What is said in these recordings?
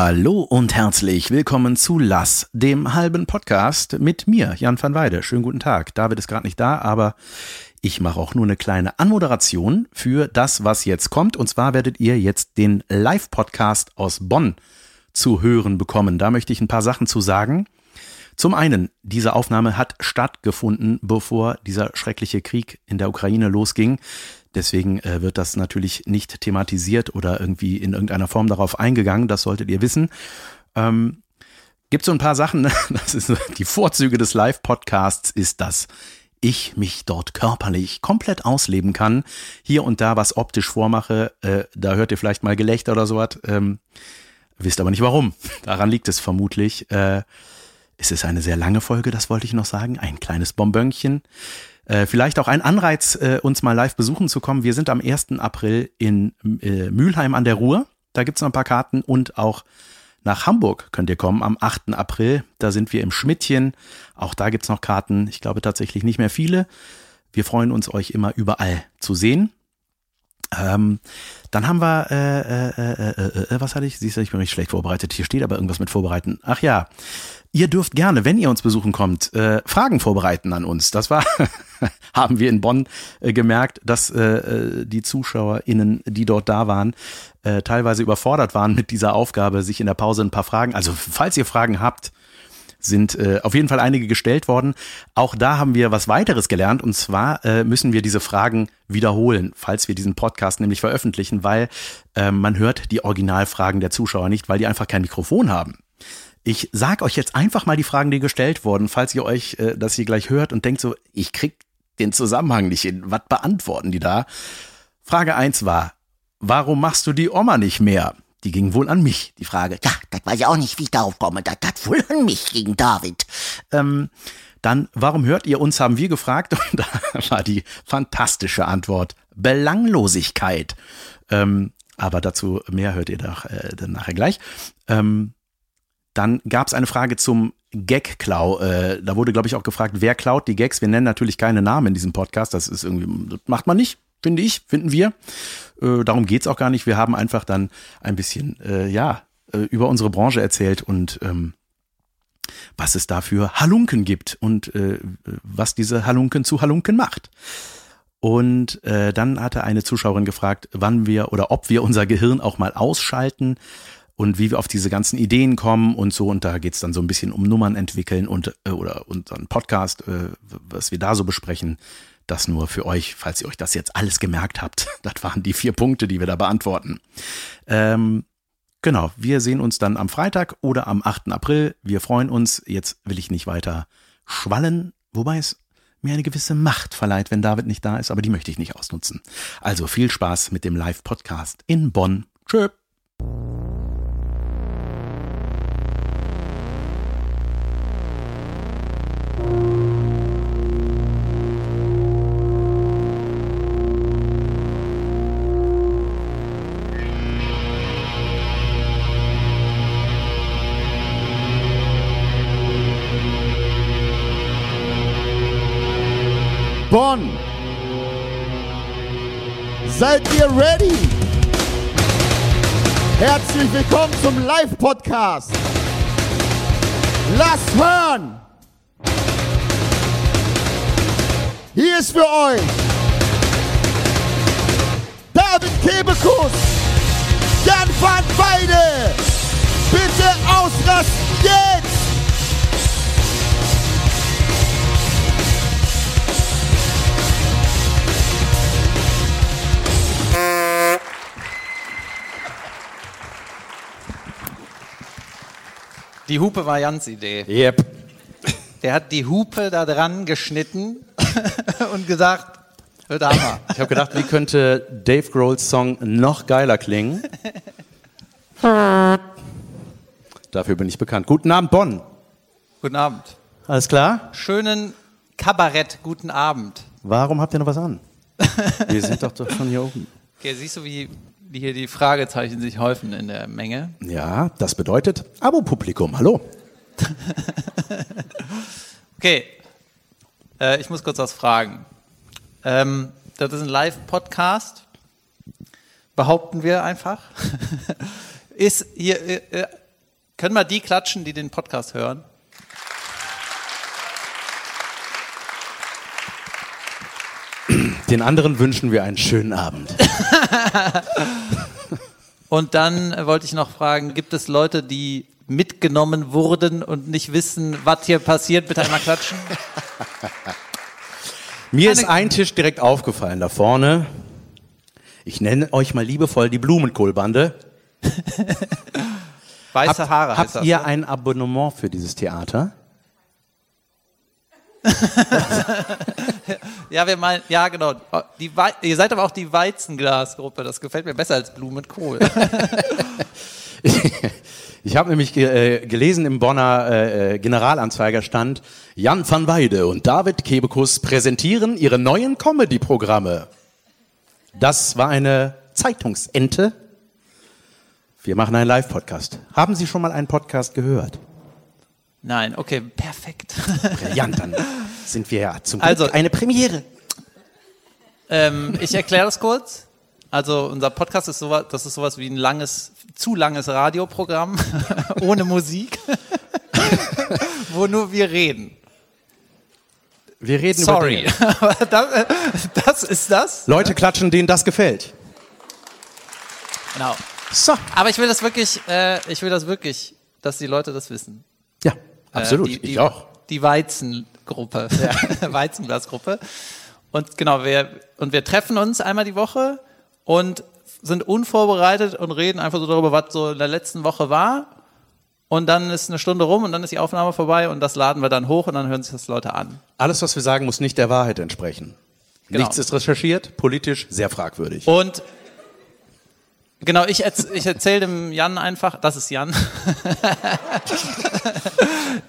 Hallo und herzlich willkommen zu Lass, dem halben Podcast mit mir, Jan van Weide. Schönen guten Tag. David ist gerade nicht da, aber ich mache auch nur eine kleine Anmoderation für das, was jetzt kommt. Und zwar werdet ihr jetzt den Live-Podcast aus Bonn zu hören bekommen. Da möchte ich ein paar Sachen zu sagen. Zum einen, diese Aufnahme hat stattgefunden, bevor dieser schreckliche Krieg in der Ukraine losging. Deswegen äh, wird das natürlich nicht thematisiert oder irgendwie in irgendeiner Form darauf eingegangen. Das solltet ihr wissen. Ähm, gibt so ein paar Sachen. Ne? Das ist die Vorzüge des Live-Podcasts ist, dass ich mich dort körperlich komplett ausleben kann. Hier und da was optisch vormache. Äh, da hört ihr vielleicht mal Gelächter oder sowas. Ähm, wisst aber nicht warum. Daran liegt es vermutlich. Äh, es ist eine sehr lange Folge, das wollte ich noch sagen. Ein kleines Bonbönchen. Äh, vielleicht auch ein Anreiz, äh, uns mal live besuchen zu kommen. Wir sind am 1. April in äh, Mülheim an der Ruhr. Da gibt's noch ein paar Karten und auch nach Hamburg könnt ihr kommen am 8. April. Da sind wir im Schmidtchen. Auch da gibt's noch Karten. Ich glaube tatsächlich nicht mehr viele. Wir freuen uns, euch immer überall zu sehen. Ähm, dann haben wir, äh, äh, äh, äh, äh was hatte ich? Siehst du, ich bin richtig schlecht vorbereitet. Hier steht aber irgendwas mit vorbereiten. Ach ja, ihr dürft gerne, wenn ihr uns besuchen kommt, äh, Fragen vorbereiten an uns. Das war, haben wir in Bonn äh, gemerkt, dass äh, äh die ZuschauerInnen, die dort da waren, äh, teilweise überfordert waren mit dieser Aufgabe, sich in der Pause ein paar Fragen, also falls ihr Fragen habt, sind äh, auf jeden Fall einige gestellt worden. Auch da haben wir was weiteres gelernt und zwar äh, müssen wir diese Fragen wiederholen, falls wir diesen Podcast nämlich veröffentlichen, weil äh, man hört die Originalfragen der Zuschauer nicht, weil die einfach kein Mikrofon haben. Ich sag euch jetzt einfach mal die Fragen, die gestellt wurden, falls ihr euch äh, das hier gleich hört und denkt so, ich krieg den Zusammenhang nicht hin. Was beantworten die da? Frage eins war, warum machst du die Oma nicht mehr? Die ging wohl an mich, die Frage. Ja, das weiß ich auch nicht, wie ich darauf komme. Das hat wohl an mich gegen David. Ähm, dann, warum hört ihr uns, haben wir gefragt. Und da war die fantastische Antwort. Belanglosigkeit. Ähm, aber dazu mehr hört ihr doch, äh, dann nachher gleich. Ähm, dann gab es eine Frage zum Gag-Klau. Äh, da wurde, glaube ich, auch gefragt, wer klaut die Gags? Wir nennen natürlich keine Namen in diesem Podcast. Das ist irgendwie, das macht man nicht finde ich, finden wir. Äh, darum geht's auch gar nicht. Wir haben einfach dann ein bisschen, äh, ja, äh, über unsere Branche erzählt und ähm, was es dafür Halunken gibt und äh, was diese Halunken zu Halunken macht. Und äh, dann hatte eine Zuschauerin gefragt, wann wir oder ob wir unser Gehirn auch mal ausschalten und wie wir auf diese ganzen Ideen kommen und so. Und da geht's dann so ein bisschen um Nummern entwickeln und äh, oder unseren Podcast, äh, was wir da so besprechen. Das nur für euch, falls ihr euch das jetzt alles gemerkt habt. Das waren die vier Punkte, die wir da beantworten. Ähm, genau, wir sehen uns dann am Freitag oder am 8. April. Wir freuen uns. Jetzt will ich nicht weiter schwallen, wobei es mir eine gewisse Macht verleiht, wenn David nicht da ist, aber die möchte ich nicht ausnutzen. Also viel Spaß mit dem Live-Podcast in Bonn. Tschö. Seid ihr ready? Herzlich willkommen zum Live-Podcast. Lasst hören! Hier ist für euch David Kebekus, Jan van Weide. Bitte ausrasten jetzt! Die Hupe war Jans Idee. Yep. Der hat die Hupe da dran geschnitten und gesagt, hört mal. Ich habe gedacht, wie könnte Dave Grohls Song noch geiler klingen? Dafür bin ich bekannt. Guten Abend, Bonn. Guten Abend. Alles klar? Schönen Kabarett, guten Abend. Warum habt ihr noch was an? Wir sind doch, doch schon hier oben. Okay, siehst du, wie hier die Fragezeichen sich häufen in der Menge. Ja, das bedeutet Abo-Publikum. Hallo. okay, äh, ich muss kurz was fragen. Ähm, das ist ein Live-Podcast, behaupten wir einfach. ist hier, äh, Können mal die klatschen, die den Podcast hören? Den anderen wünschen wir einen schönen Abend. Und dann wollte ich noch fragen, gibt es Leute, die mitgenommen wurden und nicht wissen, was hier passiert? Bitte einmal klatschen. Mir Eine- ist ein Tisch direkt aufgefallen da vorne. Ich nenne euch mal liebevoll die Blumenkohlbande. Weiße Haare heißt habt das. ihr ne? ein Abonnement für dieses Theater? Ja, wir meinen, ja genau. Die Wei ihr seid aber auch die Weizenglasgruppe. Das gefällt mir besser als Blumenkohl. Ich habe nämlich ge äh, gelesen im Bonner äh, äh, Generalanzeiger stand, Jan van Weide und David Kebekus präsentieren ihre neuen Comedy-Programme. Das war eine Zeitungsente. Wir machen einen Live-Podcast. Haben Sie schon mal einen Podcast gehört? Nein, okay, perfekt. Brillant, dann sind wir ja zum Glück Also- eine Premiere. ähm, ich erkläre das kurz. Also unser Podcast ist sowas, das ist sowas wie ein langes, zu langes Radioprogramm ohne Musik, wo nur wir reden. Wir reden Sorry, über Dinge. das, das ist das. Leute klatschen, denen das gefällt. Genau. So. Aber ich will das wirklich, äh, ich will das wirklich, dass die Leute das wissen. Ja, absolut. Äh, die, die, ich auch. Die Weizengruppe, Weizenglasgruppe. Und genau, wir, und wir treffen uns einmal die Woche und sind unvorbereitet und reden einfach so darüber, was so in der letzten Woche war. Und dann ist eine Stunde rum und dann ist die Aufnahme vorbei und das laden wir dann hoch und dann hören sich das Leute an. Alles, was wir sagen, muss nicht der Wahrheit entsprechen. Genau. Nichts ist recherchiert, politisch sehr fragwürdig. Und genau, ich, erz, ich erzähle dem Jan einfach, das ist Jan.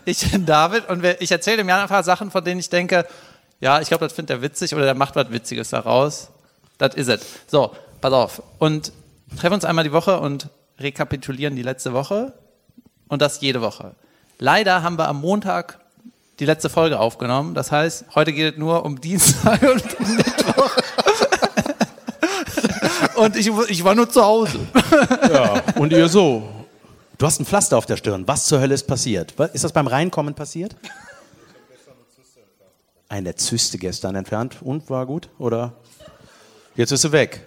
ich bin David und ich erzähle dem Jan einfach Sachen, von denen ich denke, ja, ich glaube, das findet er witzig oder der macht was Witziges daraus. Das ist es. So, pass auf. Und treffen uns einmal die Woche und rekapitulieren die letzte Woche und das jede Woche. Leider haben wir am Montag die letzte Folge aufgenommen. Das heißt, heute geht es nur um Dienstag und Mittwoch. Und ich, ich war nur zu Hause. Ja, und ihr so. Du hast ein Pflaster auf der Stirn. Was zur Hölle ist passiert? Was- Ist das beim Reinkommen passiert? Eine Zyste gestern entfernt und war gut? Oder? Jetzt ist sie weg.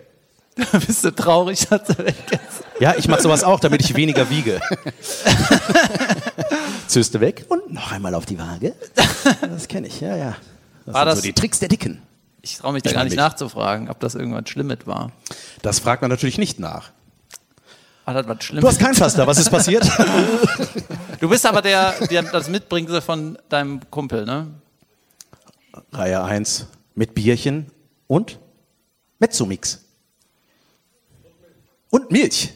Bist du traurig, dass er weg ist? Ja, ich mache sowas auch, damit ich weniger wiege. Zyste weg und noch einmal auf die Waage. Das kenne ich, ja, ja. Das War sind das- so die Tricks der Dicken. Ich traue mich da Ich gar nicht nicht. nachzufragen, ob das irgendwas Schlimmes war. Das fragt man natürlich nicht nach. War das was Du Schlimmes? hast kein Pflaster, was ist passiert? Du bist aber der, der das Mitbringsel von deinem Kumpel, ne? Reihe 1 mit Bierchen und Mezzomix. Und Milch.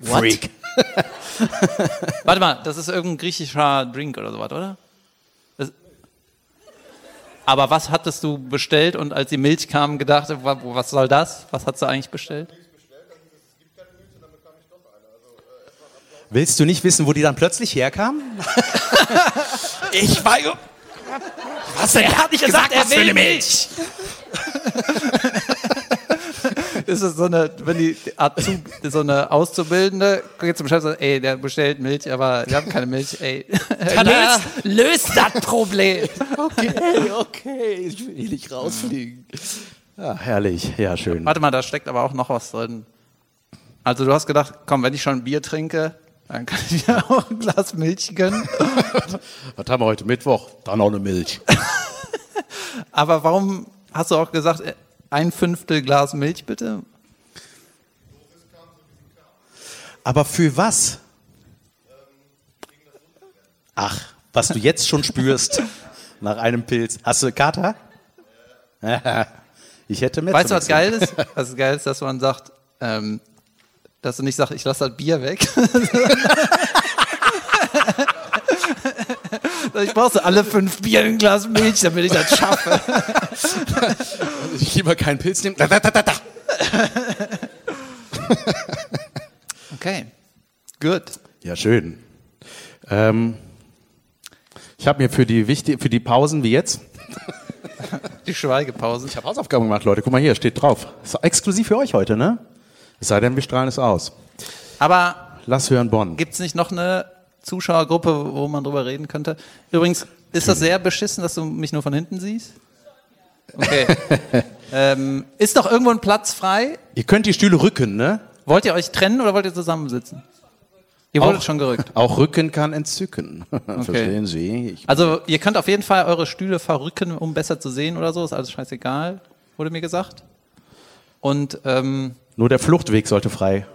What? Freak. Warte mal, das ist irgendein griechischer Drink oder sowas, oder? Aber was hattest du bestellt und als die Milch kam, gedacht, wa- was soll das? Was hast du eigentlich bestellt? Willst du nicht wissen, wo die dann plötzlich herkamen? ich war. Was denn? Er hat nicht gesagt, er was für will Milch. Ist es so eine, wenn die Azu, so eine Auszubildende geht zum Chef und sagt, ey, der bestellt Milch, aber wir haben keine Milch, ey. Tada! löst, löst das Problem. Okay, okay, ich will hier nicht rausfliegen. Ja, herrlich, ja, schön. Warte mal, da steckt aber auch noch was drin. Also du hast gedacht, komm, wenn ich schon Bier trinke, dann kann ich mir auch ein Glas Milch gönnen. Was haben wir heute Mittwoch? Dann noch eine Milch. Aber warum hast du auch gesagt, ein Fünftel Glas Milch bitte? Aber für was? Ach, was du jetzt schon spürst nach einem Pilz. Hast du Kater? Ich hätte mehr. Weißt du, was geil ist? Was geil ist, dass man sagt, ähm, dass du nicht sagst, ich lasse das Bier weg. ich brauche so alle fünf Bier in ein Glas Milch, damit ich das schaffe. Ich lieber keinen Pilz nehmen. Da, da, da, da, da. Okay, gut. Ja, schön. Ähm, ich habe mir für die, wichtig, für die Pausen wie jetzt, Die Schweigepause. ich habe Hausaufgaben gemacht, Leute. Guck mal hier, steht drauf. Ist exklusiv für euch heute, ne? Es sei denn, wir strahlen es aus. Aber Lass hören Bonn. Gibt es nicht noch eine Zuschauergruppe, wo man drüber reden könnte. Übrigens, ist das sehr beschissen, dass du mich nur von hinten siehst? Okay. ähm, ist doch irgendwo ein Platz frei? Ihr könnt die Stühle rücken, ne? Wollt ihr euch trennen oder wollt ihr zusammensitzen? Ihr wurdet schon gerückt. Auch Rücken kann entzücken. Verstehen Sie? Ich, Also ihr könnt auf jeden Fall eure Stühle verrücken, um besser zu sehen oder so. Ist alles scheißegal, wurde mir gesagt. Und ähm, nur der Fluchtweg sollte frei.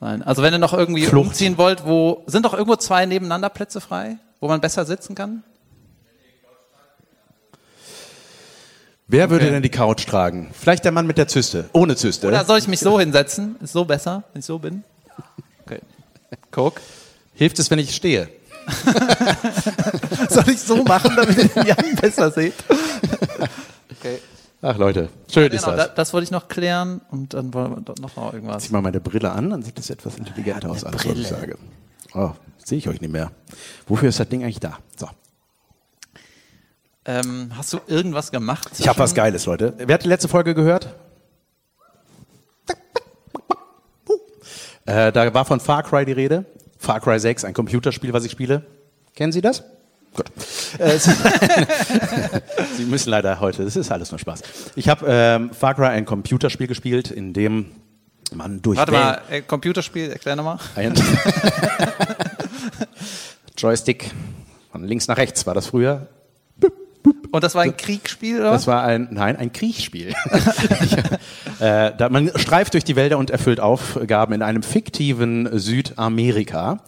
Nein, also wenn ihr noch irgendwie Flucht. umziehen wollt, wo sind doch irgendwo zwei nebeneinander Plätze frei, wo man besser sitzen kann? Wer würde Okay. denn die Couch tragen? Vielleicht der Mann mit der Zyste. Ohne Zyste. Oder soll ich mich so hinsetzen? Ist so besser, wenn ich so bin? Okay. Guck. Hilft es, wenn ich stehe? Soll ich so machen, damit ihr den Jan besser seht? Okay. Ach Leute, schön ist Genau, das. das. das wollte ich noch klären und dann wollen wir noch mal irgendwas. Zieh mal meine Brille an, dann sieht es etwas intelligenter aus, alles, was ich sage. Oh, sehe ich euch nicht mehr. Wofür ist das Ding eigentlich da? So. Ähm, hast du irgendwas gemacht? Ich habe was Geiles, Leute. Wer hat die letzte Folge gehört? Äh, da war von Far Cry die Rede. Far Cry 6, ein Computerspiel, was ich spiele. Kennen Sie das? Gut. Äh, Sie müssen leider heute, das ist alles nur Spaß. Ich habe ähm, Far Cry ein Computerspiel gespielt, in dem man durch Warte mal, äh, Computerspiel, erklär nochmal. ein Joystick von links nach rechts war das früher. Und das war ein Kriegsspiel, oder? Das war ein, nein, ein Kriechspiel. äh, da, man streift durch die Wälder und erfüllt Aufgaben in einem fiktiven Südamerika.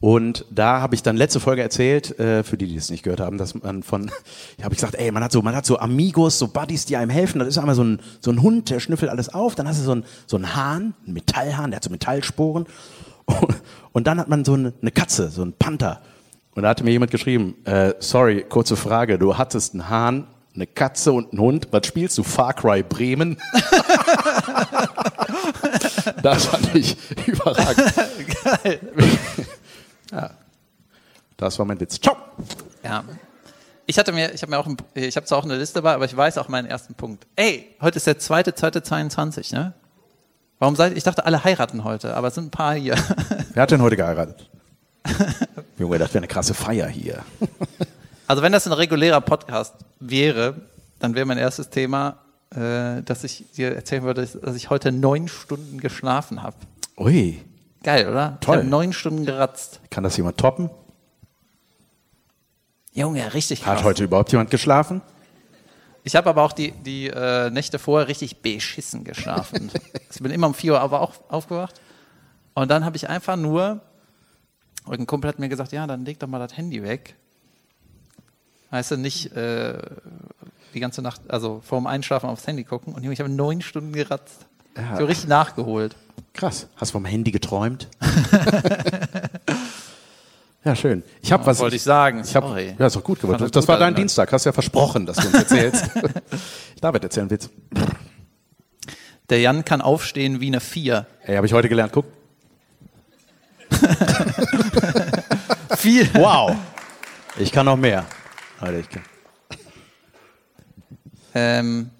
Und da habe ich dann letzte Folge erzählt, äh, für die, die es nicht gehört haben, dass man von, ja, habe ich gesagt, ey, man hat so, man hat so Amigos, so Buddies, die einem helfen. Das ist einmal so ein, so ein Hund, der schnüffelt alles auf. Dann hast du so einen, so einen Hahn, einen Metallhahn, der hat so Metallsporen. Und, und dann hat man so eine, eine Katze, so einen Panther. Und da hatte mir jemand geschrieben, äh, sorry, kurze Frage, du hattest einen Hahn, eine Katze und einen Hund. Was spielst du? Far Cry Bremen? das fand ich überragend. Geil. Ja. Das war mein Witz. Ciao. Ja. Ich hatte mir, ich habe mir auch, ein, ich habe zwar auch eine Liste dabei, aber ich weiß auch meinen ersten Punkt. Ey, heute ist der zweite, zweite 22, ne? Warum seid ich dachte, alle heiraten heute, aber es sind ein paar hier. Wer hat denn heute geheiratet? Junge, das wäre eine krasse Feier hier. Also wenn das ein regulärer Podcast wäre, dann wäre mein erstes Thema, äh, dass ich dir erzählen würde, dass ich heute neun Stunden geschlafen habe. Ui, Geil, oder? Toll. Ich habe neun Stunden geratzt. kann das jemand toppen? Junge, richtig krass. Hat heute überhaupt jemand geschlafen? Ich habe aber auch die, die äh, Nächte vorher richtig beschissen geschlafen. ich bin immer um 4 Uhr aber auch aufgewacht. Und dann habe ich einfach nur, irgendein Kumpel hat mir gesagt, ja, dann leg doch mal das Handy weg. Weißt du, nicht äh, die ganze Nacht, also vorm Einschlafen aufs Handy gucken. Und ich habe neun Stunden geratzt. Ja. So richtig nachgeholt. Krass. Hast du vom Handy geträumt? ja, schön. Ich habe was. wollte ich sagen. Ich hab, Sorry. ja, ist doch gut geworden. das Das war dein? Dienstag. Hast ja versprochen, dass du uns erzählst. David, erzähl einen Witz. Der Jan kann aufstehen wie eine Vier. Ey, habe ich heute gelernt. Guck. Vier. Wow. Ich kann noch mehr. Alter, ich kann. Ähm,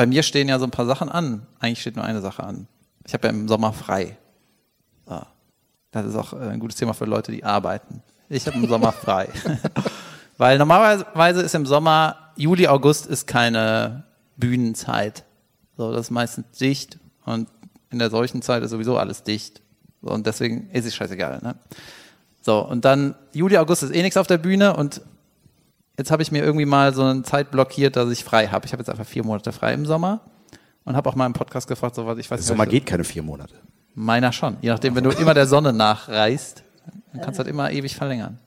bei mir stehen ja so ein paar Sachen an. Eigentlich steht nur eine Sache an. Ich habe ja im Sommer frei. So. Das ist auch äh, ein gutes Thema für Leute, die arbeiten. Ich habe im Sommer frei. Weil normalerweise ist im Sommer, Juli, August ist keine Bühnenzeit. So, das ist meistens dicht und in der solchen Zeit ist sowieso alles dicht. So, und deswegen ist es scheißegal. Ne? So, und dann Juli, August ist eh nichts auf der Bühne und jetzt habe ich mir irgendwie mal so eine Zeit blockiert, dass ich frei habe. Ich habe jetzt einfach vier Monate frei im Sommer und habe auch mal im Podcast gefragt, so was ich weiß Der Sommer geht keine vier Monate. Meiner schon. Je nachdem, wenn du immer der Sonne nachreist, dann kannst du halt immer ewig verlängern.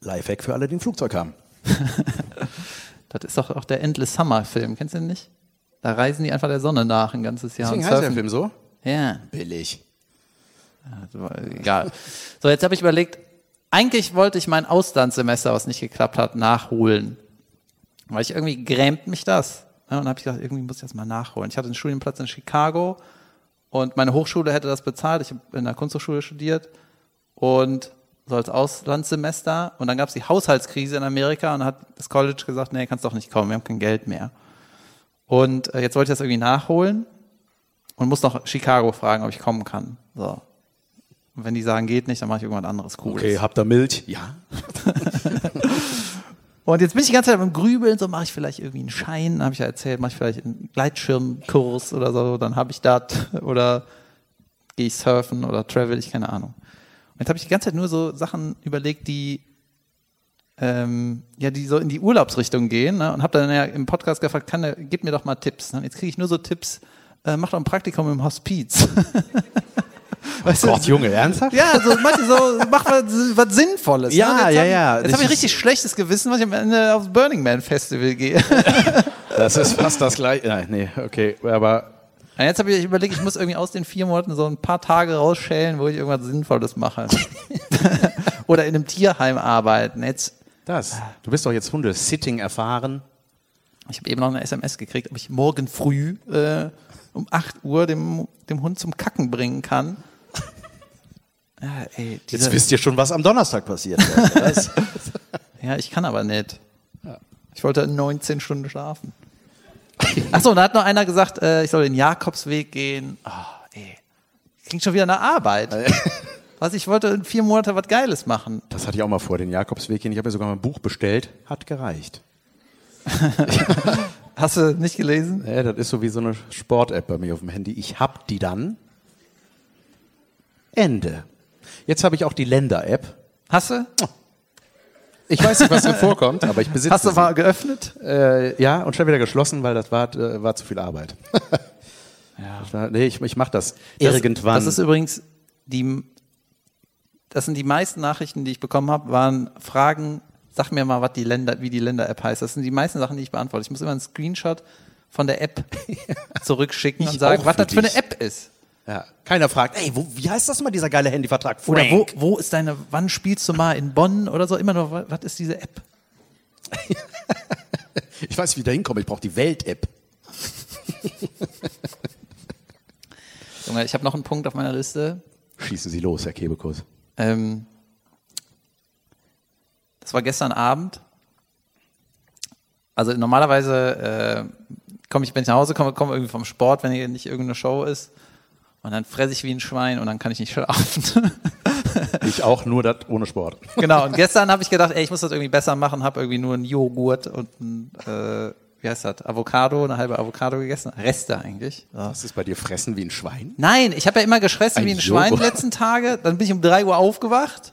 Lifehack für alle, die ein Flugzeug haben. Das ist doch auch der Endless Summer Film, kennst du den nicht? Da reisen die einfach der Sonne nach ein ganzes Jahr. Deswegen heißt der. Film so? Ja, Billig. egal. So, jetzt habe ich überlegt, eigentlich wollte ich mein Auslandssemester, was nicht geklappt hat, nachholen. Weil ich irgendwie grämt mich das. Ja, und habe ich gedacht, irgendwie muss ich das mal nachholen. Ich hatte einen Studienplatz in Chicago und meine Hochschule hätte das bezahlt. Ich habe in der Kunsthochschule studiert und so als Auslandssemester. Und dann gab es die Haushaltskrise in Amerika und hat das College gesagt, nee, kannst doch nicht kommen, wir haben kein Geld mehr. Und äh, jetzt wollte ich das irgendwie nachholen und muss noch Chicago fragen, ob ich kommen kann. So. Und wenn die sagen, geht nicht, dann mache ich irgendwas anderes Cooles. Okay, habt ihr Milch? Ja. Und jetzt bin ich die ganze Zeit beim Grübeln, so mache ich vielleicht irgendwie einen Schein, habe ich ja erzählt, mache ich vielleicht einen Gleitschirmkurs oder so, dann habe ich das oder gehe ich surfen oder travel, ich keine Ahnung. Und jetzt habe ich die ganze Zeit nur so Sachen überlegt, die ähm, ja, die so in die Urlaubsrichtung gehen ne? und habe dann ja im Podcast gefragt, kann der, gib mir doch mal Tipps. Ne? Jetzt kriege ich nur so Tipps, äh, mach doch ein Praktikum im Hospiz. weißt Gott, Junge, ernsthaft? ja, so, manche so, mach was, was Sinnvolles. Ja, ne? Ja, ja. Jetzt habe ich richtig schlechtes Gewissen, weil ich am Ende aufs Burning Man Festival gehe. Das ist fast das gleiche. Nein, nee, okay, aber Und jetzt habe ich überlegt, ich muss irgendwie aus den vier Monaten so ein paar Tage rausschälen, wo ich irgendwas Sinnvolles mache. Oder in einem Tierheim arbeiten. Jetzt, das. Du bist doch jetzt Hunde-Sitting erfahren. ich habe eben noch eine SMS gekriegt, ob ich morgen früh äh, um 8 Uhr dem, dem Hund zum Kacken bringen kann. Ja, ey, Jetzt wisst ihr schon, was am Donnerstag passiert. Das- ja, ich kann aber nicht. Ich wollte 19 Stunden schlafen. Achso, und da hat noch einer gesagt, äh, ich soll den Jakobsweg gehen. Oh, ey. Klingt schon wieder nach Arbeit. Was, ich wollte in vier Monate was Geiles machen. Das hatte ich auch mal vor, den Jakobsweg hin. Ich habe ja sogar mal ein Buch bestellt. Hat gereicht. Hast du nicht gelesen? Ja, das ist so wie so eine Sport-App bei mir auf dem Handy. Ich hab die dann. Ende. Jetzt habe ich auch die Länder-App. Hast du? Ich weiß nicht, was drin vorkommt, aber ich besitze Hast du mal geöffnet? Äh, ja, und schnell wieder geschlossen, weil das war, äh, war zu viel Arbeit. War, nee, ich, ich mache das, irgendwann. Das ist übrigens die. Das sind die meisten Nachrichten, die ich bekommen habe, waren Fragen. Sag mir mal, was die Länder, wie die Länder-App heißt. Das sind die meisten Sachen, die ich beantworte. Ich muss immer einen Screenshot von der App zurückschicken Ich und sagen, was das für eine. App ist. Ja, keiner fragt, ey, wo, wie heißt das mal, dieser geile Handyvertrag? Oder wo, Frank. wo ist deine, wann spielst du mal in Bonn oder so? Immer nur, was, ist diese App? Ich weiß, wie ich da hinkomme. Ich brauche die Welt-App. Junge, ich habe noch einen Punkt auf meiner Liste. Schießen Sie los, Herr Kebekus. Ähm, das war gestern Abend. Also normalerweise äh, komme ich, wenn ich nach Hause komme, komme irgendwie vom Sport, wenn hier nicht irgendeine Show ist. Und dann fresse ich wie ein Schwein und dann kann ich nicht schlafen. Ich auch, nur das ohne Sport. genau, und gestern habe ich gedacht, ey, ich muss das irgendwie besser machen, habe irgendwie nur einen Joghurt und ein, äh, wie heißt das, Avocado, eine halbe Avocado gegessen. Reste eigentlich. Ja. Was ist bei dir fressen wie ein Schwein? Nein, ich habe ja immer gefressen Ein wie ein Schwein die Joghurt. letzten Tage. Dann bin ich um drei Uhr aufgewacht,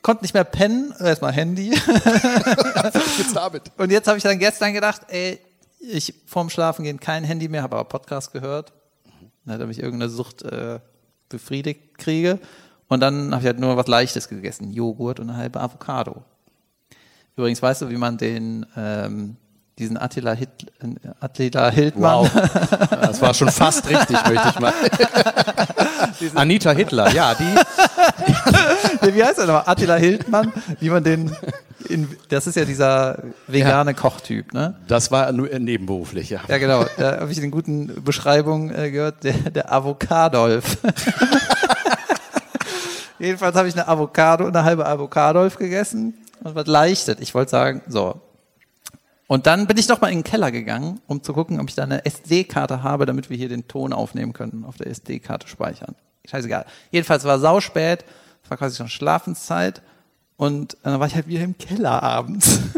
konnte nicht mehr pennen, erstmal Handy. Damit. Und jetzt habe ich dann gestern gedacht, ey, ich vorm Schlafen gehen kein Handy mehr, habe aber Podcast gehört, ne, damit ich irgendeine Sucht äh, befriedigt kriege. Und dann habe ich halt nur was Leichtes gegessen, Joghurt und eine halbe Avocado. Übrigens, weißt du, wie man den ähm, diesen Attila, Hit, äh, Attila Hildmann, Wow. Das war schon fast richtig, möchte ich mal. Anita Hitler, ja, die. Wie heißt er nochmal? Attila Hildmann, wie man den, in, das ist ja dieser vegane Kochtyp, ne? Das war nur äh, nebenberuflich, ja. Ja, genau. Da habe ich eine guten Beschreibung äh, gehört, der, der Avocadolf. Jedenfalls habe ich eine Avocado, eine halbe Avocadolf gegessen und was leichtet. Ich wollte sagen, so. Und dann bin ich noch mal in den Keller gegangen, um zu gucken, ob ich da eine SD-Karte habe, damit wir hier den Ton aufnehmen können, auf der SD-Karte speichern. Scheißegal. Jedenfalls war sauspät, es war quasi schon Schlafenszeit und dann war ich halt wieder im Keller abends.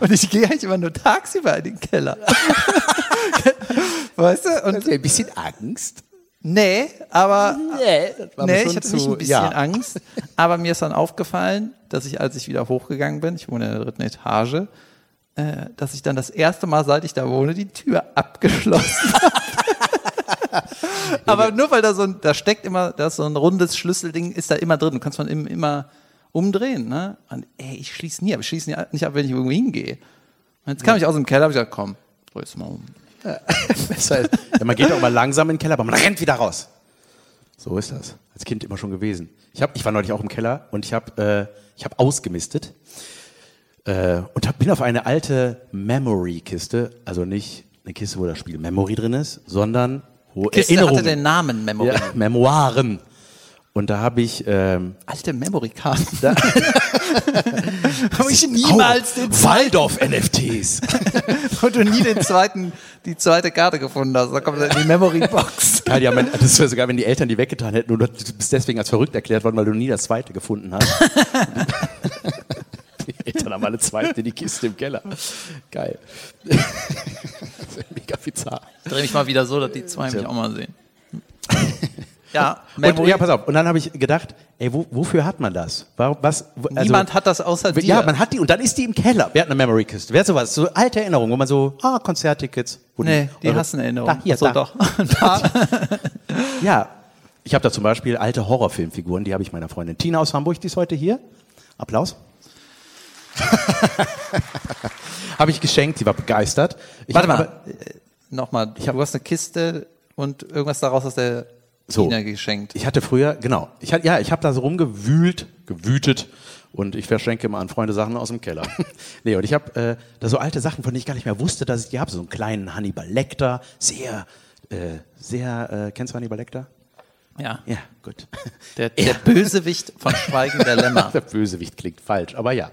Und ich gehe eigentlich immer nur tagsüber in den Keller. weißt du? Und ein bisschen Angst. nee, aber Nee, nee, ich hatte zu- nicht ein bisschen ja. Angst. Aber mir ist dann aufgefallen, dass ich, als ich wieder hochgegangen bin, ich wohne in der dritten Etage, äh, dass ich dann das erste Mal, seit ich da wohne, die Tür abgeschlossen habe. aber nur weil da so ein, da steckt immer, da ist so ein rundes Schlüsselding, ist da immer drin. Du kannst man im, immer umdrehen, ne? Und ey, ich schließe nie ab. Ich schließe nie- nicht ab, wenn ich irgendwo hingehe. Und jetzt kam ich aus dem Keller, habe ich gesagt, komm, dreh jetzt mal um. Besser ist, ja, man geht auch mal langsam in den Keller, aber man rennt wieder raus. So ist das. Als Kind immer schon gewesen. Ich, hab, ich war neulich auch im Keller und ich habe äh, ich hab ausgemistet äh, und hab, bin auf eine alte Memory-Kiste, also nicht eine Kiste, wo das Spiel Memory drin ist, sondern wo Kiste Erinnerungen. hatte den Namen Memory. ja, Memoiren. Und da habe ich ähm, Alte Memory-Karten. Habe ich niemals den Waldorf-NFTs. und du nie den zweiten, die zweite Karte gefunden hast. Da kommt dann die Memory-Box. Ja, mein, das wäre sogar, wenn die Eltern die weggetan hätten und du bist deswegen als verrückt erklärt worden, weil du nie das zweite gefunden hast. Eltern haben alle zweite in die Kiste im Keller. Geil. Mega bizarr. Dreh mich mal wieder so, dass die zwei mich auch mal sehen. Ja, Und, Memory. ja, pass auf. Und dann habe ich gedacht, ey, wo, wofür hat man das? Warum, was, also- Niemand hat das außer dir. Ja, man hat die und dann ist die im Keller. Wir hatten eine Memory-Kiste. Wer hat sowas? So alte Erinnerungen, wo man so, ah, Konzerttickets. Nee, die eure- hassen Erinnerungen. Da, hier, so da. doch. da. Ja, ich habe da zum Beispiel alte Horrorfilmfiguren, die habe ich meiner Freundin Tina aus Hamburg, die ist heute hier. Applaus. habe ich geschenkt, sie war begeistert. Ich Warte hab mal. äh, Nochmal. Du hast eine Kiste und irgendwas daraus aus der So. Tina geschenkt. Ich hatte früher, genau, ich hatte, ja, ich habe da so rumgewühlt, gewütet und ich verschenke immer an Freunde Sachen aus dem Keller. nee, und ich habe äh, da so alte Sachen, von denen ich gar nicht mehr wusste, dass ich die habe. So einen kleinen Hannibal Lecter, sehr, äh, sehr, äh, kennst du Hannibal Lecter? Ja. Ja, gut. Der, der Bösewicht von Schweigen der Lämmer. Der Bösewicht klingt falsch, aber ja.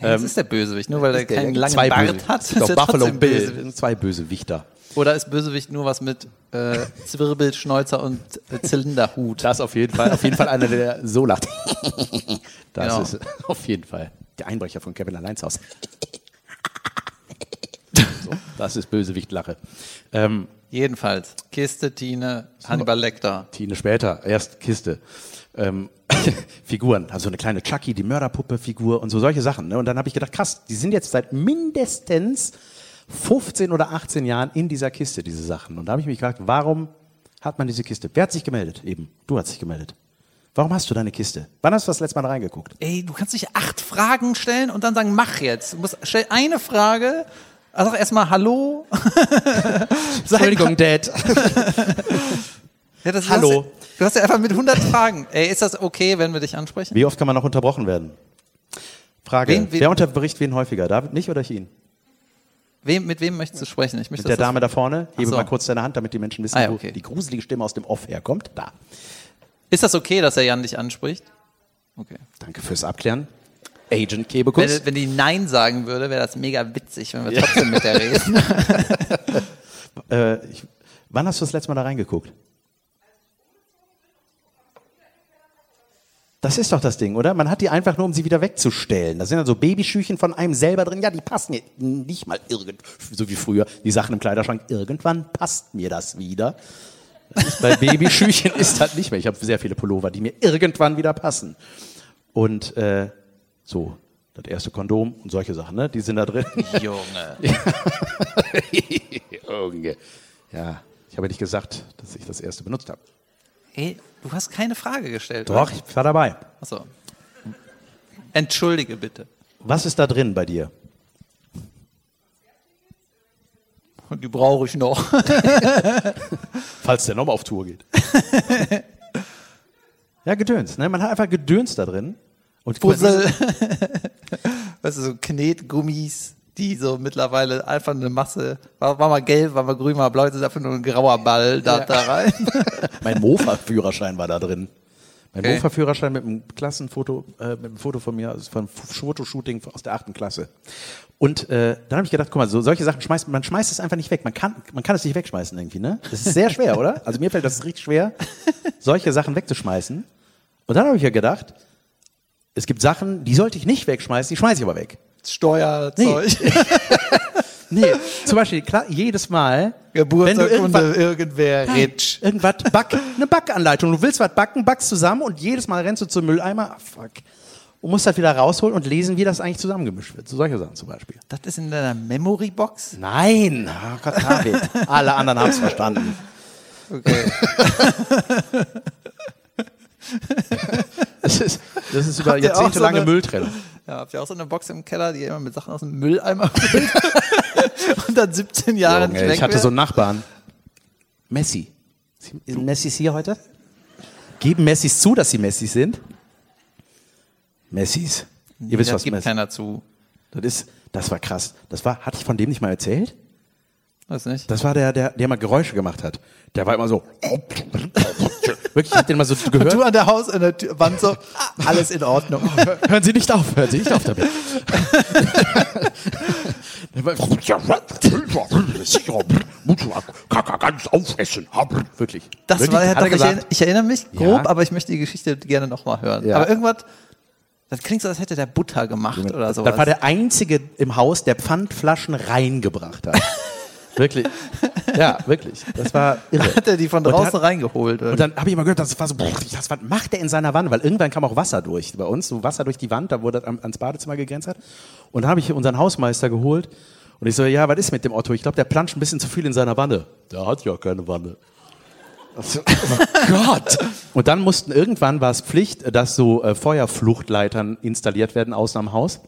Das ist der Bösewicht, nur weil er keinen langen zwei Bart Böse, hat. ist doch Buffalo Bill, zwei Bösewichter. Oder ist Bösewicht nur was mit äh, Zwirbel, Schnäuzer und äh, Zylinderhut? Das auf jeden Fall, auf jeden Fall einer, der so lacht. Das Genau. ist auf jeden Fall der Einbrecher von Kevin Alleins Haus. So, das ist Bösewichtlache. Ähm, Jedenfalls. Kiste, Tine, Hannibal Lecter. Tine später, erst Kiste. Ähm, Figuren, also eine kleine Chucky, die Mörderpuppe-Figur und so solche Sachen. Ne? Und dann habe ich gedacht, krass, die sind jetzt seit mindestens 15 oder 18 Jahren in dieser Kiste, diese Sachen. Und da habe ich mich gefragt, warum hat man diese Kiste? Wer hat sich gemeldet? Eben, du hast dich gemeldet. Warum hast du deine Kiste? Wann hast du das letzte Mal reingeguckt? Ey, du kannst nicht acht Fragen stellen und dann sagen, mach jetzt. Du musst, stell eine Frage, also sag erstmal Hallo. Entschuldigung, Dad. Ja, das, Hallo. Du hast, ja- du hast ja einfach mit 100 Fragen. Ey, ist das okay, wenn wir dich ansprechen? Wie oft kann man noch unterbrochen werden? Frage. Wen- wen- Wer unterbricht wen häufiger? David nicht oder ich ihn? Wem, mit wem möchtest du sprechen? Ich möchte Mit der Dame da vorne. Hebe so. mal kurz deine Hand, damit die Menschen wissen, Ah ja, wo okay. die gruselige Stimme aus dem Off herkommt. Da. ist das okay, dass er Jan dich anspricht? Okay. Danke fürs Abklären. Agent Wenn, Kebekus. wenn die Nein sagen würde, wäre das mega witzig, wenn wir trotzdem mit der reden. Äh, ich, wann hast du das letzte Mal da reingeguckt? Das ist doch das Ding, oder? Man hat die einfach nur, um sie wieder wegzustellen. Da sind dann so Babyschüchen von einem selber drin. Ja, die passen mir nicht mal irgend, so wie früher, die Sachen im Kleiderschrank. Irgendwann passt mir das wieder. Bei Babyschüchen ist das nicht mehr. Ich habe sehr viele Pullover, die mir irgendwann wieder passen. Und äh, so, das erste Kondom und solche Sachen, ne? Die sind da drin. Junge. Junge. Ja, ich habe nicht gesagt, dass ich das erste benutzt habe. Ey, du hast keine Frage gestellt. Doch, Oder? ich war dabei. Achso. Entschuldige bitte. Was ist da drin bei dir? Die brauche ich noch. Falls der nochmal auf Tour geht. ja, Gedöns. Ne? Man hat einfach Gedöns da drin. Und Puzzle. weißt du, so Knetgummis, die so mittlerweile einfach eine Masse, war, war mal gelb, war mal grün, war mal blau, jetzt ist einfach nur ein grauer Ball da, da rein. Mein Mofa-Führerschein war da drin. Mein Okay. Mofa-Führerschein mit einem Klassenfoto, äh, mit einem Foto von mir, also von Fotoshooting aus der achten Klasse. Und äh, dann habe ich gedacht, guck mal, so solche Sachen schmeißt man schmeißt es einfach nicht weg. Man kann, man kann es nicht wegschmeißen irgendwie, ne? Das ist sehr schwer, oder? Also mir fällt das richtig schwer, solche Sachen wegzuschmeißen. Und dann habe ich ja gedacht, es gibt Sachen, die sollte ich nicht wegschmeißen, die schmeiße ich aber weg. Steuerzeug. Nee, zum Beispiel klar, jedes Mal, wenn du Geburtsurkunde, irgendwas, irgendwer Nein, rich. irgendwas back, eine Backanleitung. Du willst was backen, backst zusammen und jedes Mal rennst du zum Mülleimer, ah, fuck, und musst das wieder rausholen und lesen, wie das eigentlich zusammengemischt wird. So solche Sachen zum Beispiel. Das ist in deiner Memory-Box? Nein, oh Gott, David. Alle anderen haben es verstanden. Okay. Das ist, das ist über jahrzehntelange so Mülltrennung. Ja, habt ihr auch so eine Box im Keller, die immer mit Sachen aus dem Mülleimer füllt? und dann 17 Jahre nicht Junge, weg ich hatte wird? so einen Nachbarn. Messi. Sind Messis hier heute? Geben Messis zu, dass sie Messis sind? Messis. Ihr wisst, das was gibt Messi keiner zu. Das ist, das war krass. Das war, hatte ich von dem nicht mal erzählt? Weiß nicht. Das war der, der, der mal Geräusche gemacht hat. Der war immer so. Wirklich, ich hab den mal so Und gehört. du an der Haus, an der Tür- Wand so, alles in Ordnung. Hören Sie nicht auf, hören Sie nicht auf damit. Ganz aufessen. Wirklich. Das Wirklich, war, hat er ich, gesagt. erinnere, ich erinnere mich grob, Ja. aber ich möchte die Geschichte gerne nochmal hören. Ja. Aber irgendwas, das klingt so, als hätte der Butter gemacht oder sowas. Das war der einzige im Haus, der Pfandflaschen reingebracht hat. Wirklich. Ja, wirklich. Das war irre. hat er die von Und draußen hat- reingeholt. Und dann habe ich mal gehört, das war so, boah, das, was macht der in seiner Wanne? Weil irgendwann kam auch Wasser durch bei uns, so Wasser durch die Wand, da wo das ans Badezimmer gegrenzt hat. Und dann habe ich unseren Hausmeister geholt und ich so, ja, was ist mit dem Otto? Ich glaube, der planscht ein bisschen zu viel in seiner Wanne. Der hat ja keine Wanne. Also, oh Gott! Und dann mussten irgendwann war es Pflicht, dass so äh, Feuerfluchtleitern installiert werden außen am Haus.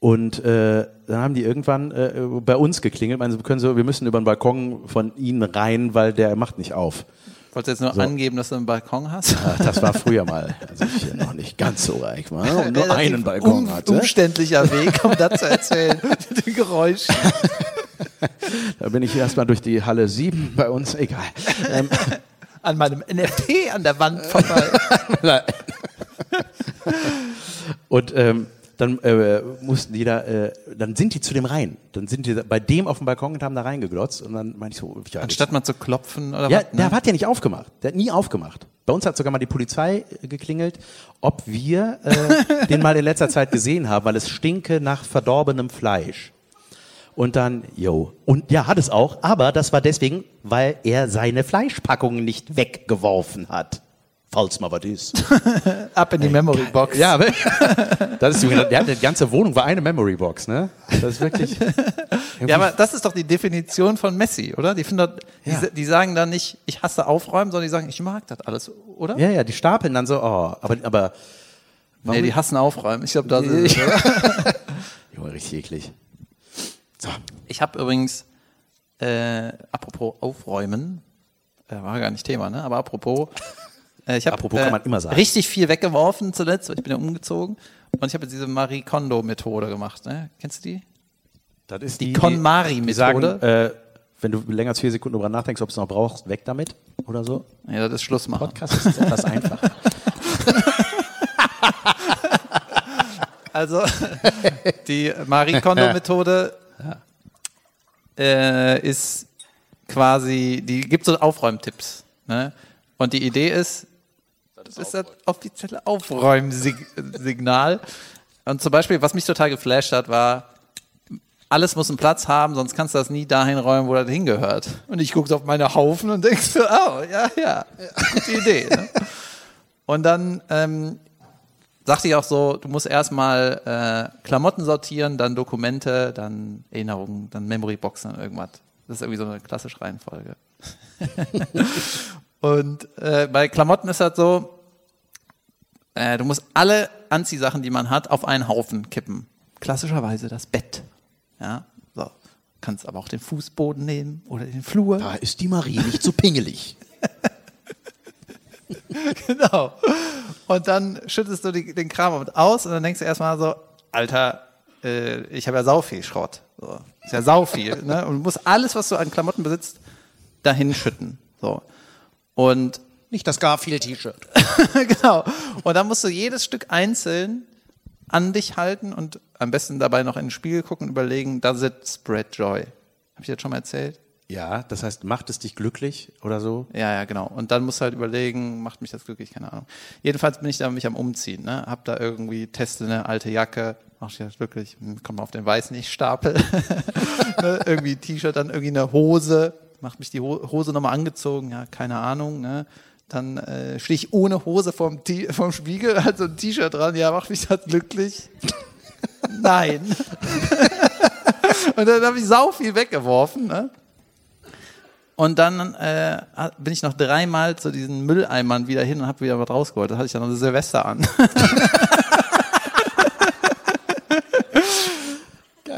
Und äh, dann haben die irgendwann äh, bei uns geklingelt, meinen, sie können so, wir müssen über den Balkon von ihnen rein, weil der macht nicht auf. Wolltest du jetzt nur angeben, dass du einen Balkon hast? Ach, das war früher mal, als ich hier noch nicht ganz so reich war und nur einen Balkon um, hatte. Umständlicher Weg, um das zu erzählen. Mit den Geräuschen. Da bin ich erstmal durch die Halle 7 bei uns, egal. Ähm, An meinem NFT an der Wand vorbei. und ähm, dann äh, mussten die da, äh, dann sind die zu dem rein. Dann sind die bei dem auf dem Balkon und haben da reingeglotzt und dann meinte ich so, ja, Anstatt mal zu klopfen oder Ja, was? der Ne? hat ja nicht aufgemacht. Der hat nie aufgemacht. Bei uns hat sogar mal die Polizei äh, geklingelt, ob wir äh, den mal in letzter Zeit gesehen haben, weil es stinke nach verdorbenem Fleisch. Und dann, yo. Und ja, hat es auch, aber das war deswegen, weil er seine Fleischpackungen nicht weggeworfen hat. Falls mal was ist. Ab in die Memory Box. Ja, das ist, hat, die ganze Wohnung war eine Memory Box, ne? Das ist wirklich. Ja, aber das ist doch die Definition von Messi, oder? Die, finden doch, die, Ja. die sagen dann nicht, ich hasse Aufräumen, sondern die sagen, ich mag das alles, oder? Ja, ja, die stapeln dann so, oh, aber, aber, nee, die hassen Aufräumen. Ich glaube, das ist es, oder? Junge, richtig eklig. So. Ich habe übrigens, äh, apropos Aufräumen, äh, war gar nicht Thema, ne? Aber apropos, ich habe Apropos kann man immer sagen. richtig viel weggeworfen zuletzt, weil ich bin ja umgezogen. Und ich habe jetzt diese Marie Kondo-Methode gemacht, ne? Kennst du die? Das ist Die KonMari-Methode. Die sagen, äh, wenn du länger als vier Sekunden drüber nachdenkst, ob du es noch brauchst, weg damit oder so. Ja, das ist Schluss machen. Podcast ist etwas einfacher. Also die Marie Kondo-Methode äh, ist quasi, die gibt so Aufräumtipps. Ne? Und die Idee ist, das ist das offizielle Aufräumsignal. Und zum Beispiel, was mich total geflasht hat, war, alles muss einen Platz haben, sonst kannst du das nie dahin räumen, wo das hingehört. Und ich gucke auf meine Haufen und denke so, oh, ja, ja, gute Idee. Ne? Und dann ähm, sagte ich auch so, du musst erstmal äh, Klamotten sortieren, dann Dokumente, dann Erinnerungen, dann Memoryboxen, dann irgendwas. Das ist irgendwie so eine klassische Reihenfolge. Und äh, bei Klamotten ist das so, äh, du musst alle Anziehsachen, die man hat, auf einen Haufen kippen. Klassischerweise das Bett. Ja, so. Kannst aber auch den Fußboden nehmen oder den Flur. Da ist die Marie nicht so pingelig. Genau. Und dann schüttest du die, den Kram aus und dann denkst du erstmal so, Alter, äh, ich habe ja sau viel Schrott. So. Ist ja sau viel. ne? Und du musst alles, was du an Klamotten besitzt, dahin schütten. So. Und Nicht das Garfield-T-Shirt. genau. Und dann musst du jedes Stück einzeln an dich halten und am besten dabei noch in den Spiegel gucken und überlegen, does it spread joy? Habe ich das schon mal erzählt? Ja, das heißt, macht es dich glücklich oder so? Ja, ja, genau. Und dann musst du halt überlegen, macht mich das glücklich, keine Ahnung. Jedenfalls bin ich da mich am Umziehen, ne? Hab da irgendwie, teste eine alte Jacke, mach ich das glücklich, hm, komm mal auf den weißen nicht Stapel. ne? Irgendwie ein T-Shirt, dann irgendwie eine Hose, macht mich die Ho Hose nochmal angezogen, ja, keine Ahnung, ne? Dann äh, stehe ich ohne Hose vorm, T vorm Spiegel, halt so ein T-Shirt dran, ja, macht mich das glücklich? Nein. Und dann habe ich sau viel weggeworfen, ne? Und dann äh, bin ich noch dreimal zu diesen Mülleimern wieder hin und habe wieder was rausgeholt. Das hatte ich dann noch Silvester an.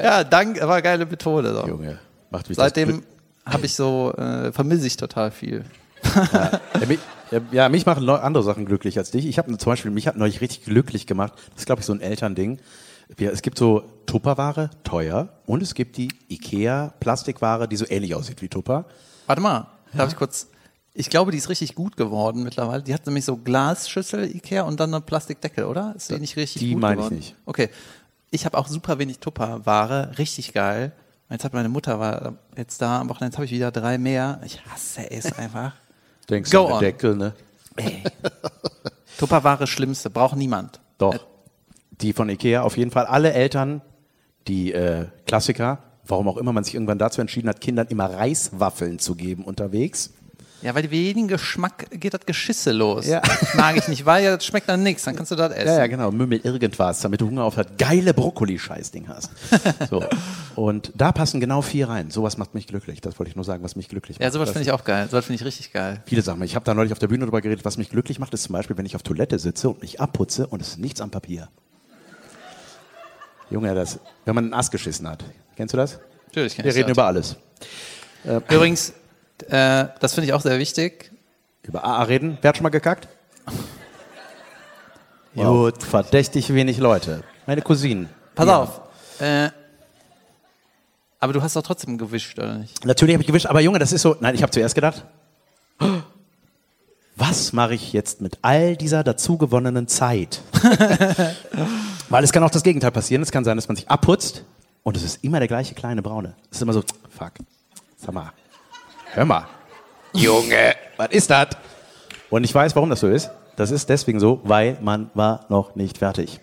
ja, dank, war eine geile Methode. So. Junge, macht mich Seitdem habe ich so, äh, vermisse ich total viel. Ja, mich, ja, ja, mich machen andere Sachen glücklich als dich. Ich habe zum Beispiel, mich hat neulich richtig glücklich gemacht. Das ist, glaube ich, so ein Elternding. Wir, es gibt so Tupperware, teuer, und es gibt die Ikea Plastikware, die so ähnlich aussieht wie Tupper. Warte mal, darf ich kurz. Ich glaube, die ist richtig gut geworden mittlerweile. Die hat nämlich so Glasschüssel Ikea und dann eine Plastikdeckel, oder? Ist die nicht richtig die gut meine ich geworden? nicht. Okay. Ich habe auch super wenig Tupperware, richtig geil. Jetzt hat meine Mutter war jetzt da am Wochenende jetzt habe ich wieder drei mehr. Ich hasse es einfach. Denkst Go an den. Deckel, ne? Ey. Tupperware Schlimmste, braucht niemand. Doch. Die von Ikea, auf jeden Fall. Alle Eltern, die äh, Klassiker, warum auch immer man sich irgendwann dazu entschieden hat, Kindern immer Reiswaffeln zu geben unterwegs. Ja, weil wegen Geschmack geht das Geschisse los. Ja. Mag ich nicht, weil ja, das schmeckt dann nichts, dann kannst du das essen. Ja, ja, genau. Mümmel irgendwas, damit du Hunger auf das geile Brokkoli-Scheißding hast. So. Und da passen genau vier rein. Sowas macht mich glücklich. Das wollte ich nur sagen, was mich glücklich macht. Ja, sowas Das- finde ich auch geil. Sowas finde ich richtig geil. Viele Sachen. Ich habe da neulich auf der Bühne drüber geredet, was mich glücklich macht, ist zum Beispiel, wenn ich auf Toilette sitze und mich abputze und es ist nichts am Papier. Junge, das, wenn man einen Ast geschissen hat. Kennst du das? Natürlich kenn Wir ich reden das. über alles. Übrigens, äh, das finde ich auch sehr wichtig. Über AA reden. Wer hat schon mal gekackt? Gut. Verdächtig wenig Leute. Meine Cousinen. Pass Ja. auf. Äh, aber du hast doch trotzdem gewischt, oder nicht? Natürlich habe ich gewischt, aber Junge, das ist so. Nein, ich habe zuerst gedacht, was mache ich jetzt mit all dieser dazugewonnenen Zeit? Weil es kann auch das Gegenteil passieren. Es kann sein, dass man sich abputzt und es ist immer der gleiche kleine Braune. Es ist immer so, fuck, sag mal, hör mal, Junge, was ist das? Und ich weiß, warum das so ist. Das ist deswegen so, weil man war noch nicht fertig.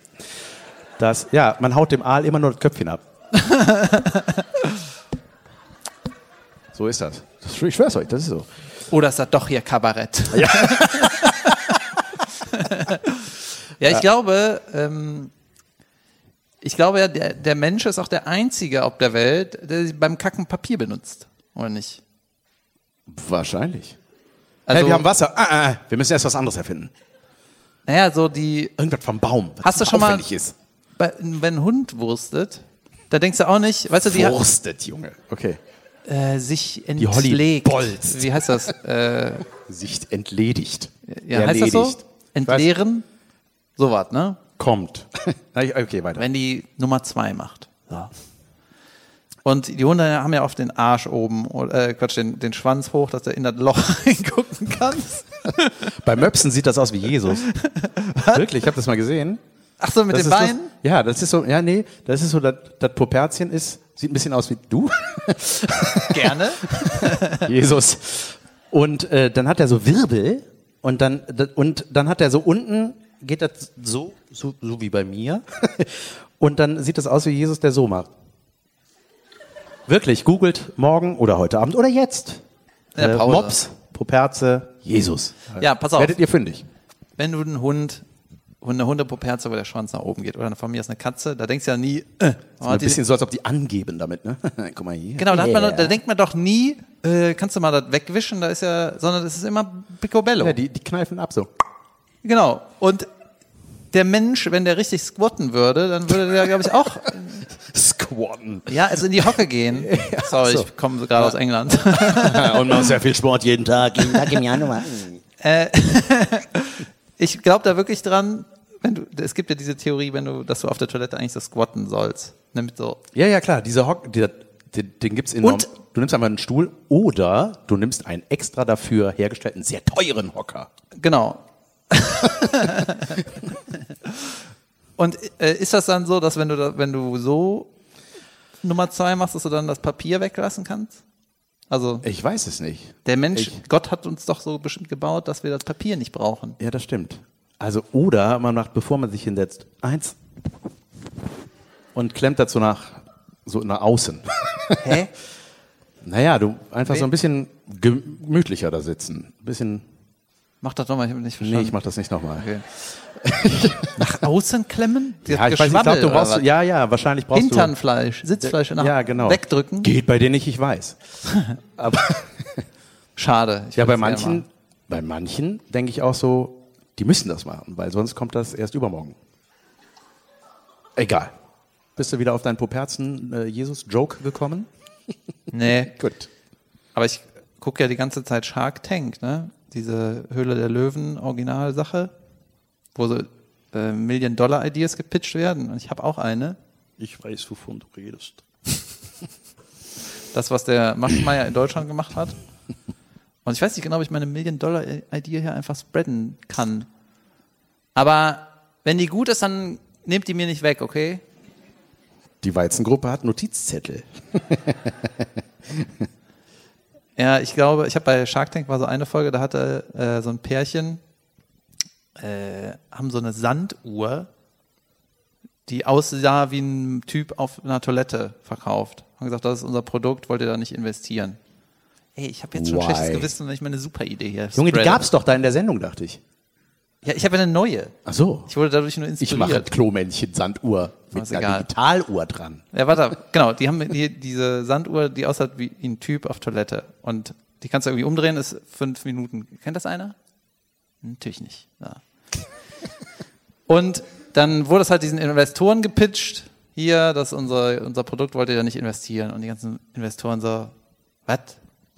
Das, ja, man haut dem Aal immer nur das Köpfchen ab. so ist das. das. Ich schwör's euch, das ist so. Oder ist das doch hier Kabarett? Ja, ja ich glaube, ähm, ich glaube ja, der, der Mensch ist auch der Einzige auf der Welt, der beim Kacken Papier benutzt. Oder nicht? Wahrscheinlich. Also, hey, wir haben Wasser. Ah, ah, wir müssen erst was anderes erfinden. naja, so die, Irgendwas vom Baum. was Hast du schon mal- ist. bei, wenn ein Hund wurstet, da denkst du auch nicht, weißt du, die Wurstet, Junge. Okay. äh, sich Holly entlegt. bolzt. Wie heißt das? Äh, Sich entledigt. ja, heißt das so? Erledigt. Entleeren? Sowas, ne? Kommt. Okay, weiter. Wenn die Nummer zwei macht. Und die Hunde haben ja oft den Arsch oben, äh, Quatsch, den, den Schwanz hoch, dass du in das Loch reingucken kannst. Bei Möpsen sieht das aus wie Jesus. Wirklich, ich habe das mal gesehen. Ach so, mit Das den Beinen? So, ja, das ist so, ja, nee, das ist so, das, das Poperzchen ist, sieht ein bisschen aus wie du, Gerne. Jesus. Und äh, dann hat er so Wirbel und dann, und dann hat er so unten, geht das so, so, so wie bei mir. Und dann sieht das aus wie Jesus, der so macht. Wirklich, googelt morgen oder heute Abend oder jetzt. In der Äh, Pause. Mops, Poperze, Jesus. Ja, pass auf. Werdet ihr fündig. Wenn du einen Hund, eine Hundepoperze, wo der Schwanz nach oben geht, oder von mir ist eine Katze, da denkst du ja nie, äh, Ein bisschen so, als ob die angeben damit, ne? Guck mal hier. Genau, da, hat man, Yeah. da denkt man doch nie, äh, kannst du mal das wegwischen, da ist ja, sondern es ist immer Picobello. Ja, die, die kneifen ab so. Genau. Und der Mensch, wenn der richtig squatten würde, dann würde der, glaube ich, auch, Squatten. ja, also in die Hocke gehen. Sorry, so. ich komme gerade aus England. Und noch sehr viel Sport jeden Tag. Jeden Tag im Januar. Ich glaube da wirklich dran, wenn du, es gibt ja diese Theorie, wenn du, dass du auf der Toilette eigentlich so squatten sollst. Nämlich so, Ja, ja, klar. Dieser Hock, dieser, den, den gibt's in Und- Du nimmst einmal einen Stuhl oder du nimmst einen extra dafür hergestellten, sehr teuren Hocker. genau. Und äh, ist das dann so, dass wenn du, da, wenn du so Nummer zwei machst, dass du dann das Papier weglassen kannst? Also Ich weiß es nicht. der Mensch, Ich- Gott hat uns doch so bestimmt gebaut, dass wir das Papier nicht brauchen. Ja, das stimmt. Also, oder man macht, bevor man sich hinsetzt, eins und klemmt dazu nach, so nach außen. Hä? naja, du einfach so Nee. ein bisschen gemütlicher da sitzen. Ein bisschen, Mach das nochmal, ich habe nicht verstanden. nee, ich mach das nicht nochmal. Okay. Nach außen klemmen? Die Ja, ich weiß nicht, ich glaub, du brauchst, ja, ja, wahrscheinlich brauchst Hinternfleisch, Sitzfleisch du, nach ja, genau. wegdrücken. Geht bei denen nicht, ich weiß. Aber, Schade. Ich ja, bei manchen, bei manchen denke ich auch so, die müssen das machen, weil sonst kommt das erst übermorgen. Egal. Bist du wieder auf deinen Poperzen äh, Jesus-Joke gekommen? Nee, Gut. aber ich gucke ja die ganze Zeit Shark Tank, ne? Diese Höhle der Löwen Originalsache, wo so äh, Million Dollar Ideas gepitcht werden. Und ich habe auch eine. Ich weiß, wovon du redest. Das, was der Maschmeyer in Deutschland gemacht hat. Und ich weiß nicht genau, ob ich meine Million-Dollar-Idee hier einfach spreaden kann. Aber wenn die gut ist, dann nehmt die mir nicht weg, okay? Die Weizengruppe hat Notizzettel. Ja, ich glaube, ich habe bei Shark Tank war so eine Folge, da hatte äh, so ein Pärchen, äh, haben so eine Sanduhr, die aussah wie ein Typ auf einer Toilette verkauft. Haben gesagt, das ist unser Produkt, wollt ihr da nicht investieren? Ey, ich habe jetzt schon Why? schlechtes Gewissen, wenn ich meine super Idee hier Junge, die spreade. gab's doch da in der Sendung, dachte ich. Ja, ich habe eine neue. Ach so. Ich wurde dadurch nur Ich inspiriert. mache Klomännchen, Sanduhr mit einer egal. Digitaluhr dran. Ja, warte, genau, die haben hier diese Sanduhr, die aussieht wie ein Typ auf Toilette. Und die kannst du irgendwie umdrehen, ist fünf Minuten. Kennt das einer? Natürlich nicht. Ja. Und dann wurde es halt diesen Investoren gepitcht. Hier, das ist unser, unser Produkt, wollt ihr ja nicht investieren. Und die ganzen Investoren so, was?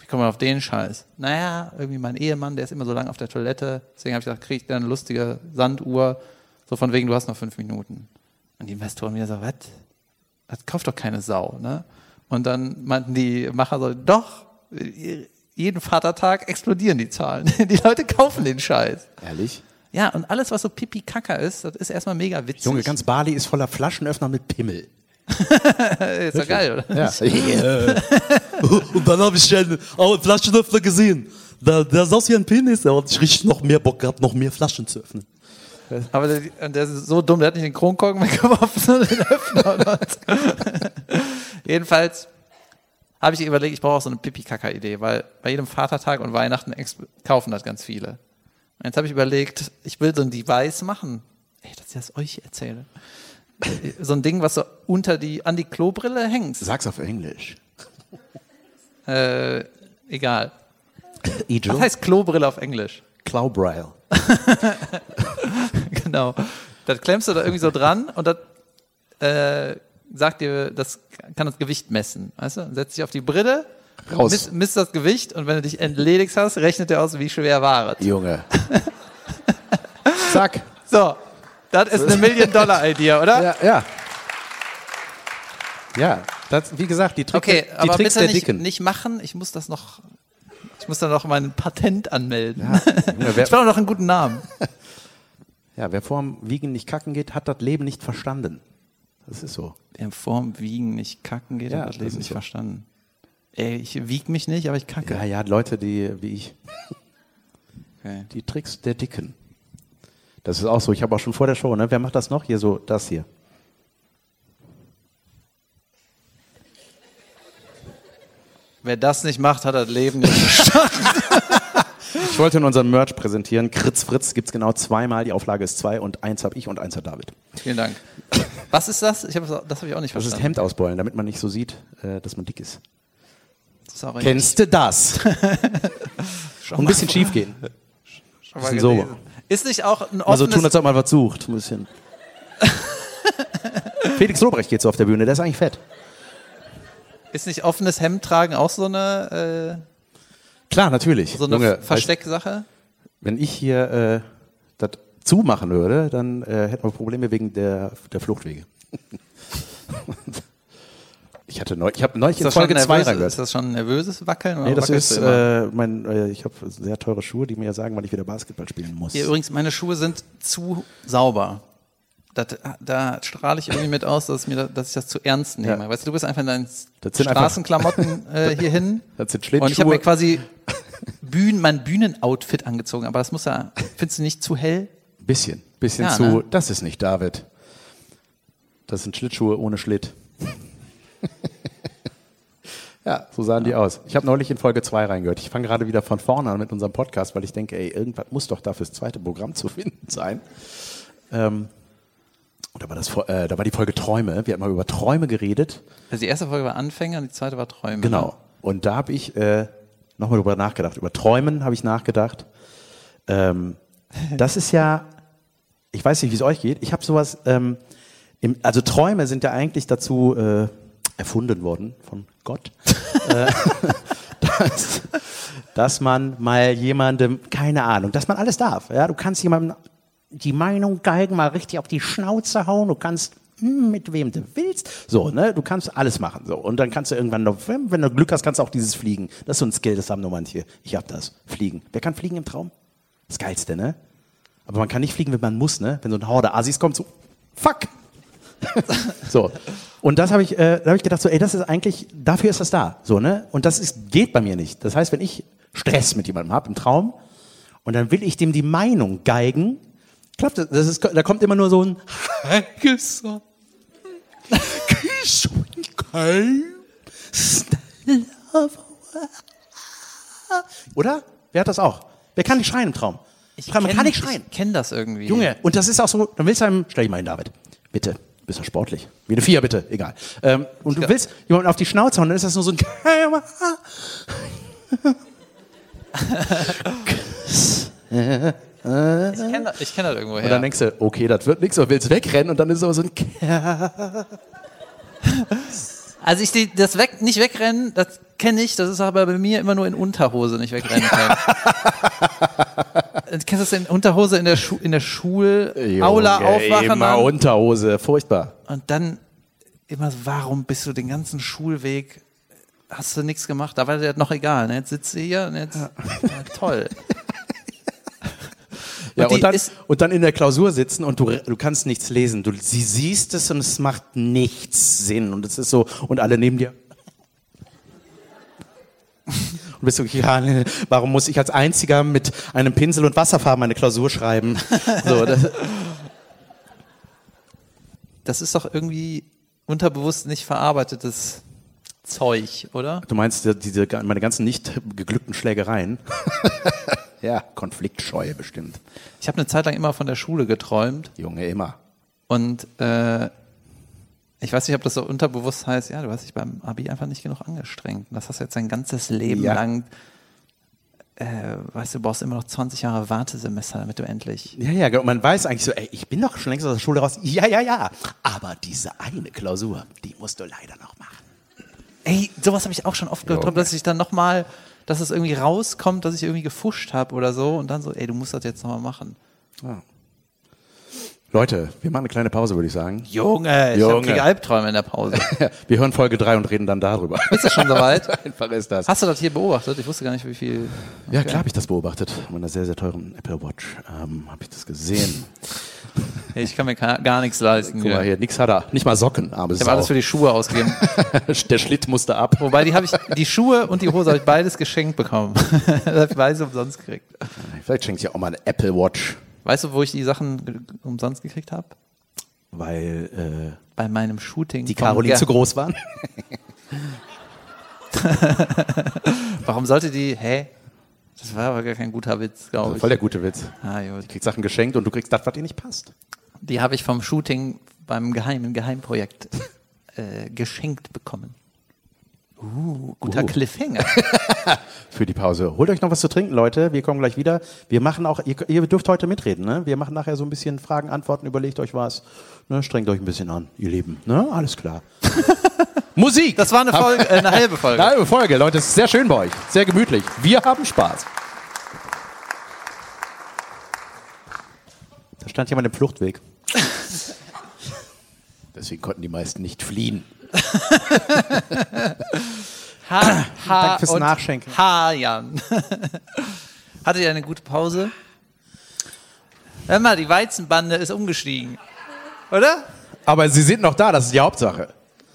Wie kommen wir auf den Scheiß? Naja, irgendwie mein Ehemann, der ist immer so lange auf der Toilette. Deswegen habe ich gedacht, krieg ich da eine lustige Sanduhr. So von wegen, du hast noch fünf Minuten. Und die Investoren wieder so, was? Das kauft doch keine Sau, ne? Und dann meinten die Macher so, doch, jeden Vatertag explodieren die Zahlen. Die Leute kaufen den Scheiß. Ehrlich? Ja, und alles, was so pipi-kaka ist, das ist erstmal mega witzig. Junge, ganz Bali ist voller Flaschenöffner mit Pimmel. ist doch geil, oder? Ja. Und dann habe ich einen Flaschenöffner gesehen. Da, der sah aus wie ein Penis. Da hatte ich richtig noch mehr Bock gehabt, noch mehr Flaschen zu öffnen. Aber der, und der ist so dumm, der hat nicht den Kronkorken weggeworfen, sondern den Öffner. Jedenfalls habe ich überlegt, ich brauche auch so eine Pipi-Kaka-Idee, weil bei jedem Vatertag und Weihnachten kaufen das ganz viele. Und jetzt habe ich überlegt, ich will so ein Device machen. Ey, dass ich das euch erzähle. So ein Ding, was so unter die, an die Klobrille hängt. Sag's auf Englisch. Äh, egal. Was heißt Klobrille auf Englisch? Clawbrail. Genau. Das klemmst du da irgendwie so dran und das äh, sagt dir, das kann das Gewicht messen. Weißt du? Setzt dich auf die Brille, Raus. misst, misst das Gewicht und wenn du dich entledigt hast, rechnet er aus, wie schwer war es. Junge. Zack. So, das ist eine Million-Dollar-Idee, oder? Ja, ja. Ja, das, wie gesagt, die, Trick, Okay, die aber Tricks bitte der nicht, Dicken. nicht machen. Ich muss das noch, ich muss da noch mein Patent anmelden. Junge, wer, Ich brauche noch einen guten Namen. ja, wer vorm Wiegen nicht kacken geht, hat das Leben nicht verstanden. Das ist so. Wer vorm Wiegen nicht kacken geht, Ja, hat das das Leben nicht so. verstanden. Ey, ich wieg mich nicht, aber ich kacke. Ja, ja, Leute, die wie ich. Okay. Die Tricks der Dicken. Das ist auch so. Ich habe auch schon vor der Show, ne? Wer macht das noch? Hier so, das hier. Wer das nicht macht, hat das Leben nicht verstanden. Ich wollte in unserem Merch präsentieren. Kritz Fritz gibt's genau zweimal. Die Auflage ist zwei und eins habe ich und eins hat David. Vielen Dank. Was ist das? Ich hab, das habe ich auch nicht Das ist verstanden. Hemd ausbeulen, damit man nicht so sieht, äh, dass man dick ist. Sorry. Kennst du das? Schon Und ein bisschen schief gehen. schon mal bisschen so. Ist nicht auch ein offenes, tun, als ob man was sucht. Ein bisschen. Felix Lobrecht geht so auf der Bühne, der ist eigentlich fett. ist nicht offenes Hemd tragen auch so eine, Klar, natürlich. äh, so eine Junge, Verstecksache? wenn ich hier äh, das zumachen würde, dann äh, hätten wir Probleme wegen der, der Fluchtwege. ich hatte neu, ich habe neulich in Ist das, schon Folge 2 nervös, reingehört. ist das schon ein nervöses Wackeln? Oder Nee, das ist, äh, mein, äh, ich habe sehr teure Schuhe, die mir sagen, wann ich wieder Basketball spielen muss. Hier, übrigens, meine Schuhe sind zu sauber. Das, da strahle ich irgendwie mit aus, dass, mir da, dass ich das zu ernst nehme. Ja. Weißt du, du bist einfach in deinen Straßenklamotten äh, hier hin. Das sind Und ich habe mir quasi Bühnen, mein Bühnenoutfit angezogen. Aber das muss ja, findest du nicht zu hell? Bisschen, bisschen Ja, zu, ne? das ist nicht David. Das sind Schlittschuhe ohne Schlitt. ja, so sahen die aus. Ich habe neulich in Folge 2 reingehört. Ich fange gerade wieder von vorne an mit unserem Podcast, weil ich denke, ey, irgendwas muss doch da fürs zweite Programm zu finden sein. Ähm, und da war, das, äh, da war die Folge Träume. Wir hatten mal über Träume geredet. Also die erste Folge war Anfänger und die zweite war Träume. ne? Genau. Und da habe ich äh, nochmal drüber nachgedacht. Über Träumen habe ich nachgedacht. Ähm, das ist ja, ich weiß nicht, wie es euch geht. Ich habe sowas, ähm, im, also Träume sind ja eigentlich dazu äh, erfunden worden von Gott, äh, dass, dass man mal jemandem, keine Ahnung, dass man alles darf. Ja, du kannst jemandem die Meinung geigen, mal richtig auf die Schnauze hauen. Du kannst hm, mit wem du willst. So, ne, du kannst alles machen. So. Und dann kannst du irgendwann noch, wenn, du Glück hast, kannst du auch dieses Fliegen. Das ist so ein Skill, das haben nur manche. Ich hab das. Fliegen. Wer kann fliegen im Traum? Das Geilste, ne? Aber man kann nicht fliegen, wenn man muss, ne? Wenn so ein Horde Asis kommt, so, fuck! so. Und das habe ich, äh, da habe ich gedacht, so, ey, das ist eigentlich, dafür ist das da. So, ne? Und das ist, geht bei mir nicht. Das heißt, wenn ich Stress mit jemandem habe im Traum und dann will ich dem die Meinung geigen, klappt das, das ist, da kommt immer nur so ein Oder? Wer hat das auch? Wer kann nicht schreien im Traum? man kann nicht schreien. Ich kenne das irgendwie. Junge, und das ist auch so, dann willst du einem, stell dich mal hin, David. Bitte. Bist du sportlich? Wie eine Vier, bitte. Egal. Ähm, und du willst jemanden auf die Schnauze hauen, dann ist das nur so ein Ich kenne das, ich kenn das irgendwo Und dann her. denkst du, okay, das wird nichts, und willst wegrennen und dann ist es aber so ein Also ich das weg, nicht wegrennen, das kenne ich, das ist aber bei mir immer nur in Unterhose nicht wegrennen können. Du Kennst du das in Unterhose in der, Schu in der Schulaula Junge, aufwachen Immer dann, Unterhose, furchtbar. und dann immer so, warum bist du den ganzen Schulweg, hast du nichts gemacht, da war dir das noch egal, ne? jetzt sitzt du hier und jetzt, ja, toll. Ja, die und, dann, und dann in der Klausur sitzen und du, du kannst nichts lesen. Du sie siehst es und es macht nichts Sinn. Und es ist so, und alle neben dir. Und bist du, ja, warum muss ich als Einziger mit einem Pinsel und Wasserfarben meine Klausur schreiben? So, das, Das ist doch irgendwie unterbewusst nicht verarbeitetes Zeug, oder? du meinst die- diese, meine ganzen nicht geglückten Schlägereien? ja, Konfliktscheue bestimmt. Ich habe eine Zeit lang immer von der Schule geträumt Junge, immer. und äh, ich weiß nicht, ob das so unterbewusst heißt, ja, du hast dich beim Abi einfach nicht genug angestrengt. Und Das hast du jetzt dein ganzes Leben Ja. lang, äh, weißt du, du brauchst immer noch 20 Jahre Wartesemester, damit du endlich. Ja, ja, genau. man weiß eigentlich so, ey, ich bin doch schon längst aus der Schule raus. Ja, ja, ja. Aber diese eine Klausur, die musst du leider noch machen. Ey, sowas habe ich auch schon oft geträumt, dass ich dann nochmal, dass es irgendwie rauskommt, dass ich irgendwie gefuscht habe oder so und dann so, ey, du musst das jetzt nochmal machen. Leute, wir machen eine kleine Pause, würde ich sagen. Junge, ich Junge. habe kriege Albträume in der Pause. Wir hören Folge 3 und reden dann darüber. Ist das schon soweit? Einfach ist das. Hast du das hier beobachtet? Ich wusste gar nicht, wie viel. Ja, klar habe ich das beobachtet. Mit einer sehr, sehr teuren Apple Watch ähm, habe ich das gesehen. Ich kann mir gar nichts leisten. Guck mal Ja. hier, nix hat er. Nicht mal Socken, arme Ich habe alles für die Schuhe ausgegeben. Der Schlitt musste ab. Wobei, die habe ich, die Schuhe und die Hose habe ich beides geschenkt bekommen. das habe ich umsonst gekriegt. Vielleicht schenkt ihr auch mal eine Apple Watch, Weißt du, wo ich die Sachen umsonst gekriegt habe? weil äh, Bei meinem Shooting. die Caroline zu groß waren. Warum sollte die, hä? Das war aber gar kein guter Witz, glaube ich. voll der gute Witz. ah, gut. Du kriegst Sachen geschenkt und du kriegst das, was dir nicht passt. Die habe ich vom Shooting beim geheimen Geheimprojekt äh, geschenkt bekommen. Uh, guter Uh. Cliffhanger. für die Pause. Holt euch noch was zu trinken, Leute. Wir kommen gleich wieder. Wir machen auch, ihr, ihr dürft heute mitreden, ne? Wir machen nachher so ein bisschen Fragen, Antworten, überlegt euch was. Ne? Strengt euch ein bisschen an, ihr Lieben. Ne? Alles klar. Musik! Das war eine Folge, äh, eine halbe Folge. Eine halbe Folge, Leute. Es ist sehr schön bei euch. Sehr gemütlich. Wir haben Spaß. Da stand jemand im Fluchtweg. Deswegen konnten die meisten nicht fliehen. Ha, ha Danke fürs und Nachschenken. Ha, Jan. Hattet ihr eine gute Pause? Hör mal, die Weizenbande ist umgestiegen. Oder? Aber sie sind noch da, das ist die Hauptsache.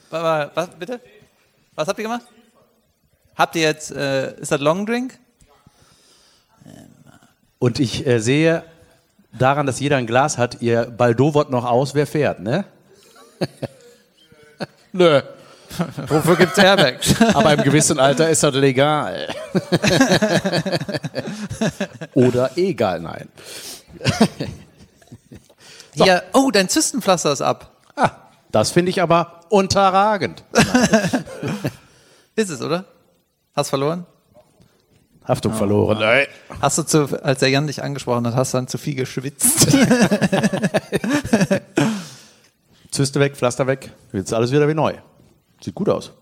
Wa- wa- Was, bitte? Was habt ihr gemacht? Habt ihr jetzt, äh, ist das Long Drink? Und ich äh, sehe daran, dass jeder ein Glas hat, ihr baldowert noch aus, wer fährt, ne? Nö. Wofür gibt's Airbags? Aber im gewissen Alter ist das legal. Oder egal, nein. Hier, oh, dein Zystenpflaster ist ab. Ah, das finde ich aber unterragend. Ist es, oder? Hast verloren? Haftung verloren. Nein. Hast du zu, als der Jan dich angesprochen hat, hast du dann zu viel geschwitzt? Zyste weg, Pflaster weg. Jetzt ist alles wieder wie neu. Sieht gut aus.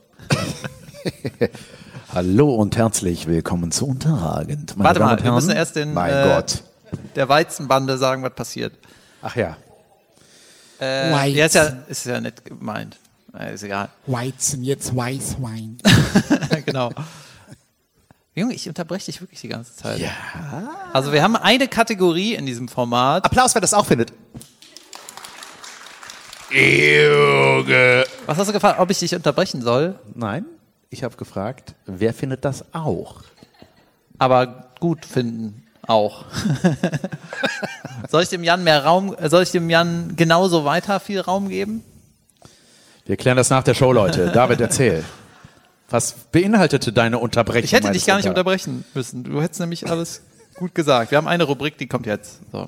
Hallo und herzlich willkommen zu Unterragend. meine Warte Damen mal, und wir müssen erst den, Mein äh, Gott. Der Weizenbande sagen, was passiert. Ach ja. Äh, Weizen. ja, ist ja, ist ja nett gemeint. Äh, ist egal. Weizen, jetzt Weißwein. genau. Junge, ich unterbreche dich wirklich die ganze Zeit. Ja. Also wir haben eine Kategorie in diesem Format. Applaus, wer das auch findet. Was hast du gefragt, ob ich dich unterbrechen soll? Nein, ich habe gefragt, wer findet das auch? Aber gut finden auch. soll ich dem Jan mehr Raum, soll ich dem Jan genauso weiter viel Raum geben? Wir klären das nach der Show, Leute. David, erzähl. Was beinhaltete deine Unterbrechung? Ich hätte dich gar nicht Unter- unterbrechen müssen. Du hättest nämlich alles gut gesagt. Wir haben eine Rubrik, die kommt jetzt. So.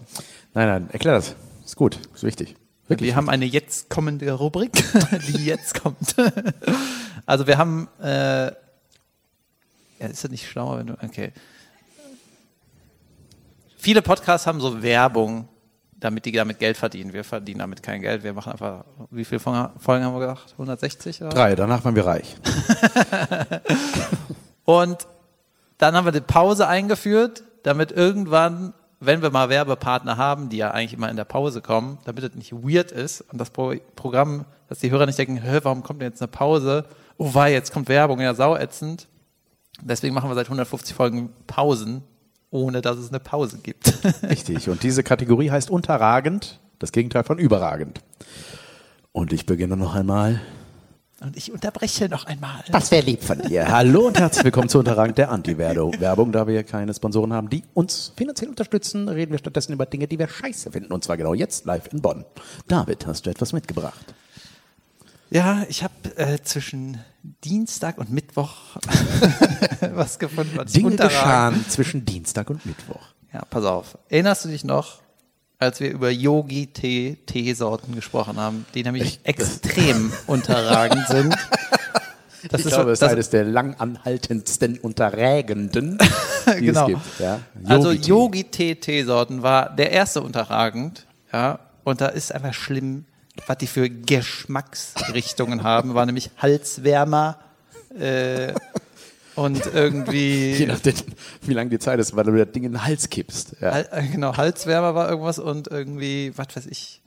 Nein, nein, erklär das. Ist gut, ist wichtig. Wir haben eine jetzt kommende Rubrik, die jetzt kommt. also wir haben, äh, ja, ist das nicht schlauer, wenn du, okay. Viele Podcasts haben so Werbung, damit die damit Geld verdienen. Wir verdienen damit kein Geld. Wir machen einfach, wie viele Folgen haben wir gesagt? 160? Oder? Drei, danach waren wir reich. Und dann haben wir die Pause eingeführt, damit irgendwann, wenn wir mal Werbepartner haben, die ja eigentlich immer in der Pause kommen, damit es nicht weird ist und das Pro Programm, dass die Hörer nicht denken, Hä, warum kommt denn jetzt eine Pause? Oh wei, jetzt kommt Werbung, ja sauätzend. Deswegen machen wir seit 150 Folgen Pausen, ohne dass es eine Pause gibt. Richtig. Und diese Kategorie heißt unterragend, das Gegenteil von überragend. Und ich beginne noch einmal. Und ich unterbreche noch einmal. Das wäre lieb von dir. Hallo und herzlich willkommen zu Unterragend der Anti-Werbung. Da wir keine Sponsoren haben, die uns finanziell unterstützen, reden wir stattdessen über Dinge, die wir scheiße finden. Und zwar genau jetzt live in Bonn. David, hast du etwas mitgebracht? Ja, ich habe äh, zwischen Dienstag und Mittwoch was gefunden, was Dinge geschahen zwischen Dienstag und Mittwoch. Ja, pass auf. Erinnerst du dich noch, als wir über Yogi-Tee-Teesorten gesprochen haben, die nämlich extrem unterragend sind? Das ich ist glaube, es ist eines der langanhaltendsten Unterrägenden, die Genau. es gibt. Ja? Also Yogi-Tee. Yogi-Tee-Teesorten war der erste unterragend, ja, und da ist einfach schlimm, was die für Geschmacksrichtungen haben, war nämlich Halswärmer äh, und Je irgendwie nachdem, wie lange die Zeit ist, weil du das Ding in den Hals kippst. Ja. Hal- äh, genau, Halswärmer war irgendwas und irgendwie, was weiß ich,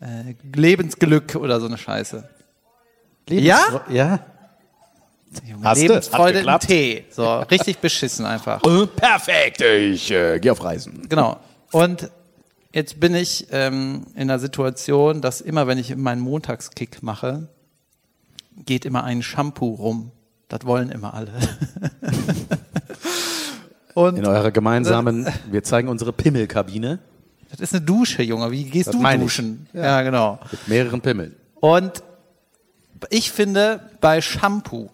äh, Lebensglück oder so eine Scheiße. Ja? Ja. Junge, Hast du? Hat Lebensfreude im. Tee. So, richtig beschissen einfach. Perfekt, ich äh, gehe auf Reisen. Genau. Und jetzt bin ich ähm, in der Situation, dass immer, wenn ich meinen Montagskick mache, geht immer ein Shampoo rum. Das wollen immer alle. Und In eurer gemeinsamen, wir zeigen unsere Pimmelkabine das ist eine Dusche, Junge. Wie gehst Das du duschen? Ja. genau. mit mehreren Pimmeln. Und ich finde, bei Shampoo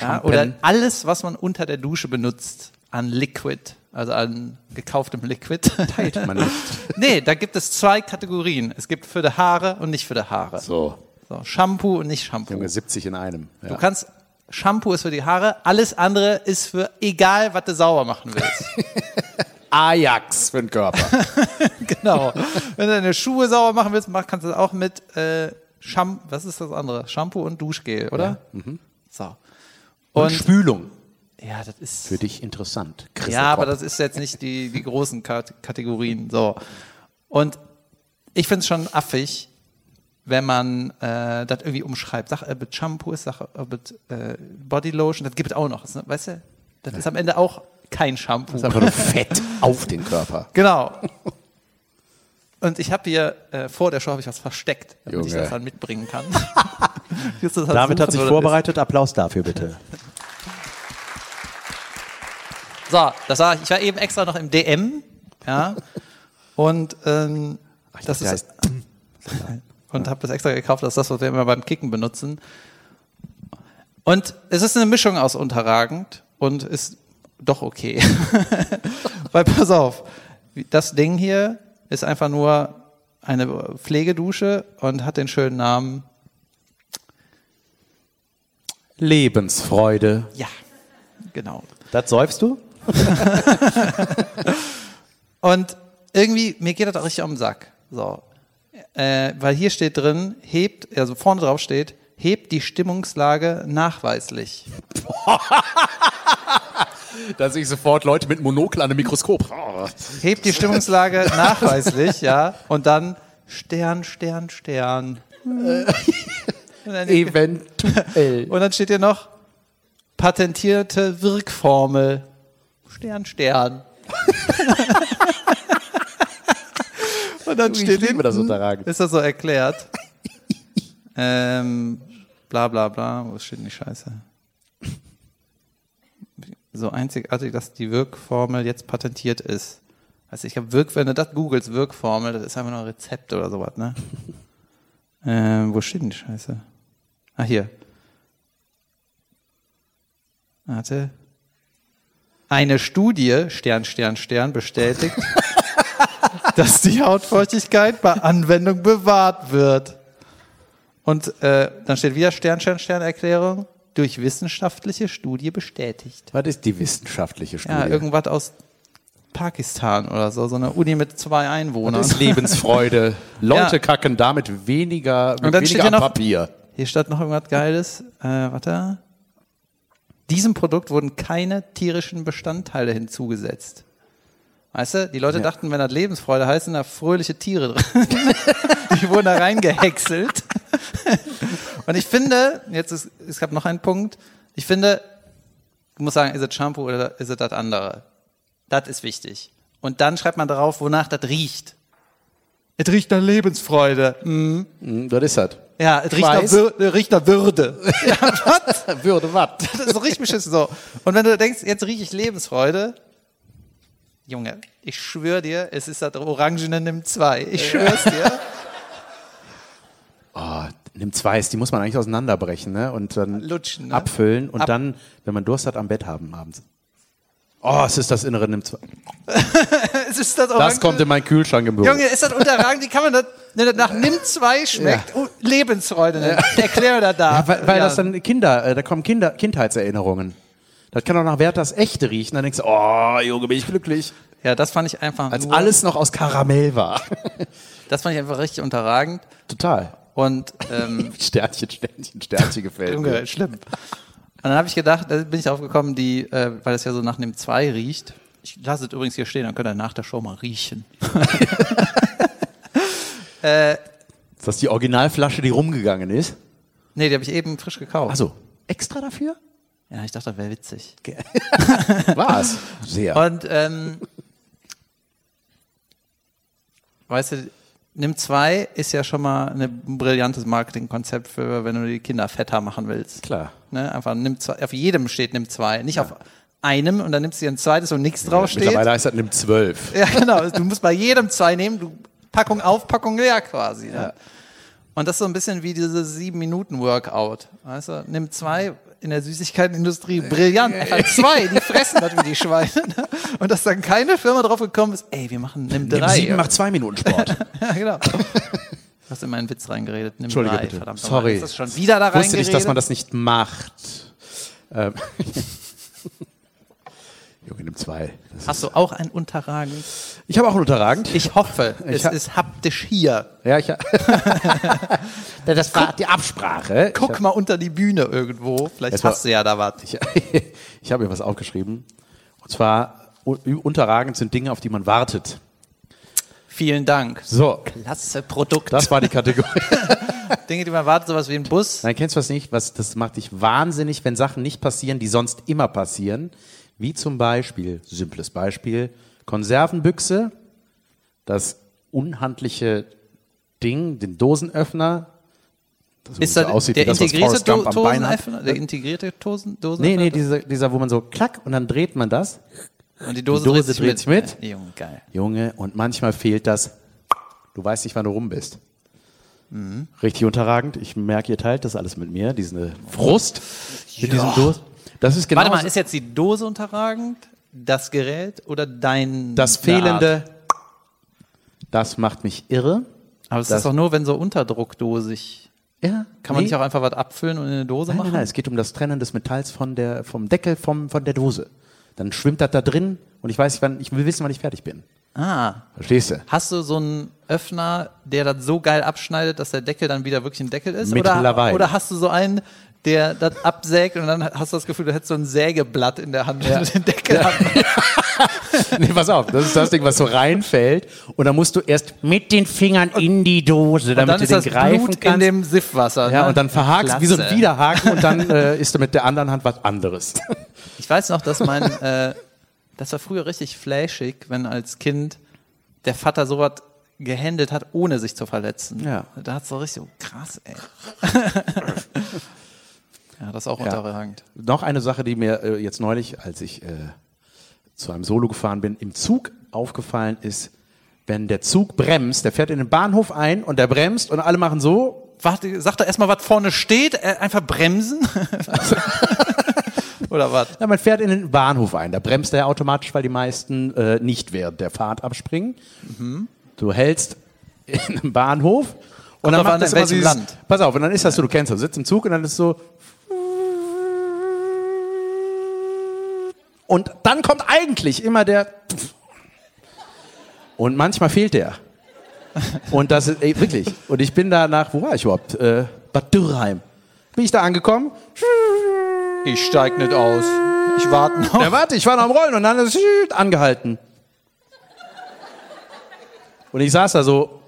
ja, Shampoo. oder alles, was man unter der Dusche benutzt, an Liquid, also an gekauftem Liquid, Teilt man nicht. nee, da gibt es zwei Kategorien. Es gibt für die Haare und nicht für die Haare. So, So, Shampoo und nicht Shampoo. Junge, 70 in einem. Ja. Du kannst, Shampoo ist für die Haare, alles andere ist für egal, was du sauber machen willst. Ajax für den Körper. genau. Wenn du deine Schuhe sauber machen willst, kannst du das auch mit äh, Shampoo, was ist das andere? Shampoo und Duschgel, oder? So. Und, Und Spülung. Ja, das ist Für dich interessant. Chris Ja, aber das ist jetzt nicht die, die großen Kat Kategorien. So. Und ich finde es schon affig, wenn man äh, das irgendwie umschreibt. Sag, äh, mit Shampoo ist, sag, äh, mit äh, Bodylotion, das gibt es auch noch. Das, weißt du, das ist am Ende auch kein Shampoo. Das ist einfach nur Fett auf den Körper. Genau. Und ich habe hier äh, vor der Show habe ich was versteckt, damit ich Junge. das dann mitbringen kann. Ich halt David hat sich vorbereitet. Applaus dafür bitte. So, das war, ich war eben extra noch im DM, ja, und ähm, das Der ist heißt, und habe das extra gekauft, das ist das, was wir immer beim Kicken benutzen. Und es ist eine Mischung aus unterragend und ist doch okay. Weil pass auf, das Ding hier ist einfach nur eine Pflegedusche und hat den schönen Namen, Lebensfreude. ja, genau. Das säufst du? Und irgendwie, mir geht das auch richtig um den Sack. So. Äh, weil hier steht drin, hebt, also vorne drauf steht, hebt die Stimmungslage nachweislich. Da sehe ich sofort Leute mit Monokel an einem Mikroskop. hebt die Stimmungslage nachweislich, ja, und dann Stern, Stern, Stern. Eventuell. und dann steht hier noch patentierte Wirkformel. Stern, Stern. und dann Ich steht liebe das hinten- unterragend. Ist das so erklärt? ähm, bla bla bla. Wo steht denn die Scheiße? So einzigartig, dass die Wirkformel jetzt patentiert ist. Also ich habe Wirk, wenn du das googelst, Wirkformel, das ist einfach nur ein Rezept oder sowas, ne? ähm, wo steht denn die Scheiße? Ah, hier. Warte. Eine Studie, Stern, Stern, Stern, bestätigt, dass die Hautfeuchtigkeit bei Anwendung bewahrt wird. Und äh, dann steht wieder Stern, Stern, Stern Erklärung, durch wissenschaftliche Studie bestätigt. Was ist die wissenschaftliche Studie? Ja, irgendwas aus Pakistan oder so, so eine Uni mit zwei Einwohnern. das ist Lebensfreude. Leute Ja. kacken damit weniger, mit weniger am noch- Papier. Hier steht noch irgendwas Geiles. Äh, warte. Diesem Produkt wurden keine tierischen Bestandteile hinzugesetzt. Weißt du, die Leute dachten, wenn das Lebensfreude heißt, sind da fröhliche Tiere drin. die wurden da reingehäckselt. Und ich finde, jetzt ist, es gab noch einen Punkt. Ich finde, du musst sagen, ist es Shampoo oder ist es das andere? Das ist wichtig. Und dann schreibt man drauf, wonach das riecht. Es riecht nach Lebensfreude. Mhm. Hm, Was ist das? Ja, Weiß. Wür äh, riecht nach Würde. Würde was? Das ist so richtig beschissen so. Und wenn du denkst, jetzt rieche ich Lebensfreude, Junge, ich schwöre dir, es ist das Orangene Nimm 2. Ich schwör's dir. Oh, nimm zwei, die muss man eigentlich auseinanderbrechen, ne? Und dann Lutschen, ne? abfüllen und Ab- dann, wenn man Durst hat, am Bett haben abends. Oh, es ist das Innere nimm zwei. es ist das Das kommt in meinen Kühlschrank im Büro. Junge, ist das unterragend? Wie kann man das, wenn das nach Nimm 2 schmeckt, oh, Lebensfreude nennen? Erkläre das da. Ja, weil, weil Ja. das dann Kinder, äh, da kommen Kinder, Kindheitserinnerungen. Das kann auch nach Werthers echte riechen. Dann denkst du, oh, Junge, bin ich glücklich. ja, das fand ich einfach Als alles noch aus Karamell war. das fand ich einfach richtig unterragend. Total. Und ähm, Sternchen, Sternchen, Sternchen gefällt Junge, mir. schlimm. Und dann habe ich gedacht, da bin ich drauf gekommen, die, äh, weil das ja so nach Nimm 2 riecht. Ich lasse es übrigens hier stehen, dann könnt ihr nach der Show mal riechen. Ist das die Originalflasche, die rumgegangen ist? Nee, die habe ich eben frisch gekauft. Also, extra dafür? Ja, ich dachte, das wäre witzig. War's. Sehr. Und ähm, weißt du, Nimm 2 ist ja schon mal ein brillantes Marketingkonzept für, wenn du die Kinder fetter machen willst. Klar. Ne? Einfach Nimm 2, auf jedem steht Nimm 2, nicht auf einem und dann nimmst du dir ein zweites und nichts draufsteht. Mittlerweile heißt das nimm zwölf. Ja, genau. Du musst bei jedem zwei nehmen, du Packung auf, Packung leer quasi. Ne? Und das ist so ein bisschen wie dieses sieben Minuten Workout. Weißt du, nimm zwei in der Süßigkeitenindustrie brillant. Einfach zwei, die fressen das wie die Schweine. Ne? Und dass dann keine Firma drauf gekommen ist, ey, wir machen nimm Nimm drei. sieben macht zwei Minuten Sport. ja, genau. Du hast in meinen Witz reingeredet. Nimm Entschuldige drei. bitte. Verdammt. Sorry. Ist das schon wieder da Ich wusste nicht, dass man das nicht macht. Ähm. Junge, nimm zwei. Das Hast du auch ein Unterragend? Ich habe auch einen unterragend. Ich hoffe, Ich es hab- ist haptisch hier. ja, ich das war die Absprache. Guck mal unter die Bühne irgendwo. Vielleicht hast du ja da was. Ich, ich habe mir was aufgeschrieben. Und zwar, unterragend sind Dinge, auf die man wartet. Vielen Dank. So, Klasse Produkt. das war die Kategorie. Dinge, die man wartet, sowas wie ein Bus. Nein, kennst du was nicht? Was, das macht dich wahnsinnig, wenn Sachen nicht passieren, die sonst immer passieren. Wie zum Beispiel, simples Beispiel, Konservenbüchse, das unhandliche Ding, den Dosenöffner. Das Ist so das aussieht der wie das, was integrierte Do. Dosenöffner? Der integrierte Dosen Nee, Dosenöffner? nee, dieser, dieser, wo man so klack und dann dreht man das. Und die Dose, die Dose dreht, sich mit. mit. Ja, Junge, geil. Junge, und manchmal fehlt das. Du weißt nicht, wann du rum bist. Richtig unterragend. Ich merke, ihr teilt das alles mit mir, diese Frust mit diesem Dos. Das ist genau Warte mal, ist jetzt die Dose unterragend, das Gerät oder dein das fehlende. Das macht mich irre. Aber es das- ist doch nur, wenn so unterdruckdosig. Ja, Kann man nicht auch einfach was abfüllen und in eine Dose Nein, machen? nein, nein, es geht um das Trennen des Metalls von der, vom Deckel vom, von der Dose. Dann schwimmt das da drin und ich weiß, nicht, wann, ich will wissen, wann ich fertig bin. Ah. Verstehst du? Hast du so einen Öffner, der das so geil abschneidet, dass der Deckel dann wieder wirklich ein Deckel ist? Mittlerweile. Oder, oder hast du so einen, der das absägt und dann hast du das Gefühl, du hättest so ein Sägeblatt in der Hand, wenn du den Deckel hast. Nee, pass auf, das ist das Ding, was so reinfällt. Und dann musst du erst mit den Fingern in die Dose, Und damit dann du ist den das greifen Blut in kannst. dem Siffwasser. ja, ne? und dann verhakst wie so ein Klasse. Widerhaken und dann äh, ist du mit der anderen Hand was anderes. Ich weiß noch, dass mein, äh, das war früher richtig flashig, wenn als Kind der Vater sowas gehändelt hat, ohne sich zu verletzen. Ja. Da hat es so richtig so krass, ey. ja, das ist auch unterragend. Noch eine Sache, die mir äh, jetzt neulich, als ich äh, zu einem Solo gefahren bin, im Zug aufgefallen ist, wenn der Zug bremst, der fährt in den Bahnhof ein und der bremst und alle machen so. Warte, sag doch erstmal, was vorne steht, äh, einfach bremsen. Oder was? Ja, man fährt in den Bahnhof ein, da bremst er automatisch, weil die meisten äh, nicht während der Fahrt abspringen. Du hältst in einem Bahnhof und dann drauf macht das immer dieses, Land. Pass auf, und dann ist das so, du kennst das, du sitzt im Zug und dann ist so. Und dann kommt eigentlich immer der. Und manchmal fehlt der. Und das ist ey, wirklich. Und ich bin da nach, wo war ich überhaupt? Äh, Bad Dürrheim. Bin ich da angekommen? Ich steig nicht aus. Ich warte noch. Ja, warte, ich war noch am Rollen und dann ist es angehalten. Und ich saß da so.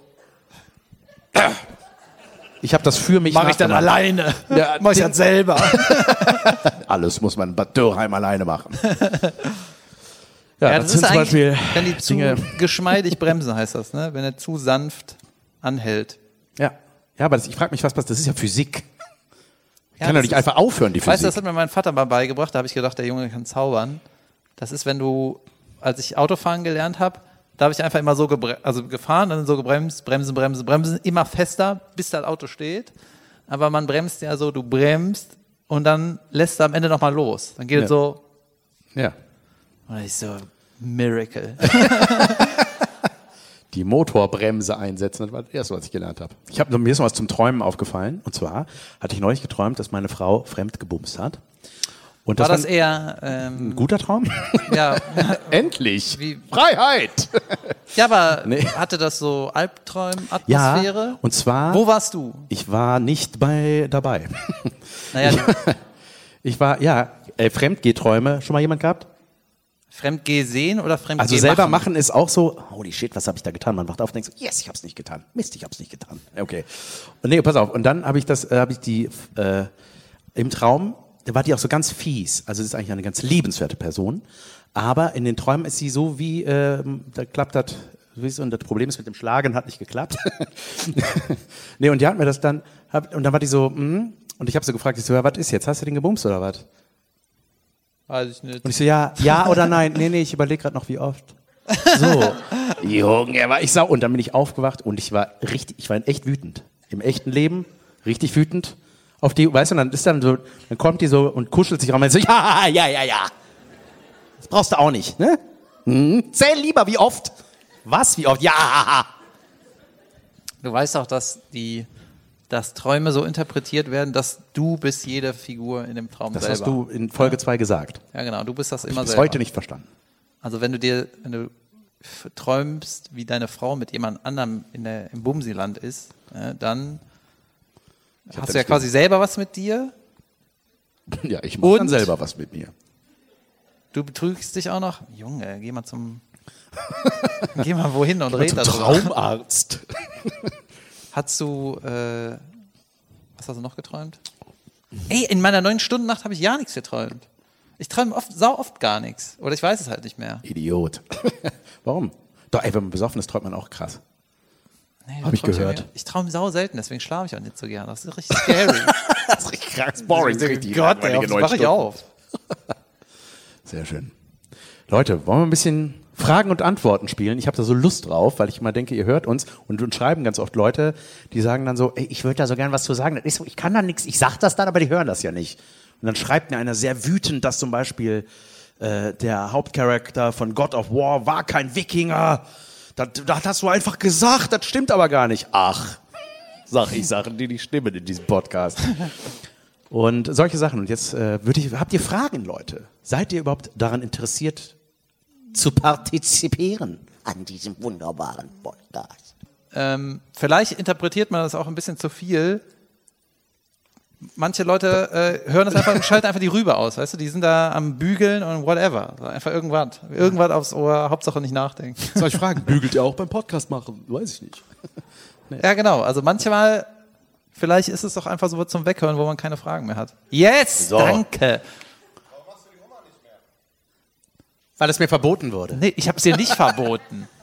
Ich habe das für mich Mach ich dann alleine. Ja, Mach ich das selber. Alles muss man in Bad Dürrheim alleine machen. Ja, Ja, das, das, ist zum eigentlich, Beispiel wenn die zu Dinge. geschmeidig bremsen, heißt das, ne? Wenn er zu sanft anhält. Ja, ja aber das, ich frage mich, was passiert. Das ist ja Physik. Ja, kann doch nicht ist- einfach aufhören, die Weißt du, Physik. das hat mir mein Vater mal beigebracht, da habe ich gedacht, der Junge kann zaubern. Das ist, wenn du, als ich Autofahren gelernt habe, da habe ich einfach immer so also gefahren, dann so gebremst, bremsen, bremsen, bremsen, immer fester, bis das Auto steht. Aber man bremst ja so, du bremst und dann lässt du am Ende nochmal los. Dann geht Ja. es so, ja. und ich so, Miracle. die Motorbremse einsetzen. Das war das Erste, was ich gelernt habe. Ich hab, mir ist noch was zum Träumen aufgefallen. Und zwar hatte ich neulich geträumt, dass meine Frau fremd gebumst hat. Und War das eher, ein ähm, guter Traum? ja, Endlich! Wie- Freiheit! ja, aber Nee. hatte das so Ja, Albträum-Atmosphäre? und zwar, Wo warst du? ich war nicht bei dabei. Naja, Ich war, ja, äh, Fremdgehträume. Schon mal jemand gehabt? Fremdgeh sehen oder Fremdgeh Also selber machen? machen ist auch so, holy shit, was habe ich da getan? Man wacht auf und denkt so, yes, ich hab's nicht getan. Mist, ich hab's nicht getan. Okay. Und nee, pass auf. Und dann habe ich das, äh, habe ich die äh, im Traum, da war die auch so ganz fies. Also das ist eigentlich eine ganz liebenswerte Person. Aber in den Träumen ist sie so wie, äh, da klappt das, wie so, und das Problem ist mit dem Schlagen hat nicht geklappt. nee, und die hat mir das dann, hab, und dann war die so, mm, und ich habe sie gefragt, ich so, ja, was ist jetzt? Hast du den gebumst oder was? Weiß ich nicht. Und ich so, ja, ja oder nein? Nee, nee, ich überlege gerade noch, wie oft. So. Junge, war ich sau. Und dann bin ich aufgewacht und ich war richtig, ich war echt wütend. Im echten Leben richtig wütend auf die, weißt du, dann ist dann so, dann kommt die so und kuschelt sich ran und so, ja, ja, ja, ja. Das brauchst du auch nicht, ne? Hm, zähl lieber, wie oft. Was, wie oft? Ja. Du weißt auch, dass die, dass Träume so interpretiert werden, dass du bist jede Figur in dem Traum Das selber. hast du in Folge 2 gesagt. ja, genau. Du bist das immer Bis selber. heute nicht verstanden. Also wenn du dir, wenn du träumst, wie deine Frau mit jemand anderem in der, im Bumsiland ist, äh, dann hab hast das du ja quasi selber was mit dir. Ja, ich mache dann selber was mit mir. Du betrügst dich auch noch. Junge, geh mal zum, geh mal wohin und red darüber. Traumarzt. Hast du, äh, was hast du noch geträumt? Ey, in meiner neun Stunden Nacht habe ich gar nichts geträumt. Ich träume oft, sau oft gar nichts. Oder ich weiß es halt nicht mehr. Idiot. Warum? Doch, ey, wenn man besoffen ist, träumt man auch krass. Nee, Hab ich gehört. mehr? Ich träume sau selten, deswegen schlafe ich auch nicht so gern. Das ist richtig scary. Das ist richtig krass boring. Das ist richtig Gott, ey, das mache ich auf. Sehr schön. Leute, wollen wir ein bisschen Fragen und Antworten spielen? Ich habe da so Lust drauf, weil ich immer denke, ihr hört uns und uns schreiben ganz oft Leute, die sagen dann so, ey, ich würde da so gern was zu sagen. Ist so, ich kann da nichts, ich sag das dann, aber die hören das ja nicht. Und dann schreibt mir einer sehr wütend, dass zum Beispiel äh, der Hauptcharakter von God of War war kein Wikinger. Das, das hast du einfach gesagt, das stimmt aber gar nicht. Ach, sag ich Sachen, die nicht stimmen in diesem Podcast. Und solche Sachen. Und jetzt äh, würde ich, habt ihr Fragen, Leute? Seid ihr überhaupt daran interessiert, zu partizipieren? An diesem wunderbaren Podcast. Ähm, vielleicht interpretiert man das auch ein bisschen zu viel. Manche Leute äh, hören das einfach und schalten einfach die Rübe aus, weißt du? Die sind da am Bügeln und whatever. So Einfach irgendwas. Irgendwas aufs Ohr, Hauptsache nicht nachdenken. Soll ich fragen, bügelt ihr auch beim Podcast machen? Weiß ich nicht. Ja, genau. Also manchmal, vielleicht ist es doch einfach so zum Weghören, wo man keine Fragen mehr hat. Yes, danke. Weil es mir verboten wurde. Nee, ich habe es dir nicht verboten.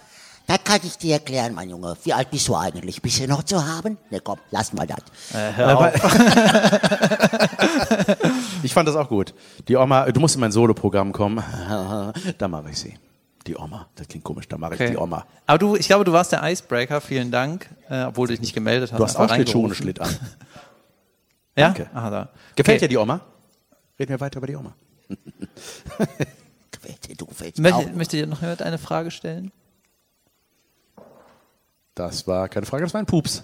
Das kann ich dir erklären, mein Junge. Wie alt bist du eigentlich? Bist du noch zu haben? Ne, komm, lass mal das. Ich fand das auch gut. Die Oma, du musst in mein Soloprogramm kommen. Da mache ich sie. Die Oma, das klingt komisch, da mache ich Okay. die Oma. Aber du, ich glaube, du warst der Icebreaker. Vielen Dank, äh, obwohl du dich nicht gemeldet hast. Du hast auch Schlittschuhe ohne. Schlitt an. Ja? Danke. Aha, da. Gefällt Okay. dir die Oma? Reden wir weiter über die Oma. Gefällt dir, du gefällst mir auch. Möchte, möchte dir noch jemand eine Frage stellen? Das war keine Frage, das war ein Pups.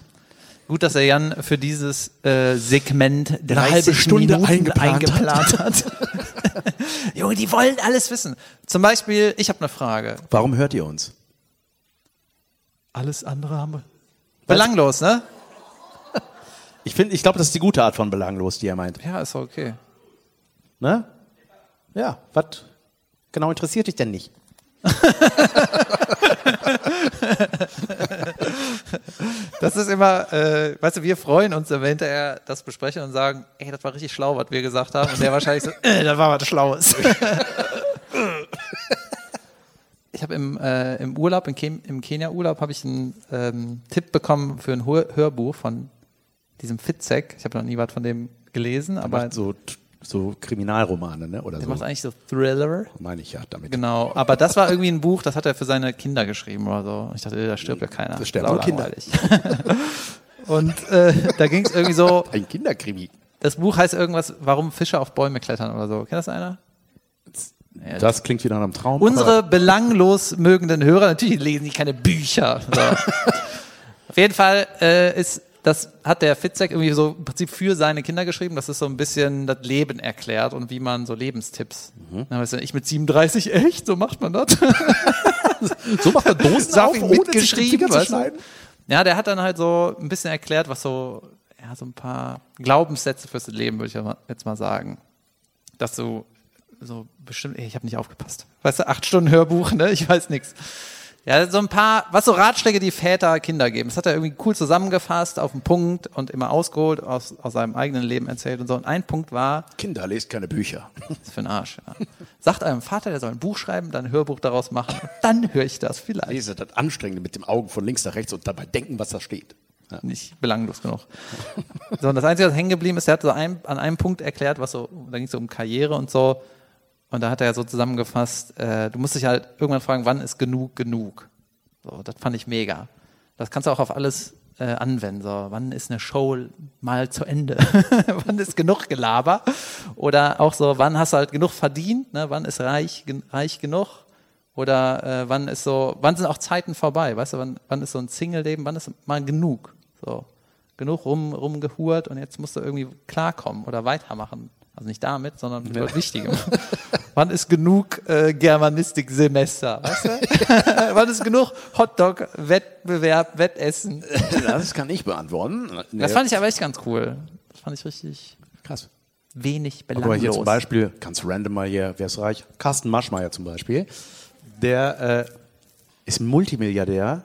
Gut, dass er Jan für dieses äh, Segment 30 halbe Stunde Minuten eingeplant eingeplant hat. Junge, die wollen alles wissen. Zum Beispiel, ich habe eine Frage. Warum hört ihr uns? Alles andere haben wir. Belanglos, ne? Ich finde, ich glaube, das ist die gute Art von belanglos, die er meint. Ja, ist okay. Ne? Ja, was genau interessiert dich denn nicht? Das ist immer, äh, weißt du, wir freuen uns, wenn wir hinterher das besprechen und sagen, ey, das war richtig schlau, was wir gesagt haben. Und der wahrscheinlich so, äh, das war was Schlaues. ich habe im, äh, im Urlaub, im, Ken im Kenia-Urlaub, habe ich einen ähm, Tipp bekommen für ein Hör Hörbuch von diesem Fitzek. Ich habe noch nie was von dem gelesen, aber Macht so, so Kriminalromane, ne? Oder der so. macht eigentlich so Thriller. Meine ich ja damit. Genau, aber das war irgendwie ein Buch, das hat er für seine Kinder geschrieben oder so. Ich dachte, da stirbt ja keiner. Da sterben nur Kinder. Und äh, da ging es irgendwie so, Ein Kinderkrimi. das Buch heißt irgendwas, warum Fische auf Bäume klettern oder so. Kennt das einer? Das klingt wieder nach einem Traum. Unsere belanglos mögenden Hörer, natürlich lesen die keine Bücher. So. Auf jeden Fall äh, ist, das hat der Fitzek irgendwie so im Prinzip für seine Kinder geschrieben. Das ist so ein bisschen das Leben erklärt und wie man so Lebenstipps. Mhm. Dann weißt du, ich mit 37, echt? So macht man das? so macht er Dosen Sag auf, ohne mitgeschrieben, zu schneiden. Ja, der hat dann halt so ein bisschen erklärt, was so, ja, so ein paar Glaubenssätze fürs Leben, würde ich jetzt mal sagen. Dass du so bestimmt, ey, ich habe nicht aufgepasst. Weißt du, acht Stunden Hörbuch, ne? Ich weiß nichts. Ja, so ein paar, was so Ratschläge, die Väter Kinder geben. Das hat er irgendwie cool zusammengefasst, auf den Punkt und immer ausgeholt, aus, aus seinem eigenen Leben erzählt und so. Und ein Punkt war, Kinder, lest keine Bücher. das ist für ein Arsch, ja. Sagt eurem Vater, der soll ein Buch schreiben, dann ein Hörbuch daraus machen. Dann höre ich das vielleicht. Lese das Anstrengende mit dem Augen von links nach rechts und dabei denken, was da steht. Ja. nicht belanglos genug. So, und das Einzige, was hängen geblieben ist, er hat so ein, an einem Punkt erklärt, was so, da ging es so um Karriere und so. Und da hat er so zusammengefasst, äh, du musst dich halt irgendwann fragen, wann ist genug genug? So, das fand ich mega. Das kannst du auch auf alles äh, anwenden. So, wann ist eine Show mal zu Ende? wann ist genug Gelaber? Oder auch so, wann hast du halt genug verdient? Ne? Wann ist reich, gen reich genug? Oder äh, wann ist so, wann sind auch Zeiten vorbei? Weißt du, wann, wann ist so ein Single-Leben? Wann ist mal genug? So, genug rum, rumgehurt und jetzt musst du irgendwie klarkommen oder weitermachen. Also nicht damit, sondern mit was Wichtigem. wann ist genug äh, Germanistik-Semester? Weißt du? wann ist genug Hotdog-Wettbewerb, Wettessen? Das kann ich beantworten. Das fand ich aber echt ganz cool. Das fand ich richtig krass. wenig Guck mal hier zum belanglos. Beispiel, ganz random mal hier, wer ist reich? Carsten Maschmeyer zum Beispiel. Der äh, ist Multimilliardär.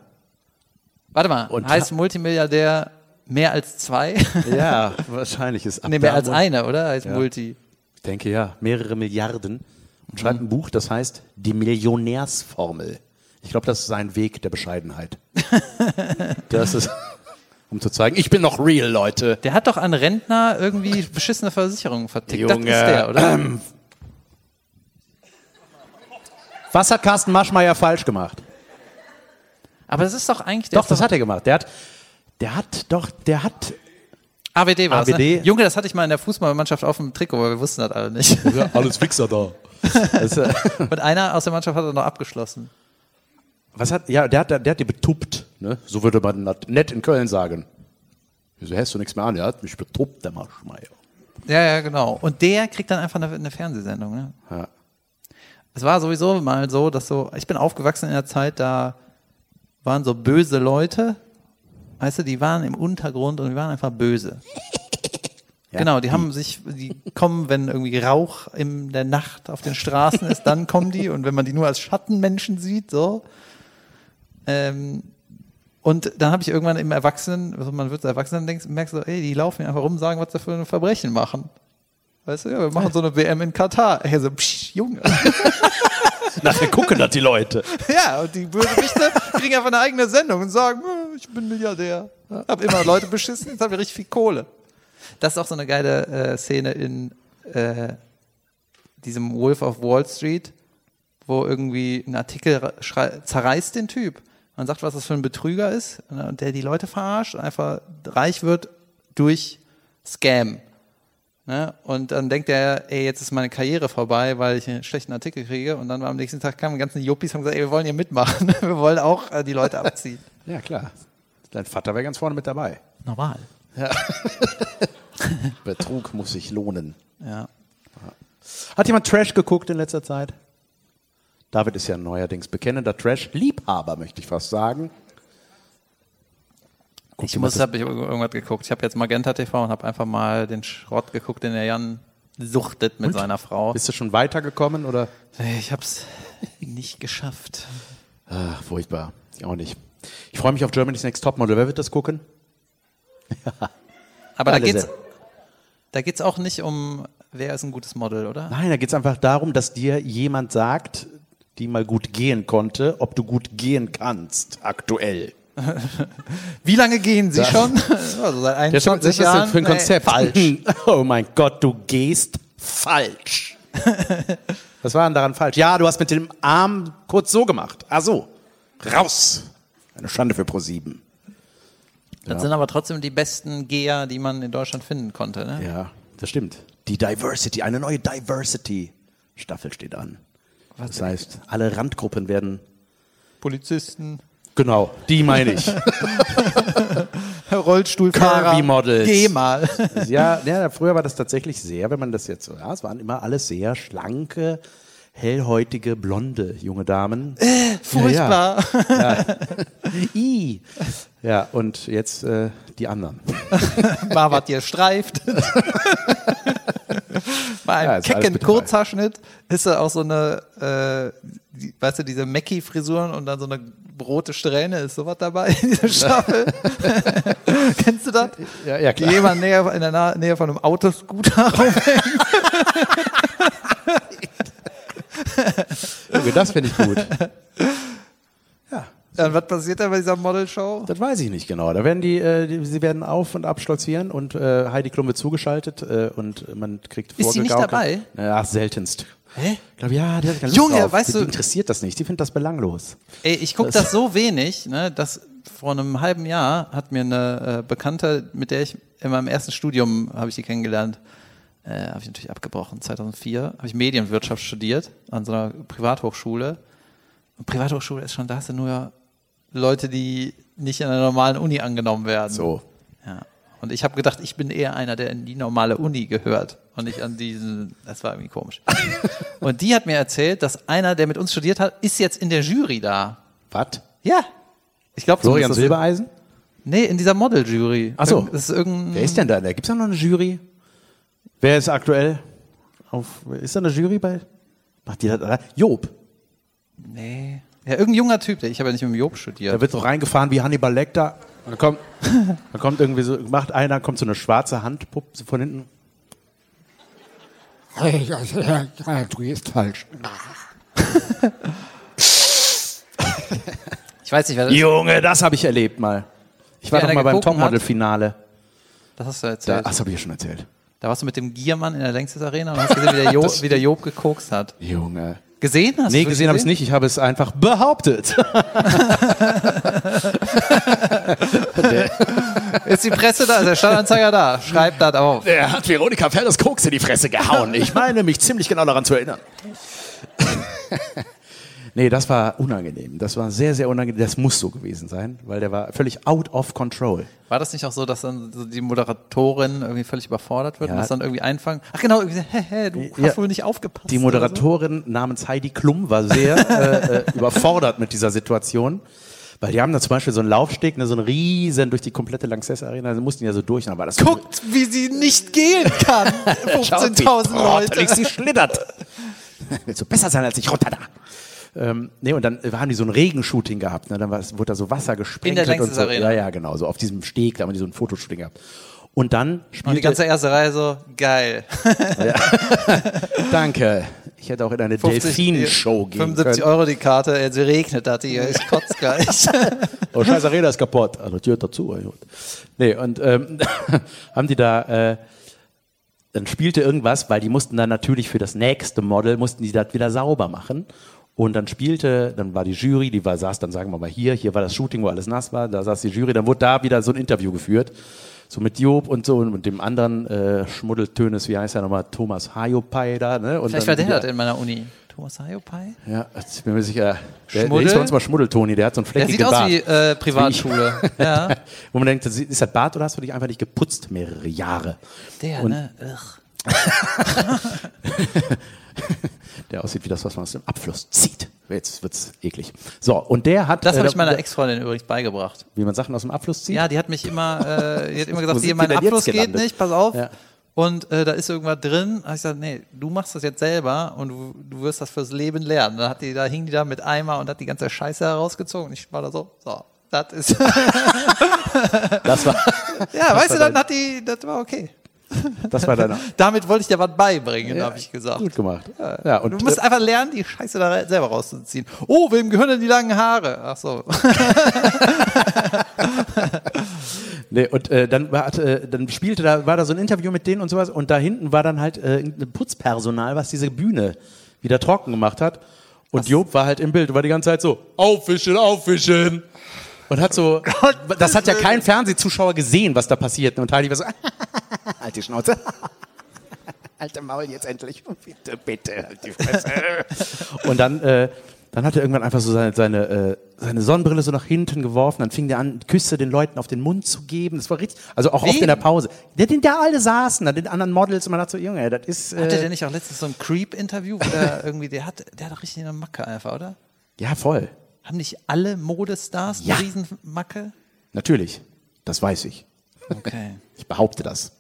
Warte mal, Und- heißt Multimilliardär mehr als zwei? Ja, wahrscheinlich ist ab nee, mehr als eine, oder? Heißt Ja. Multi. Ich denke ja, mehrere Milliarden. Und schreibt ein Buch, das heißt Die Millionärsformel. Ich glaube, das ist sein Weg der Bescheidenheit. das ist, um zu zeigen, ich bin noch real, Leute. Der hat doch an Rentner irgendwie beschissene Versicherungen vertickt. das Junge, ist der, oder? Was hat Carsten Maschmeyer falsch gemacht? Aber das ist doch eigentlich der Doch, das hat er gemacht. Der hat, der hat doch, der hat AWD war Ne? AWD. Junge, das hatte ich mal in der Fußballmannschaft auf dem Trikot, aber wir wussten das alle nicht. Ja, alles Wichser da. Äh, Und einer aus der Mannschaft hat er noch abgeschlossen. was hat, ja, der hat, der hat die betuppt, ne? So würde man das nett in Köln sagen. Wieso hast du nichts mehr an? Der hat mich betuppt, der Maschmeyer. Ja, ja, genau. Und der kriegt dann einfach eine, eine Fernsehsendung. Ne? Ja. Es war sowieso mal so, dass so, ich bin aufgewachsen in der Zeit, da waren so böse Leute, weißt du, die waren im Untergrund und die waren einfach böse. Genau, die haben sich, die kommen, wenn irgendwie Rauch in der Nacht auf den Straßen ist, dann kommen die und wenn man die nur als Schattenmenschen sieht, so. Ähm, und dann habe ich irgendwann im Erwachsenen, also man wird Erwachsenen denkst, merkst du, ey, die laufen einfach rum, sagen, was sie für ein Verbrechen machen. Weißt du, ja, wir machen so eine WM in Katar. Ey, so, psch, Junge. Nachher gucken das die Leute. Ja, und die Bösewichte kriegen einfach eine eigene Sendung und sagen, "Äh, ich bin Milliardär. Hab immer Leute beschissen, jetzt haben wir richtig viel Kohle. Das ist auch so eine geile äh, Szene in äh, diesem Wolf of Wall Street, wo irgendwie ein Artikel zerreißt den Typ. Man sagt, was das für ein Betrüger ist, und der die Leute verarscht und einfach reich wird durch Scam. Ne? Und dann denkt er, ey, jetzt ist meine Karriere vorbei, weil ich einen schlechten Artikel kriege. Und dann am nächsten Tag kamen die ganzen Yuppies und haben gesagt, ey, wir wollen hier mitmachen. Wir wollen auch äh, die Leute abziehen. Ja, klar. Dein Vater wäre ganz vorne mit dabei. Normal. Betrug muss sich lohnen. Ja. Hat jemand Trash geguckt in letzter Zeit? David ist ja neuerdings bekennender Trash-Liebhaber, möchte ich fast sagen. Guck Ich muss, habe ich irgendwas geguckt. Ich habe jetzt Magenta TV und habe einfach mal den Schrott geguckt, den der Jan suchtet mit seiner Frau. Bist du schon weitergekommen oder? Ich habe es nicht geschafft. Ach, furchtbar. Ich auch nicht. Ich freue mich auf Germany's Next Topmodel. Wer wird das gucken? Aber da Alle geht's, sehr. da geht's auch nicht um, wer ist ein gutes Model, oder? Nein, da geht es einfach darum, dass dir jemand sagt, die mal gut gehen konnte, ob du gut gehen kannst, aktuell. Wie lange gehen Sie schon? Also seit 21 Jahren. für ein Nee, Konzept? falsch. Oh mein Gott, du gehst falsch. Was war denn daran falsch? Ja, du hast mit dem Arm kurz so gemacht. Ah so, raus. Eine Schande für ProSieben. Das sind aber trotzdem die besten Geher, die man in Deutschland finden konnte. Ne? Ja, das stimmt. Die Diversity, eine neue Diversity-Staffel steht an. Das heißt, alle Randgruppen werden. Polizisten, Genau, die meine ich. Rollstuhlfahrer. Curvy-Models. Geh mal. ja, ja, früher war das tatsächlich sehr, wenn man das jetzt so, ja, es waren immer alles sehr schlanke, hellhäutige, blonde junge Damen. Furchtbar. I. Ja, und jetzt äh, die anderen. Mal was ihr streift. Bei einem Ja, kecken. Kurzhaarschnitt ist da auch so eine, äh, die, weißt du, diese Mackie-Frisuren und dann so eine rote Strähne, ist sowas dabei in dieser Staffel? Kennst du das? Ja, ja, klar. Jemand näher, in der Na Nähe von einem Autoscooter rumhängt. Junge, das finde ich gut. Dann, was passiert da bei dieser Modelshow? Das weiß ich nicht genau. Da werden die, äh, die sie werden auf und ab stolzieren und äh, Heidi Klum wird zugeschaltet äh, und man kriegt Ist sie nicht vorgegaukelt- dabei? Ja, seltenst. Hä? Ich glaube, ja, die hat keine Lust Junge, drauf. weißt die, du- Die interessiert das nicht. Die findet das belanglos. Ey, ich gucke das so wenig, ne, dass vor einem halben Jahr hat mir eine äh, Bekannte, mit der ich in meinem ersten Studium habe ich sie kennengelernt, äh, habe ich natürlich abgebrochen. 2004 habe ich Medienwirtschaft studiert an so einer Privathochschule. Und Privathochschule ist schon, da hast du nur Leute, die nicht an einer normalen Uni angenommen werden. So. Ja. Und ich habe gedacht, ich bin eher einer, der in die normale Uni gehört und nicht an diesen. Das war irgendwie komisch. und die hat mir erzählt, dass einer, der mit uns studiert hat, ist jetzt in der Jury da. Was? Ja. Ich glaube, Florian Silbereisen? Nee, in dieser Model-Jury. Ach so. Irgend- Das ist irgendein. Wer ist denn da? Da gibt es da noch eine Jury? Wer ist aktuell? Auf, ist da eine Jury bei? Macht die das? Job. Nee. Ja, irgendein junger Typ, der ich habe ja nicht mit dem Job Da studiert. wird so reingefahren wie Hannibal Lecter. Dann kommt, dann kommt irgendwie so, macht einer, kommt so eine schwarze Handpuppe so von hinten. Du gehst falsch. Ich weiß nicht, wer das ist. Junge, das habe ich erlebt mal. Ich war doch mal beim? Topmodel-Finale. Das hast du Da, erzählt. das habe ich ja schon erzählt. Da warst du mit dem Giermann in der Längstes Arena und hast gesehen, wie der, jo wie der Job gekokst hat. Junge. Gesehen hast Nee, du gesehen habe ich es nicht. Ich habe es einfach behauptet. Ist die Presse da? Ist der Stadtanzeiger da? Schreibt das auf. Er hat Veronika Ferres Koks in die Fresse gehauen. Ich meine, mich ziemlich genau daran zu erinnern. nee, das war unangenehm. Das war sehr, sehr unangenehm. Das muss so gewesen sein, weil der war völlig out of control. War das nicht auch so, dass dann so die Moderatorin irgendwie völlig überfordert wird Ja. und das dann irgendwie einfangen? Ach genau, irgendwie, hä, hä, du Ja. hast wohl nicht aufgepasst. Die oder Moderatorin namens Heidi Klum war sehr äh, äh, überfordert mit dieser Situation. Weil die haben da zum Beispiel so einen Laufsteg, ne, so einen riesen durch die komplette Lanxess Arena, da mussten ja so durch, dann war das so- Guckt, wie sie nicht gehen kann. Schaut, wie 15.000 Leute. trottelig sie schlittert. Willst du besser sein als ich, Rotter da? Ähm, nee, und dann haben die so ein Regenshooting gehabt. Ne? Dann war, wurde da so Wasser gesprenkelt der und so. Arena. Ja, ja, genau. So auf diesem Steg, da haben die so ein Fotoshooting gehabt. Und dann spielte, Und die ganze erste Reihe so, geil. danke. Ich hätte auch in eine 50 Delfin-Show gehen 75 können. Euro die Karte, es regnet hat hier, ich kotze gleich. Oh, scheiß Arena ist kaputt. Also, die hört dazu. Nee, und ähm, haben die da, äh, dann spielte irgendwas, weil die mussten dann natürlich für das nächste Model, mussten die das wieder sauber machen. Und dann spielte, dann war die Jury, die war, saß dann, sagen wir mal, hier, hier war das Shooting, wo alles nass war, da saß die Jury, dann wurde da wieder so ein Interview geführt. So mit Job und so und dem anderen äh, Schmuddeltönes, wie heißt er nochmal, Thomas Hayopai da, ne? Und Vielleicht war der wieder- das in meiner Uni. Thomas Hayopai? Ja, ich bin mir sicher. Der, der ist bei uns mal Schmuddeltoni, der hat so einen Der fleckigen sieht aus Bart. wie äh, Privatschule. ja, Wo man denkt, ist das Bart oder hast du dich einfach nicht geputzt mehrere Jahre? der, Und- ne? Der aussieht wie das, was man aus dem Abfluss zieht. Jetzt wird's eklig. So, und der hat. Das habe äh, ich meiner Ex-Freundin übrigens beigebracht. Wie man Sachen aus dem Abfluss zieht? Ja, die hat mich immer, äh, die hat immer gesagt, hier, mein Abfluss geht nicht, pass auf. Ja. Und äh, da ist irgendwas drin. Da hab ich gesagt, nee, du machst das jetzt selber und du, du wirst das fürs Leben lernen. Dann hat die, da hing die da mit Eimer und hat die ganze Scheiße herausgezogen. Ich war da so, so, das ist. Das war, ja, weißt du, war dann hat die, das war okay. Das war deine. Damit wollte ich dir was beibringen, habe ich gesagt. Gut gemacht. Ja, und, Du musst äh, einfach lernen, die Scheiße da selber rauszuziehen. Oh, wem gehören denn die langen Haare? Ach so. nee, und äh, dann, war, äh, dann spielte da, war da so ein Interview mit denen und sowas und da hinten war dann halt äh, ein Putzpersonal, was diese Bühne wieder trocken gemacht hat. Und Job war halt im Bild und war die ganze Zeit so, auffischen, auffischen. Und hat so, das hat ja kein Fernsehzuschauer gesehen, was da passiert. Und Heidi war so, halt die Schnauze. Alte Maul jetzt endlich. Bitte, bitte, halt die Fresse. Und dann, äh, dann hat er irgendwann einfach so seine, seine, äh, seine Sonnenbrille so nach hinten geworfen. Dann fing der an, Küsse den Leuten auf den Mund zu geben. Das war richtig, also auch oft Wem? in der Pause. Der, den da alle saßen, dann den anderen Models. Und man dachte so, Junge, das ist, Hatte der äh, nicht auch letztens so ein Creep-Interview, wo der irgendwie, der hat, der hat doch richtig eine Macke einfach, oder? ja, voll. Haben nicht alle Modestars Ja. eine Riesenmacke? Natürlich. Das weiß ich. Okay. Ich behaupte das.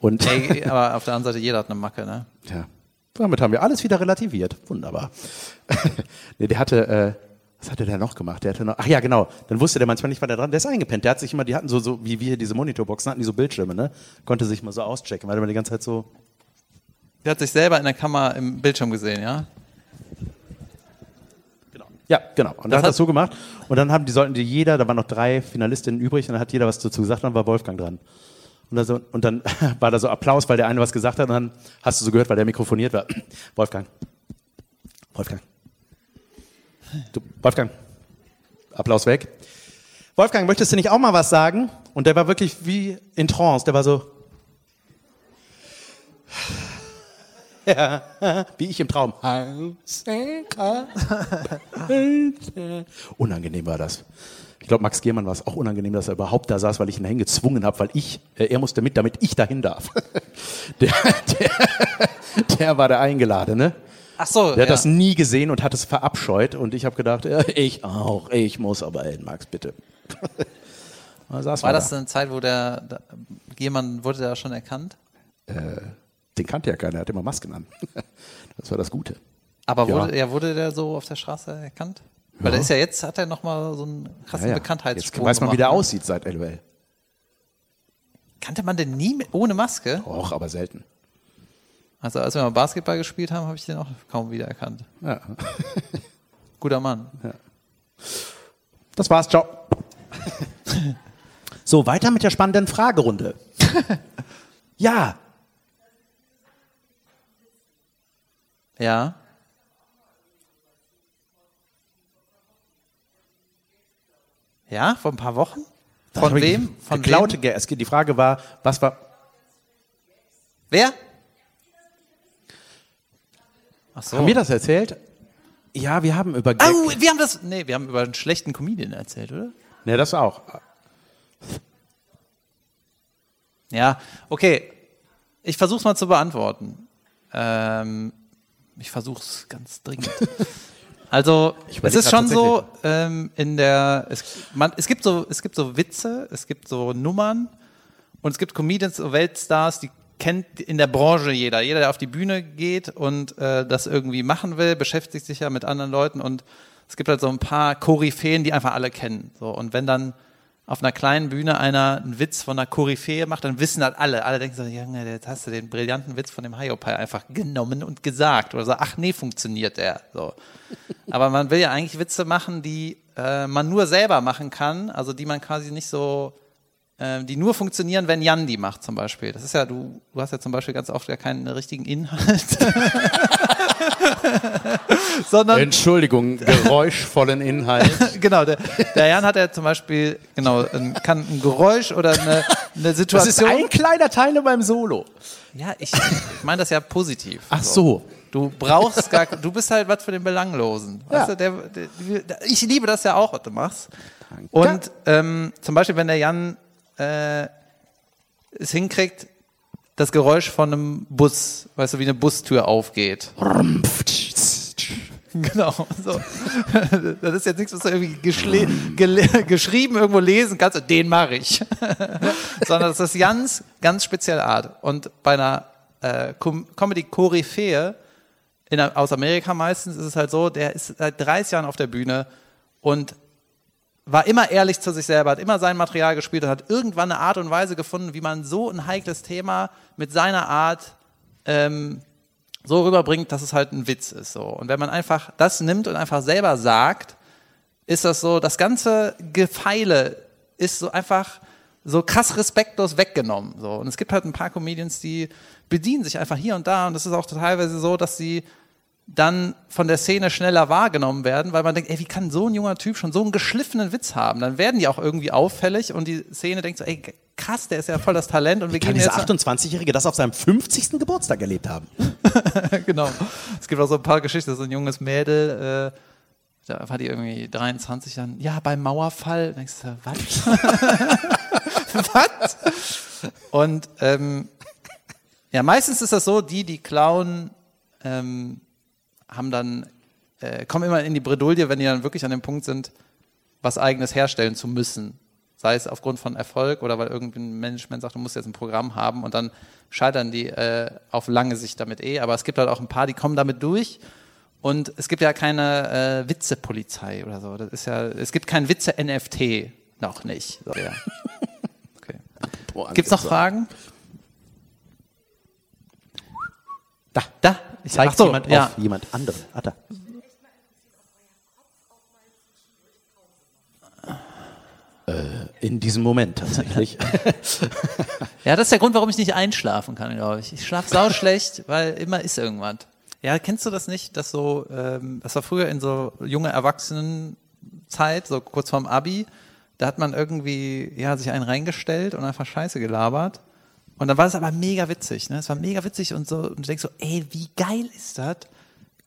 Und, Ey, aber auf der anderen Seite, jeder hat eine Macke, ne? ja, damit haben wir alles wieder relativiert. Wunderbar. nee, der hatte, äh, was hatte der noch gemacht? Der hatte noch, ach ja, genau. Dann wusste der manchmal nicht, wann der dran, der ist eingepennt. Der hat sich immer, die hatten so, so wie wir diese Monitorboxen hatten, die so Bildschirme, ne? Konnte sich mal so auschecken, weil er immer die ganze Zeit so, Der hat sich selber in der Kamera im Bildschirm gesehen, ja? Ja, genau. Und Das hat das so gemacht. Und dann haben die sollten die jeder, da waren noch drei Finalistinnen übrig, und dann hat jeder was dazu gesagt, und dann war Wolfgang dran. Und, dann so, und dann war da so Applaus, weil der eine was gesagt hat, und dann hast du so gehört, weil der mikrofoniert war. Wolfgang. Wolfgang. Du, Wolfgang. Applaus weg. Wolfgang, möchtest du nicht auch mal was sagen? Und der war wirklich wie in Trance, der war so. Wie ich im Traum. Unangenehm war das. Ich glaube, Max Giermann war es auch unangenehm, dass er überhaupt da saß, weil ich ihn dahin gezwungen habe, weil ich, äh, er musste mit, damit ich dahin darf. Der, der, der war der Eingeladene. Ach so, Der hat ja. das nie gesehen und hat es verabscheut. Und ich habe gedacht, ja, ich auch, ich muss aber hin, Max, bitte. War das da. eine Zeit, wo der, da, jemand wurde da schon erkannt? Den kannte ja keiner, er hat immer Masken an. Das war das Gute. Aber Ja. wurde, ja, wurde der so auf der Straße erkannt? Weil der ist ja jetzt, hat er nochmal so einen krassen Ja, ja. Bekanntheitssprung Jetzt weiß man, wie der gemacht, ne? aussieht seit LOL. Kannte man den nie mit, ohne Maske? Och, aber selten. Also als wir mal Basketball gespielt haben, habe ich den auch kaum wiedererkannt. Ja. Guter Mann. Das war's, ciao. So, weiter mit der spannenden Fragerunde. ja, Ja. Ja, vor ein paar Wochen? Von wem? Von geklaute wem? Es geht- Die Frage war, was war. Wer? Ach so. Haben wir das erzählt? Ja, wir haben über. Gag- Au, wir haben das. Nee, wir haben über einen schlechten Comedian erzählt, oder? Ne, das auch. Ja, okay. Ich versuche es mal zu beantworten. Ähm, ich versuche es ganz dringend. Also es ist schon so ähm, in der es, man, es gibt so es gibt so Witze, es gibt so Nummern und es gibt Comedians, so Weltstars, die kennt in der Branche jeder. Jeder, der auf die Bühne geht und äh, das irgendwie machen will, beschäftigt sich ja mit anderen Leuten und es gibt halt so ein paar Koryphäen, die einfach alle kennen. So und wenn dann auf einer kleinen Bühne einer einen Witz von einer Koryphäe macht, dann wissen halt alle. Alle denken so, Junge, jetzt hast du den brillanten Witz von dem Hiopai einfach genommen und gesagt. Oder so, ach nee, funktioniert der. So. Aber man will ja eigentlich Witze machen, die äh, man nur selber machen kann, also die man quasi nicht so, äh, die nur funktionieren, wenn Jan die macht zum Beispiel. Das ist ja, du, du hast ja zum Beispiel ganz oft ja keinen richtigen Inhalt. Sondern Entschuldigung, geräuschvollen Inhalt. genau, der, der Jan hat ja zum Beispiel, genau, ein, kann ein Geräusch oder eine, eine Das ist Situation. ein kleiner Teil beim Solo. ja, ich, ich meine das ja positiv. Ach so. Du brauchst gar, du bist halt was für den Belanglosen. Weißt Ja. du, der, der, ich liebe das ja auch, was du machst. Und ähm, zum Beispiel, wenn der Jan äh, es hinkriegt, das Geräusch von einem Bus, weißt du, wie eine Bustür aufgeht. Genau. So. Das ist jetzt nichts, was du irgendwie geschrieben irgendwo lesen kannst. Den mache ich. Sondern das ist ganz, ganz spezielle Art. Und bei einer äh, Com Comedy-Koryphäe in, aus Amerika meistens ist es halt so, der ist seit 30 Jahren auf der Bühne und war immer ehrlich zu sich selber, hat immer sein Material gespielt und hat irgendwann eine Art und Weise gefunden, wie man so ein heikles Thema mit seiner Art ähm, so rüberbringt, dass es halt ein Witz ist. So. Und wenn man einfach das nimmt und einfach selber sagt, ist das so, das ganze Gefeile ist so einfach so krass respektlos weggenommen. So. Und es gibt halt ein paar Comedians, die bedienen sich einfach hier und da und es ist auch teilweise so, dass sie dann von der Szene schneller wahrgenommen werden, weil man denkt, ey, wie kann so ein junger Typ schon so einen geschliffenen Witz haben? Dann werden die auch irgendwie auffällig und die Szene denkt so, ey, krass, der ist ja voll das Talent und wir Kann geben dieser jetzt 28-Jährige das auf seinem 50. Geburtstag erlebt haben? genau. Es gibt auch so ein paar Geschichten, so ein junges Mädel, äh, da war die irgendwie 23 dann, ja, beim Mauerfall. Denkst du, was? was? Und ähm, ja, meistens ist das so, die, die klauen, ähm, haben dann, äh, kommen immer in die Bredouille, wenn die dann wirklich an dem Punkt sind, was eigenes herstellen zu müssen. Sei es aufgrund von Erfolg oder weil irgendein Management sagt, du musst jetzt ein Programm haben und dann scheitern die äh, auf lange Sicht damit eh. Aber es gibt halt auch ein paar, die kommen damit durch. Und es gibt ja keine äh, Witzepolizei oder so. Das ist ja, es gibt kein Witze-NFT. Noch nicht. So, ja. okay. Gibt's noch Fragen? Da. Da. Ich Zeigt ach so, jemand ja. auf jemand anderen. Ah, da. Äh, In diesem Moment tatsächlich. Ja, das ist der Grund, warum ich nicht einschlafen kann, glaube ich. Ich schlafe sau schlecht, weil immer ist irgendwas. Ja, kennst du das nicht, dass so, ähm, das war früher in so junge Erwachsenenzeit, so kurz vorm Abi, da hat man irgendwie, ja, sich einen reingestellt und einfach Scheiße gelabert. Und dann war es aber mega witzig, ne? Es war mega witzig und so, und du denkst so, ey, wie geil ist das?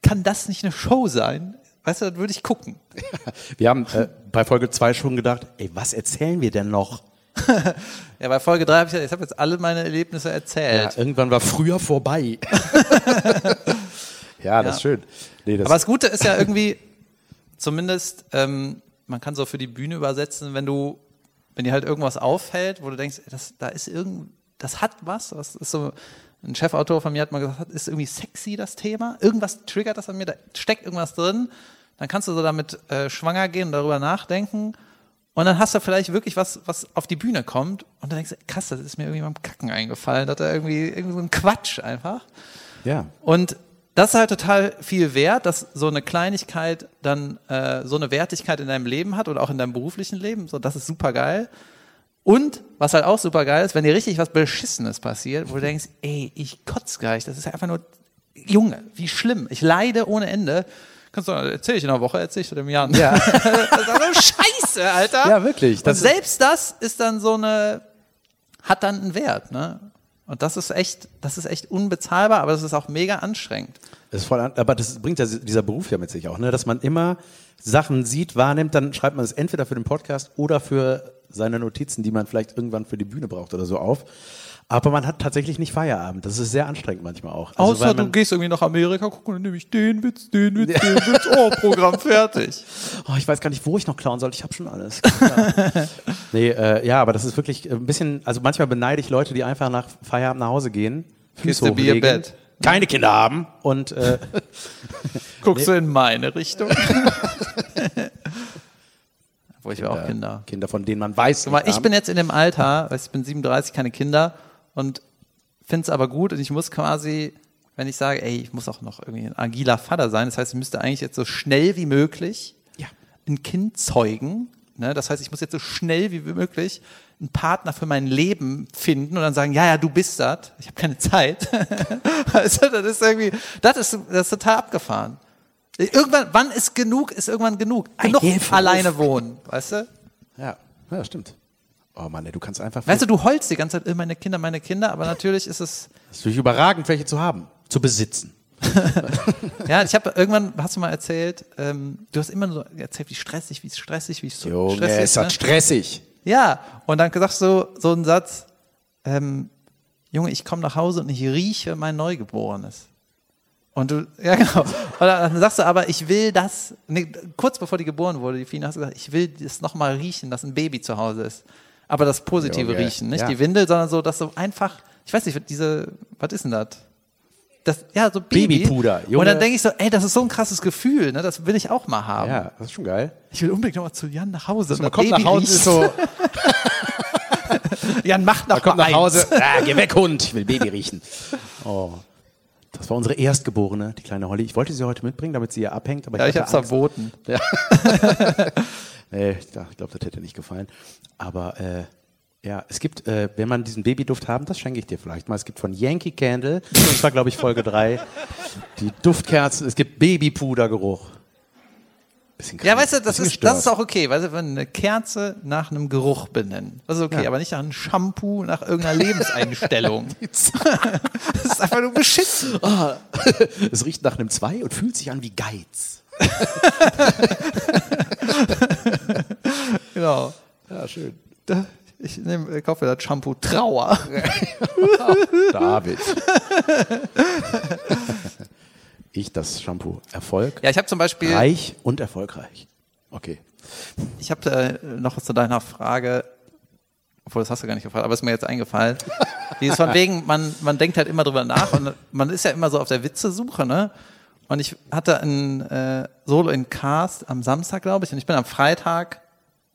Kann das nicht eine Show sein? Weißt du, das würde ich gucken. Wir haben äh, bei Folge 2 schon gedacht, ey, was erzählen wir denn noch? Ja, bei Folge 3 habe ich, ja- ich habe jetzt alle meine Erlebnisse Ja, erzählt. irgendwann war früher vorbei. ja, das ist schön. Nee, das Aber das Gute ist ja irgendwie, zumindest, ähm, man kann so für die Bühne übersetzen, wenn du, wenn dir halt irgendwas auffällt, wo du denkst, das, da ist irgend, das hat was, das ist so, ein Chefautor von mir hat mal gesagt, ist irgendwie sexy das Thema, irgendwas triggert das an mir, da steckt irgendwas drin, dann kannst du so damit äh, schwanger gehen und darüber nachdenken und dann hast du vielleicht wirklich was, was auf die Bühne kommt und dann denkst du, krass, das ist mir irgendwie beim Kacken eingefallen, da hat er irgendwie, irgendwie so ein Quatsch einfach. ja. Und das ist halt total viel wert, dass so eine Kleinigkeit dann äh, so eine Wertigkeit in deinem Leben hat oder auch in deinem beruflichen Leben. So, das ist super geil. Und was halt auch super geil ist, wenn dir richtig was Beschissenes passiert, wo du denkst, ey, ich kotz gleich, das ist ja einfach nur, Junge, wie schlimm, ich leide ohne Ende. Kannst du, erzähl ich in einer Woche, erzähl ich dir dem Jan. Ja. das ist so scheiße, Alter. Ja, wirklich. Und selbst das ist dann so eine, hat dann einen Wert, ne? Und das ist echt, das ist echt unbezahlbar, aber das ist auch mega anstrengend. Das ist voll, an- aber das bringt ja dieser Beruf ja mit sich auch, ne? dass man immer Sachen sieht, wahrnimmt, dann schreibt man es entweder für den Podcast oder für seine Notizen, die man vielleicht irgendwann für die Bühne braucht oder so auf. Aber man hat tatsächlich nicht Feierabend. Das ist sehr anstrengend manchmal auch. Also, Außer du gehst irgendwie nach Amerika, guck und dann nehme ich den Witz, den Witz, den Witz, oh, Programm fertig. oh, ich weiß gar nicht, wo ich noch klauen soll. Ich habe schon alles. Ja. nee, äh, ja, aber das ist wirklich ein bisschen, also manchmal beneide ich Leute, die einfach nach Feierabend nach Hause gehen, Kiste Bier, Bett. keine Kinder haben und äh, Guckst du in meine Richtung? Wo ich war auch Kinder. Kinder, von denen man weiß, Guck mal, ich haben. bin jetzt in dem Alter, ich bin 37, keine Kinder und finde es aber gut und ich muss quasi, wenn ich sage, ey, ich muss auch noch irgendwie ein agiler Vater sein, das heißt, ich müsste eigentlich jetzt so schnell wie möglich Ja. ein Kind zeugen. Ne? Das heißt, ich muss jetzt so schnell wie möglich einen Partner für mein Leben finden und dann sagen, ja, ja, du bist das. Ich habe keine Zeit. also, das ist irgendwie, das ist, das ist total abgefahren. Irgendwann, wann ist genug, ist irgendwann genug. Genug alleine wohnen, weißt du? Ja, ja, stimmt. Oh Mann, ey, du kannst einfach. Weißt du, du heulst die ganze Zeit, "Äh, meine Kinder, meine Kinder, aber natürlich ist es, es ist natürlich überragend, welche zu haben, zu besitzen. ja, ich habe irgendwann, hast du mal erzählt, ähm, du hast immer so erzählt, wie stressig, wie stressig, wie so Junge, stressig. es hat ne? stressig. Ja, und dann sagst du so einen Satz, ähm, Junge, ich komme nach Hause und ich rieche mein Neugeborenes. Und du, ja genau. Und dann sagst du aber, ich will das, nee, kurz bevor die geboren wurde, die Fine, hast du gesagt, ich will das nochmal riechen, dass ein Baby zu Hause ist. Aber das positive Junge, Riechen, nicht ja. die Windel, sondern so, dass so einfach, ich weiß nicht, diese, was ist denn das? Das, ja, so Baby. Babypuder, Junge. Und dann denke ich so, ey, das ist so ein krasses Gefühl, ne? das will ich auch mal haben. Ja, das ist schon geil. Ich will unbedingt nochmal zu Jan nach Hause. Man kommt nach Hause, ist so, Jan macht noch man kommt nach Hause, eins. ah, geh weg, Hund, ich will Baby riechen. Oh. Das war unsere Erstgeborene, die kleine Holly. Ich wollte sie heute mitbringen, damit sie hier abhängt, aber Ja, ich hatte hab's Angst. verboten. Nee, ich glaube, das hätte nicht gefallen. Aber äh, ja, es gibt, äh, wenn man diesen Babyduft haben, das schenke ich dir vielleicht mal. Es gibt von Yankee Candle, das war glaube ich Folge 3, die Duftkerzen, es gibt Babypudergeruch. Bisschen Ja, krank, weißt du, das ist, das ist auch okay, weißt du, wenn eine Kerze nach einem Geruch benennen. Das ist okay, Ja. aber nicht nach einem Shampoo, nach irgendeiner Lebenseinstellung. das ist einfach nur beschissen. Es riecht nach einem Zwei und fühlt sich an wie Geiz. Genau. Ja, schön. Ich nehme, ich kaufe das Shampoo Trauer. David. Ich das Shampoo. Erfolg, Ja, ich habe zum Beispiel, reich und erfolgreich. Okay. ich habe äh, noch zu deiner Frage, obwohl das hast du gar nicht gefragt, aber ist mir jetzt eingefallen. Dieses von wegen, man, man denkt halt immer drüber nach und man ist ja immer so auf der Witzesuche, ne? Und ich hatte ein äh, Solo in Cast am Samstag, glaube ich, und ich bin am Freitag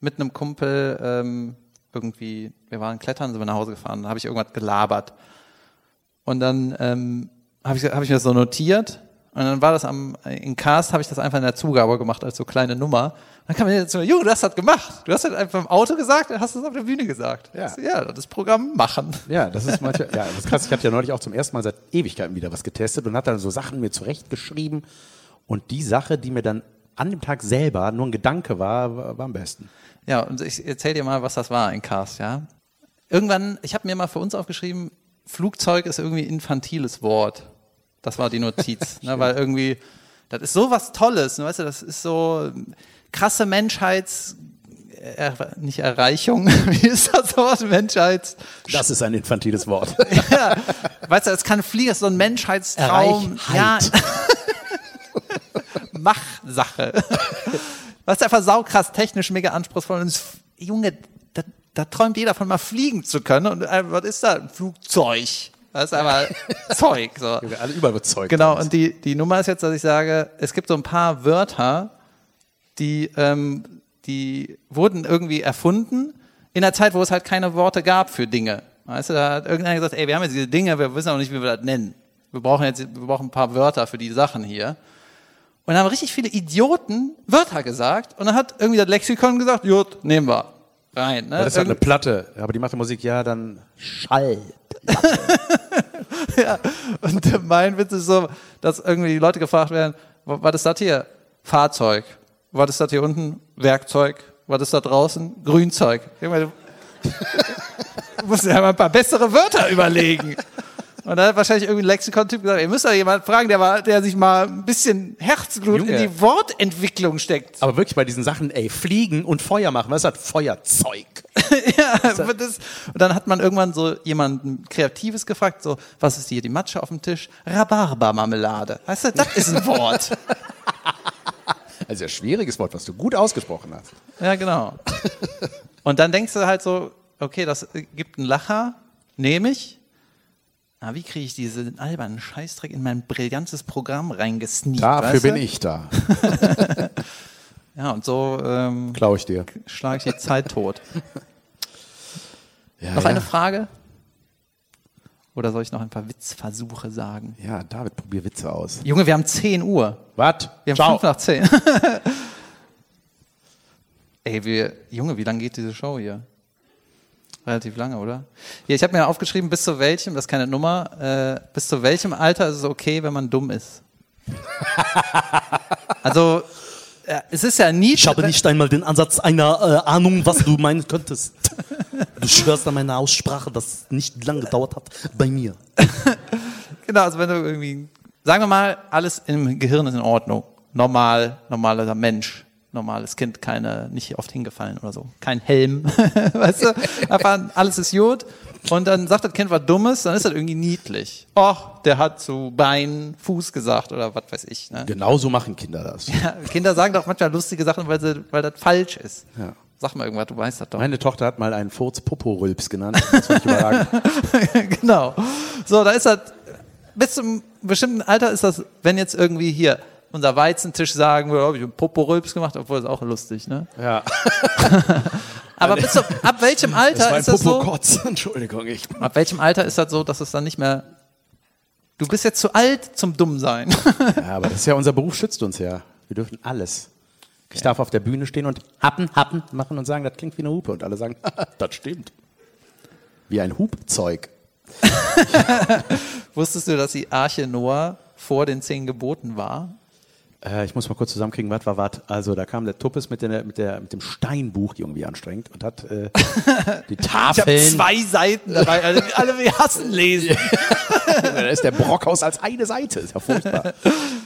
mit einem Kumpel ähm, irgendwie, wir waren klettern, sind wir nach Hause gefahren, da habe ich irgendwas gelabert. Und dann ähm, habe ich, hab ich mir das so notiert und dann war das am, in Cast habe ich das einfach in der Zugabe gemacht als so kleine Nummer. Und dann kam mir zu mir, Junge, du hast das gemacht. Du hast das einfach im Auto gesagt, dann hast du es auf der Bühne gesagt. Ja. So, ja, das Programm machen. Ja, das ist manchmal, ja, das ist krass. Ich hatte ja neulich auch zum ersten Mal seit Ewigkeiten wieder was getestet und hatte dann so Sachen mir zurechtgeschrieben. Und die Sache, die mir dann an dem Tag selber nur ein Gedanke war, war, war am besten. Ja, und ich erzähl dir mal, was das war in Cast, ja. Irgendwann, ich habe mir mal für uns aufgeschrieben, Flugzeug ist irgendwie ein infantiles Wort. Das war die Notiz, ne, weil irgendwie, das ist so was Tolles, ne, weißt du, das ist so krasse Menschheits, er, nicht Erreichung, wie ist das Wort, Menschheits, Das ist ein infantiles Wort. ja, weißt du, es kann fliegen, es ist so ein Menschheitstraum. Ja, Erreichheit. Machsache. Was ist einfach saukrass technisch mega anspruchsvoll und Junge, da, da träumt jeder von mal fliegen zu können und äh, was ist da? Ein Flugzeug. Das ist einfach Zeug. So. Alle überall überzeugt. Genau, und die, die Nummer ist jetzt, dass ich sage, es gibt so ein paar Wörter, die, ähm, die wurden irgendwie erfunden in der Zeit, wo es halt keine Worte gab für Dinge. Weißt du, da hat irgendeiner gesagt, ey, wir haben jetzt diese Dinge, wir wissen auch nicht, wie wir das nennen. Wir brauchen jetzt, wir brauchen ein paar Wörter für die Sachen hier. Und dann haben richtig viele Idioten Wörter gesagt und dann hat irgendwie das Lexikon gesagt, gut, nehmen wir. Rein. Ne? das ist halt eine Platte, aber die macht die Musik, ja, dann Schall. Ja, und mein Witz ist so, dass irgendwie die Leute gefragt werden, "wa- was ist das hier? Fahrzeug. Was ist das hier unten? Werkzeug. Was ist da draußen? Grünzeug. Ich meine, du musst ja mal ein paar bessere Wörter überlegen. Und dann hat wahrscheinlich irgendwie ein Lexikon-Typ gesagt, ihr müsst doch jemanden fragen, der, mal, der sich mal ein bisschen Herzblut Junge. in die Wortentwicklung steckt. Aber wirklich bei diesen Sachen, ey, fliegen und Feuer machen, was ist das? Feuerzeug. ja, das, und dann hat man irgendwann so jemanden Kreatives gefragt, so, was ist hier die Matsche auf dem Tisch? Rhabarbermarmelade. Weißt du, das ist ein Wort. Also ein schwieriges Wort, was du gut ausgesprochen hast. Ja, genau. Und dann denkst du halt so, okay, das gibt einen Lacher, nehme ich. Aber wie kriege ich diesen albernen Scheißdreck in mein brillantes Programm reingesneakt? Dafür weißt du? bin ich da. Ja, und so ähm, Klau ich dir. schlage ich die Zeit tot. Ja, Noch ja. eine Frage? Oder soll ich noch ein paar Witzversuche sagen? Ja, David, probier Witze aus. Junge, wir haben 10 Uhr. Was? Wir haben Ciao. 5 nach 10. Ey, wir, Junge, wie lange geht diese Show hier? Relativ lange, oder? Ja, ich habe mir aufgeschrieben, bis zu welchem, das ist keine Nummer, äh, bis zu welchem Alter ist es okay, wenn man dumm ist? also, äh, es ist ja nie. Ich habe nicht einmal den Ansatz einer äh, Ahnung, was du meinen könntest. Du schwörst an meine Aussprache, dass es nicht lange gedauert hat bei mir. Genau, also wenn du irgendwie, sagen wir mal, alles im Gehirn ist in Ordnung. Normal, normaler Mensch, normales Kind, keine, nicht oft hingefallen oder so. Kein Helm, weißt du? Einfach alles ist gut. Und dann sagt das Kind was Dummes, dann ist das irgendwie niedlich. Och, der hat zu Bein, Fuß gesagt oder was weiß ich. Ne? Genau so machen Kinder das. Ja, Kinder sagen doch manchmal lustige Sachen, weil, sie, weil das falsch ist. Ja. Sag mal irgendwas, du weißt das doch. Meine Tochter hat mal einen Furz Popo-Rülps genannt. Das fand ich überragend. genau. So, da ist das, bis zum bestimmten Alter ist das, wenn jetzt irgendwie hier unser Weizentisch sagen würde, habe ich einen Popo-Rülps gemacht, obwohl das auch lustig, ne? Ja. Aber bis zum, ab welchem Alter ist das so? Entschuldigung, ich. Ab welchem Alter ist das so, dass es dann nicht mehr, du bist jetzt zu alt zum Dummsein. Ja, aber das ist ja unser Beruf, schützt uns ja. Wir dürfen alles. Ich darf auf der Bühne stehen und happen, happen machen und sagen, das klingt wie eine Hupe. Und alle sagen, das stimmt. Wie ein Hubzeug. Wusstest du, dass die Arche Noah vor den zehn Geboten war? Äh, ich muss mal kurz zusammenkriegen, was war was. Also da kam der Tuppes mit, der, mit, der, mit dem Steinbuch irgendwie anstrengend und hat äh, die Tafeln. zwei Seiten dabei, alle, alle wir hassen lesen. da ist der Brockhaus als eine Seite. Ist ja furchtbar.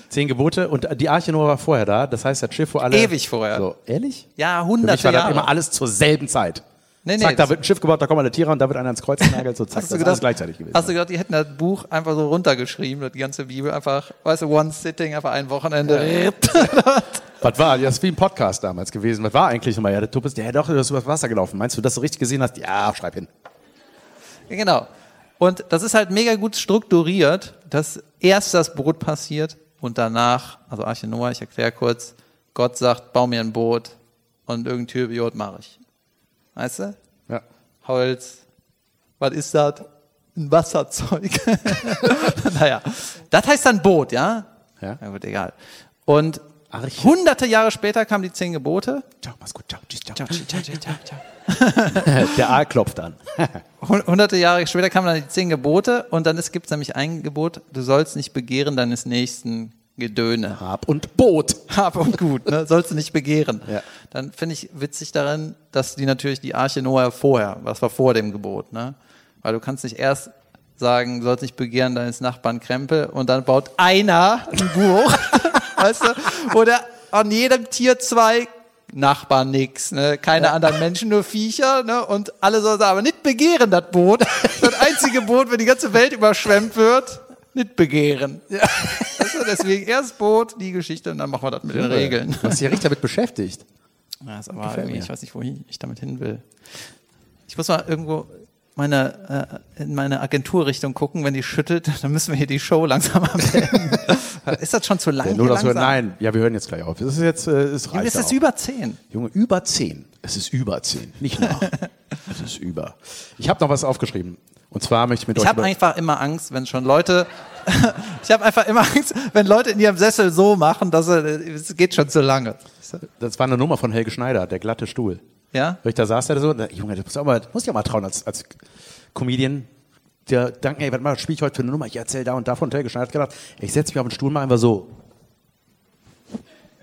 Zehn Gebote und die Arche Noah war vorher da. Das heißt, das Schiff, wo alle. Ewig vorher. So, ehrlich? Ja, Für hunderte mich war das Jahre. immer alles zur selben Zeit. Nee, nee, Zack, da wird ein Schiff gebaut, da kommen alle Tiere und da wird einer ins Kreuz genagelt. So, zack, Hast das gedacht, alles gleichzeitig gewesen. hast du gedacht, die hätten das Buch einfach so runtergeschrieben, die ganze Bibel, einfach, weißt du, one sitting, einfach ein Wochenende. Was war? Das ist wie ein Podcast damals gewesen. Was war eigentlich nochmal? Ja, der Tuppes, der, doch, du hast übers Wasser gelaufen. Meinst du, dass du richtig gesehen hast? Ja, schreib hin. Ja, genau. Und das ist halt mega gut strukturiert, dass erst das Boot passiert und danach, also Arche Noah, ich erkläre kurz, Gott sagt, bau mir ein Boot und irgendein Türbiot mache ich. Weißt du? Ja. Holz. Was ist das? Ein Wasserzeug. naja, das heißt dann Boot, ja? Ja. Na gut, egal. Und Arche. hunderte Jahre später kamen die zehn Gebote. Ciao, mach's gut. Ciao, tschüss, ciao. Ciao, ciao, ciao, ciao, ciao. Der Aal klopft an. Hun- Hunderte Jahre später kamen dann die zehn Gebote und dann gibt es nämlich ein Gebot, du sollst nicht begehren deines nächsten Gedöne. Hab und Boot. Hab und gut, ne? sollst du nicht begehren. Ja. Dann finde ich witzig daran, dass die natürlich die Arche Noah vorher, was war vor dem Gebot, ne? Weil du kannst nicht erst sagen, du sollst nicht begehren deines Nachbarn Krempel und dann baut einer ein Buch, weißt du, oder an jedem Tier zwei Nachbarn nix, ne? keine anderen Menschen, nur Viecher, ne? und alle sollen sagen, aber nicht begehren das Boot, das einzige Boot, wenn die ganze Welt überschwemmt wird, nicht begehren. Du, deswegen erst Boot, die Geschichte und dann machen wir das mit den Regeln. Du hast dich ja richtig damit beschäftigt. Ja, ist aber Gefällt irgendwie, mir. ich weiß nicht, wohin ich damit hin will. Ich muss mal irgendwo meine, äh, in meine Agenturrichtung gucken, wenn die schüttelt, dann müssen wir hier die Show langsam beenden. ist das schon zu lang? Ja, nur das hören. Nein, ja, wir hören jetzt gleich auf. Es ist jetzt, äh, es Junge, reicht ist auch. über zehn? Junge, über zehn. Es ist über zehn, nicht nach. es ist über. Ich habe noch was aufgeschrieben. Und zwar möchte ich mit Ich euch habe über- einfach immer Angst, wenn schon Leute, ich habe einfach immer Angst, wenn Leute in ihrem Sessel so machen, dass es geht schon zu lange. Das war eine Nummer von Helge Schneider, der glatte Stuhl. Ja? Richter saß da so, na, Junge, das muss, auch mal, muss ich auch mal trauen als, als Comedian. Der danken, ey, was mal spiele ich heute für eine Nummer? Ich erzähle da und davon. Und Helge Schneider hat gedacht, ich setze mich auf den Stuhl, mach einfach so.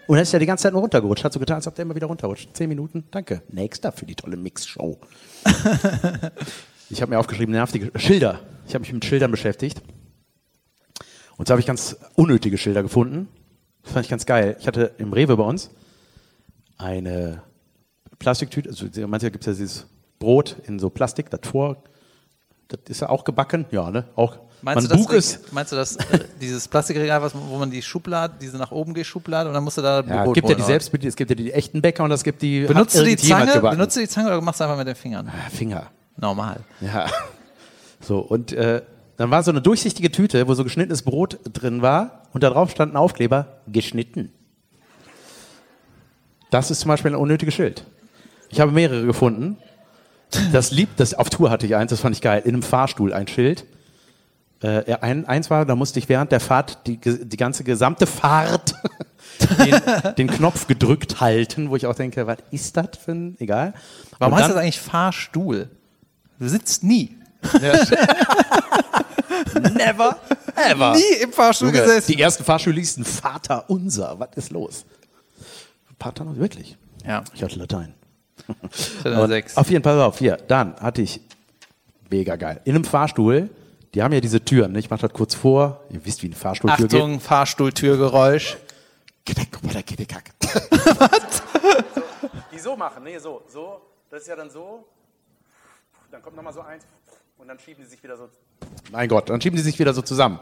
Und dann ist er die ganze Zeit nur runtergerutscht. Hat so getan, als ob der immer wieder runterrutscht. Zehn Minuten, danke. Nächster für die tolle Mix-Show. ich habe mir aufgeschrieben, nervige Schilder. Ich habe mich mit Schildern beschäftigt. Und so habe ich ganz unnötige Schilder gefunden. Das fand ich ganz geil. Ich hatte im Rewe bei uns eine Plastiktüte, also manchmal gibt es ja dieses Brot in so Plastik, das vor, das ist ja auch gebacken, ja, ne? Auch. Meinst man du, das, meinst du das, äh, dieses Plastikregal, was, wo man die Schublade, diese nach oben geht Schublade und dann musst du da ja, es Brot gibt ja holen, die oder? Selbstbedienung, es gibt ja die echten Bäcker und es gibt die. Benutzt du die Zange? Benutzt du die Zange oder machst du einfach mit den Fingern? Ah, Finger. Normal. Ja. So, und äh, dann war so eine durchsichtige Tüte, wo so geschnittenes Brot drin war und da drauf stand ein Aufkleber, geschnitten. Das ist zum Beispiel ein unnötiges Schild. Ich habe mehrere gefunden. Das lieb, das auf Tour hatte ich eins, das fand ich geil. In einem Fahrstuhl ein Schild. Äh, ein, eins war, da musste ich während der Fahrt die, die ganze gesamte Fahrt den, den Knopf gedrückt halten, wo ich auch denke, was ist das für ein, egal. Warum Und heißt dann- das eigentlich Fahrstuhl? Du sitzt nie. Never ever. Nie im Fahrstuhl Junge, gesessen. Die ersten Fahrstühle hießen Vater unser. Was ist los? Vater unser, wirklich? Ja, Ich hatte Latein. ich hatte eine sechs. Auf jeden Fall, pass auf, hier, dann hatte ich, mega geil, in einem Fahrstuhl, die haben ja diese Türen, ne? ich mach das kurz vor, ihr wisst, wie eine Fahrstuhltür Achtung, Fahrstuhltürgeräusch. geht. Was? Die so machen, nee, so, so, das ist ja dann so, dann kommt nochmal so eins und dann schieben die sich wieder so, mein Gott, dann schieben die sich wieder so zusammen.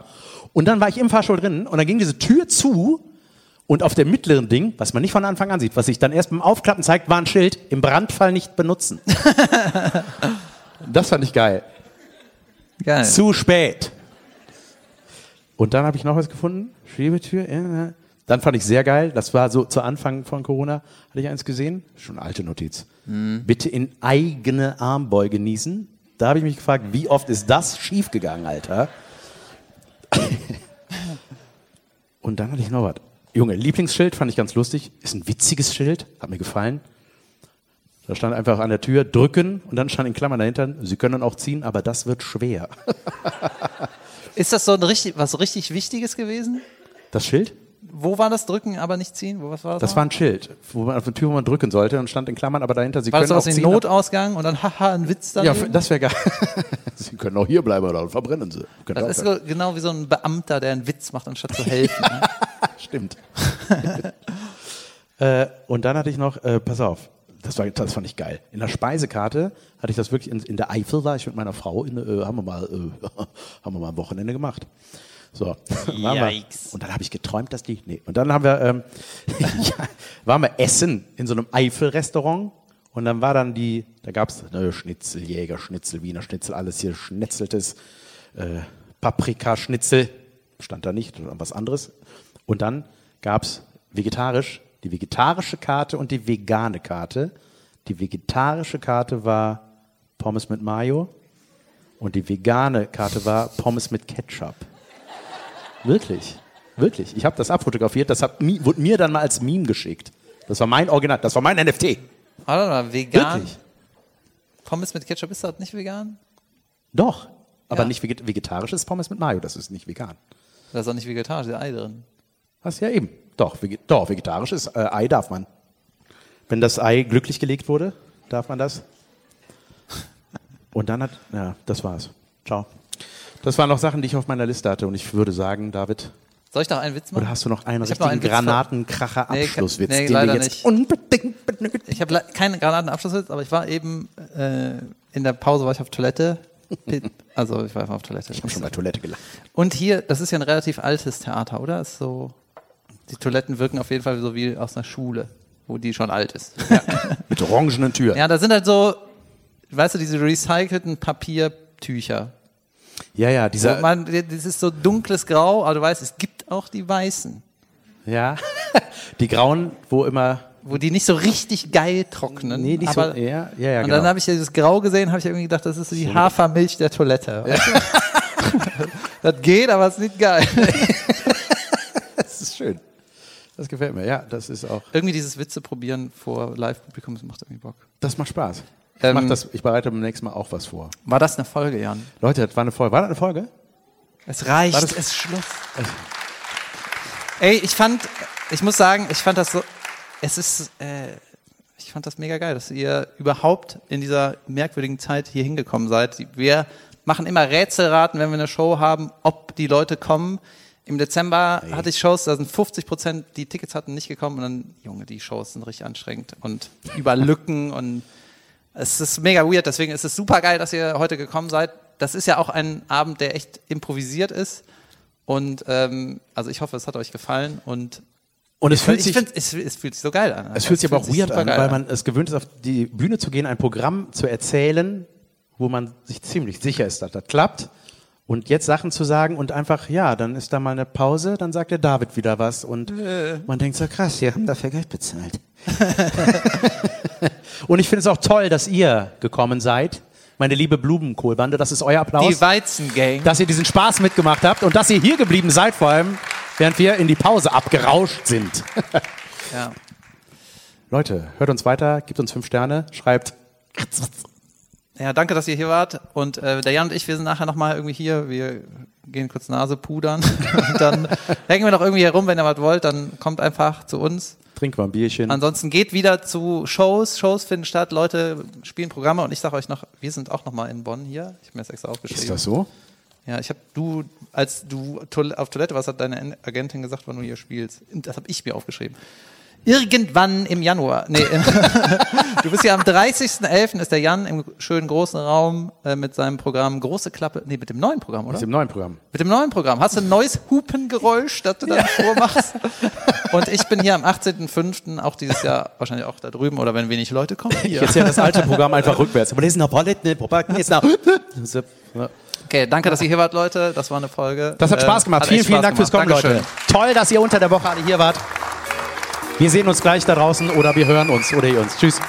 Und dann war ich im Fahrstuhl drin und dann ging diese Tür zu und auf dem mittleren Ding, was man nicht von Anfang an sieht, was sich dann erst beim Aufklappen zeigt, war ein Schild, im Brandfall nicht benutzen. das fand ich geil. Geil. Zu spät. Und dann habe ich noch was gefunden. Schiebetür. ja. Dann fand ich sehr geil. Das war so zu Anfang von Corona. Hatte ich eins gesehen? Schon eine alte Notiz. Bitte in eigene Armbeuge genießen. Da habe ich mich gefragt, wie oft ist das schiefgegangen, Alter? Und dann hatte ich noch was. Junge, Lieblingsschild fand ich ganz lustig. Ist ein witziges Schild. Hat mir gefallen. Da stand einfach an der Tür drücken und dann stand in Klammern dahinter, Sie können auch ziehen, aber das wird schwer. Ist das so ein richtig, was richtig Wichtiges gewesen? Das Schild? Wo war das Drücken, aber nicht ziehen? Wo, was war das? Das noch? war ein Schild, wo man auf der Tür, wo man drücken sollte und stand in Klammern, aber dahinter, Sie war das können sowas auch wie ziehen. ein Notausgang und dann haha, ein Witz ja, daneben? f- das wäre geil. Sie können auch hier bleiben oder verbrennen Sie. Können das ist so, genau wie so ein Beamter, der einen Witz macht, anstatt zu helfen. ne? Stimmt. äh, und dann hatte ich noch, äh, pass auf, das, war, das fand ich geil. In der Speisekarte hatte ich das wirklich in, in der Eifel, war ich mit meiner Frau, in, äh, haben, wir mal, äh, haben wir mal ein Wochenende gemacht. So, waren wir, Yikes. und dann habe ich geträumt, dass die, nee, und dann haben wir, ähm, ja, waren wir essen in so einem Eifel-Restaurant und dann war dann die, da gab's äh, Schnitzel, Jäger, Schnitzel, Wiener Schnitzel, alles hier schnetzeltes, äh, Paprikaschnitzel, stand da nicht, sondern was anderes. Und dann gab's vegetarisch, die vegetarische Karte und die vegane Karte. Die vegetarische Karte war Pommes mit Mayo und die vegane Karte war Pommes mit Ketchup. Wirklich, wirklich. Ich habe das abfotografiert, das hat, wurde mir dann mal als Meme geschickt. Das war mein Original, das war mein NFT. Warte mal, vegan. Wirklich. Pommes mit Ketchup, ist das nicht vegan? Doch, aber Ja. nicht veget vegetarisches Pommes mit Mayo, das ist nicht vegan. Da ist auch nicht vegetarisch, da ist Ei drin. Was ja eben. Doch, doch vegetarisches äh, Ei darf man. Wenn das Ei glücklich gelegt wurde, darf man das. Und dann hat, ja, das war's. Ciao. Das waren noch Sachen, die ich auf meiner Liste hatte. Und ich würde sagen, David, Soll ich noch einen Witz machen? oder hast du noch einen Ich richtigen Granatenkracher-Abschlusswitz, Nee, nee, den wir jetzt nicht. unbedingt benötigen? Ich habe keinen Granatenabschlusswitz, aber ich war eben äh, in der Pause war ich auf Toilette. Also ich war einfach auf Toilette. Ich habe schon bei Toilette gelacht. Und hier, das ist ja ein relativ altes Theater, oder? Ist so, die Toiletten wirken auf jeden Fall so wie aus einer Schule, wo die schon alt ist. Mit orangenen Türen. Ja, da sind halt so, weißt du, diese recycelten Papiertücher. Ja, ja, dieser, man, das ist so dunkles Grau, aber du weißt, es gibt auch die weißen, ja, die grauen, wo immer, wo die nicht so richtig geil trocknen. nee, nicht aber, so, ja, ja, ja, Und genau. dann habe ich dieses Grau gesehen, habe ich irgendwie gedacht, das ist so die Hafermilch der Toilette. du? das geht, aber es ist nicht geil. das ist schön. Das gefällt mir, ja, das ist auch, irgendwie dieses Witze probieren vor Live-Publikum, das macht irgendwie Bock. das macht Spaß. Ich, Ähm, mach das, ich bereite beim nächsten Mal auch was vor. War das eine Folge, Jan? Leute, das war eine Folge. War das eine Folge? Es reicht, War das- es ist Schluss. Ey, ich fand, ich muss sagen, ich fand das so, es ist, äh, ich fand das mega geil, dass ihr überhaupt in dieser merkwürdigen Zeit hier hingekommen seid. Wir machen immer Rätselraten, wenn wir eine Show haben, ob die Leute kommen. Im Dezember hatte ich Shows, da sind 50 Prozent, die Tickets hatten nicht gekommen und dann, Junge, die Shows sind richtig anstrengend und über Lücken und Es ist mega weird, deswegen ist es super geil, dass ihr heute gekommen seid. Das ist ja auch ein Abend, der echt improvisiert ist. Und ähm, also ich hoffe, es hat euch gefallen und Und es fühlt ich sich, finde, es, es fühlt sich so geil an. es fühlt sich aber auch weird an, weil man es gewöhnt ist, auf die Bühne zu gehen, ein Programm zu erzählen, wo man sich ziemlich sicher ist, dass das klappt. Und jetzt Sachen zu sagen und einfach, ja, dann ist da mal eine Pause, dann sagt der David wieder was und man denkt so, krass, wir haben dafür Geld bezahlt. und ich finde es auch toll, dass ihr gekommen seid. Meine liebe Blumenkohlbande, das ist euer Applaus. Die Weizengang. dass ihr diesen Spaß mitgemacht habt und dass ihr hier geblieben seid, vor allem, während wir in die Pause abgerauscht sind. Ja. Leute, hört uns weiter, gebt uns fünf Sterne, schreibt. ja, danke, dass ihr hier wart. Und äh, der Jan und ich, wir sind nachher nochmal irgendwie hier. Wir gehen kurz Nase pudern. und dann hängen wir noch irgendwie herum. Wenn ihr was wollt, dann kommt einfach zu uns. Trinkt mal ein Bierchen. Ansonsten geht wieder zu Shows. Shows finden statt. Leute spielen Programme. Und ich sage euch noch, wir sind auch nochmal in Bonn hier. Ich habe mir das extra aufgeschrieben. ist das so? Ja, ich habe du, als du auf Toilette warst, hat deine Agentin gesagt, wann du hier spielst. Das habe ich mir aufgeschrieben. Irgendwann im Januar. Nee, du bist ja am 30.11. ist der Jan im schönen großen Raum äh, mit seinem Programm Große Klappe. Nee, mit dem neuen Programm, oder? Ist im neuen Programm. Mit dem neuen Programm. Hast du ein neues Hupengeräusch, das du dann vormachst? Und ich bin hier am 18.05. auch dieses Jahr wahrscheinlich auch da drüben oder wenn wenig Leute kommen. Ich erzähle das alte Programm einfach rückwärts. Aber ist noch. Ja. Okay, danke, dass ihr hier wart, Leute. Das war eine Folge. Das hat Ähm, Spaß gemacht. vielen, echt vielen Spaß Dank fürs gemacht. Kommen, Dankeschön. Leute. Toll, dass ihr unter der Woche alle hier wart. Wir sehen uns gleich da draußen oder wir hören uns oder ihr uns. Tschüss.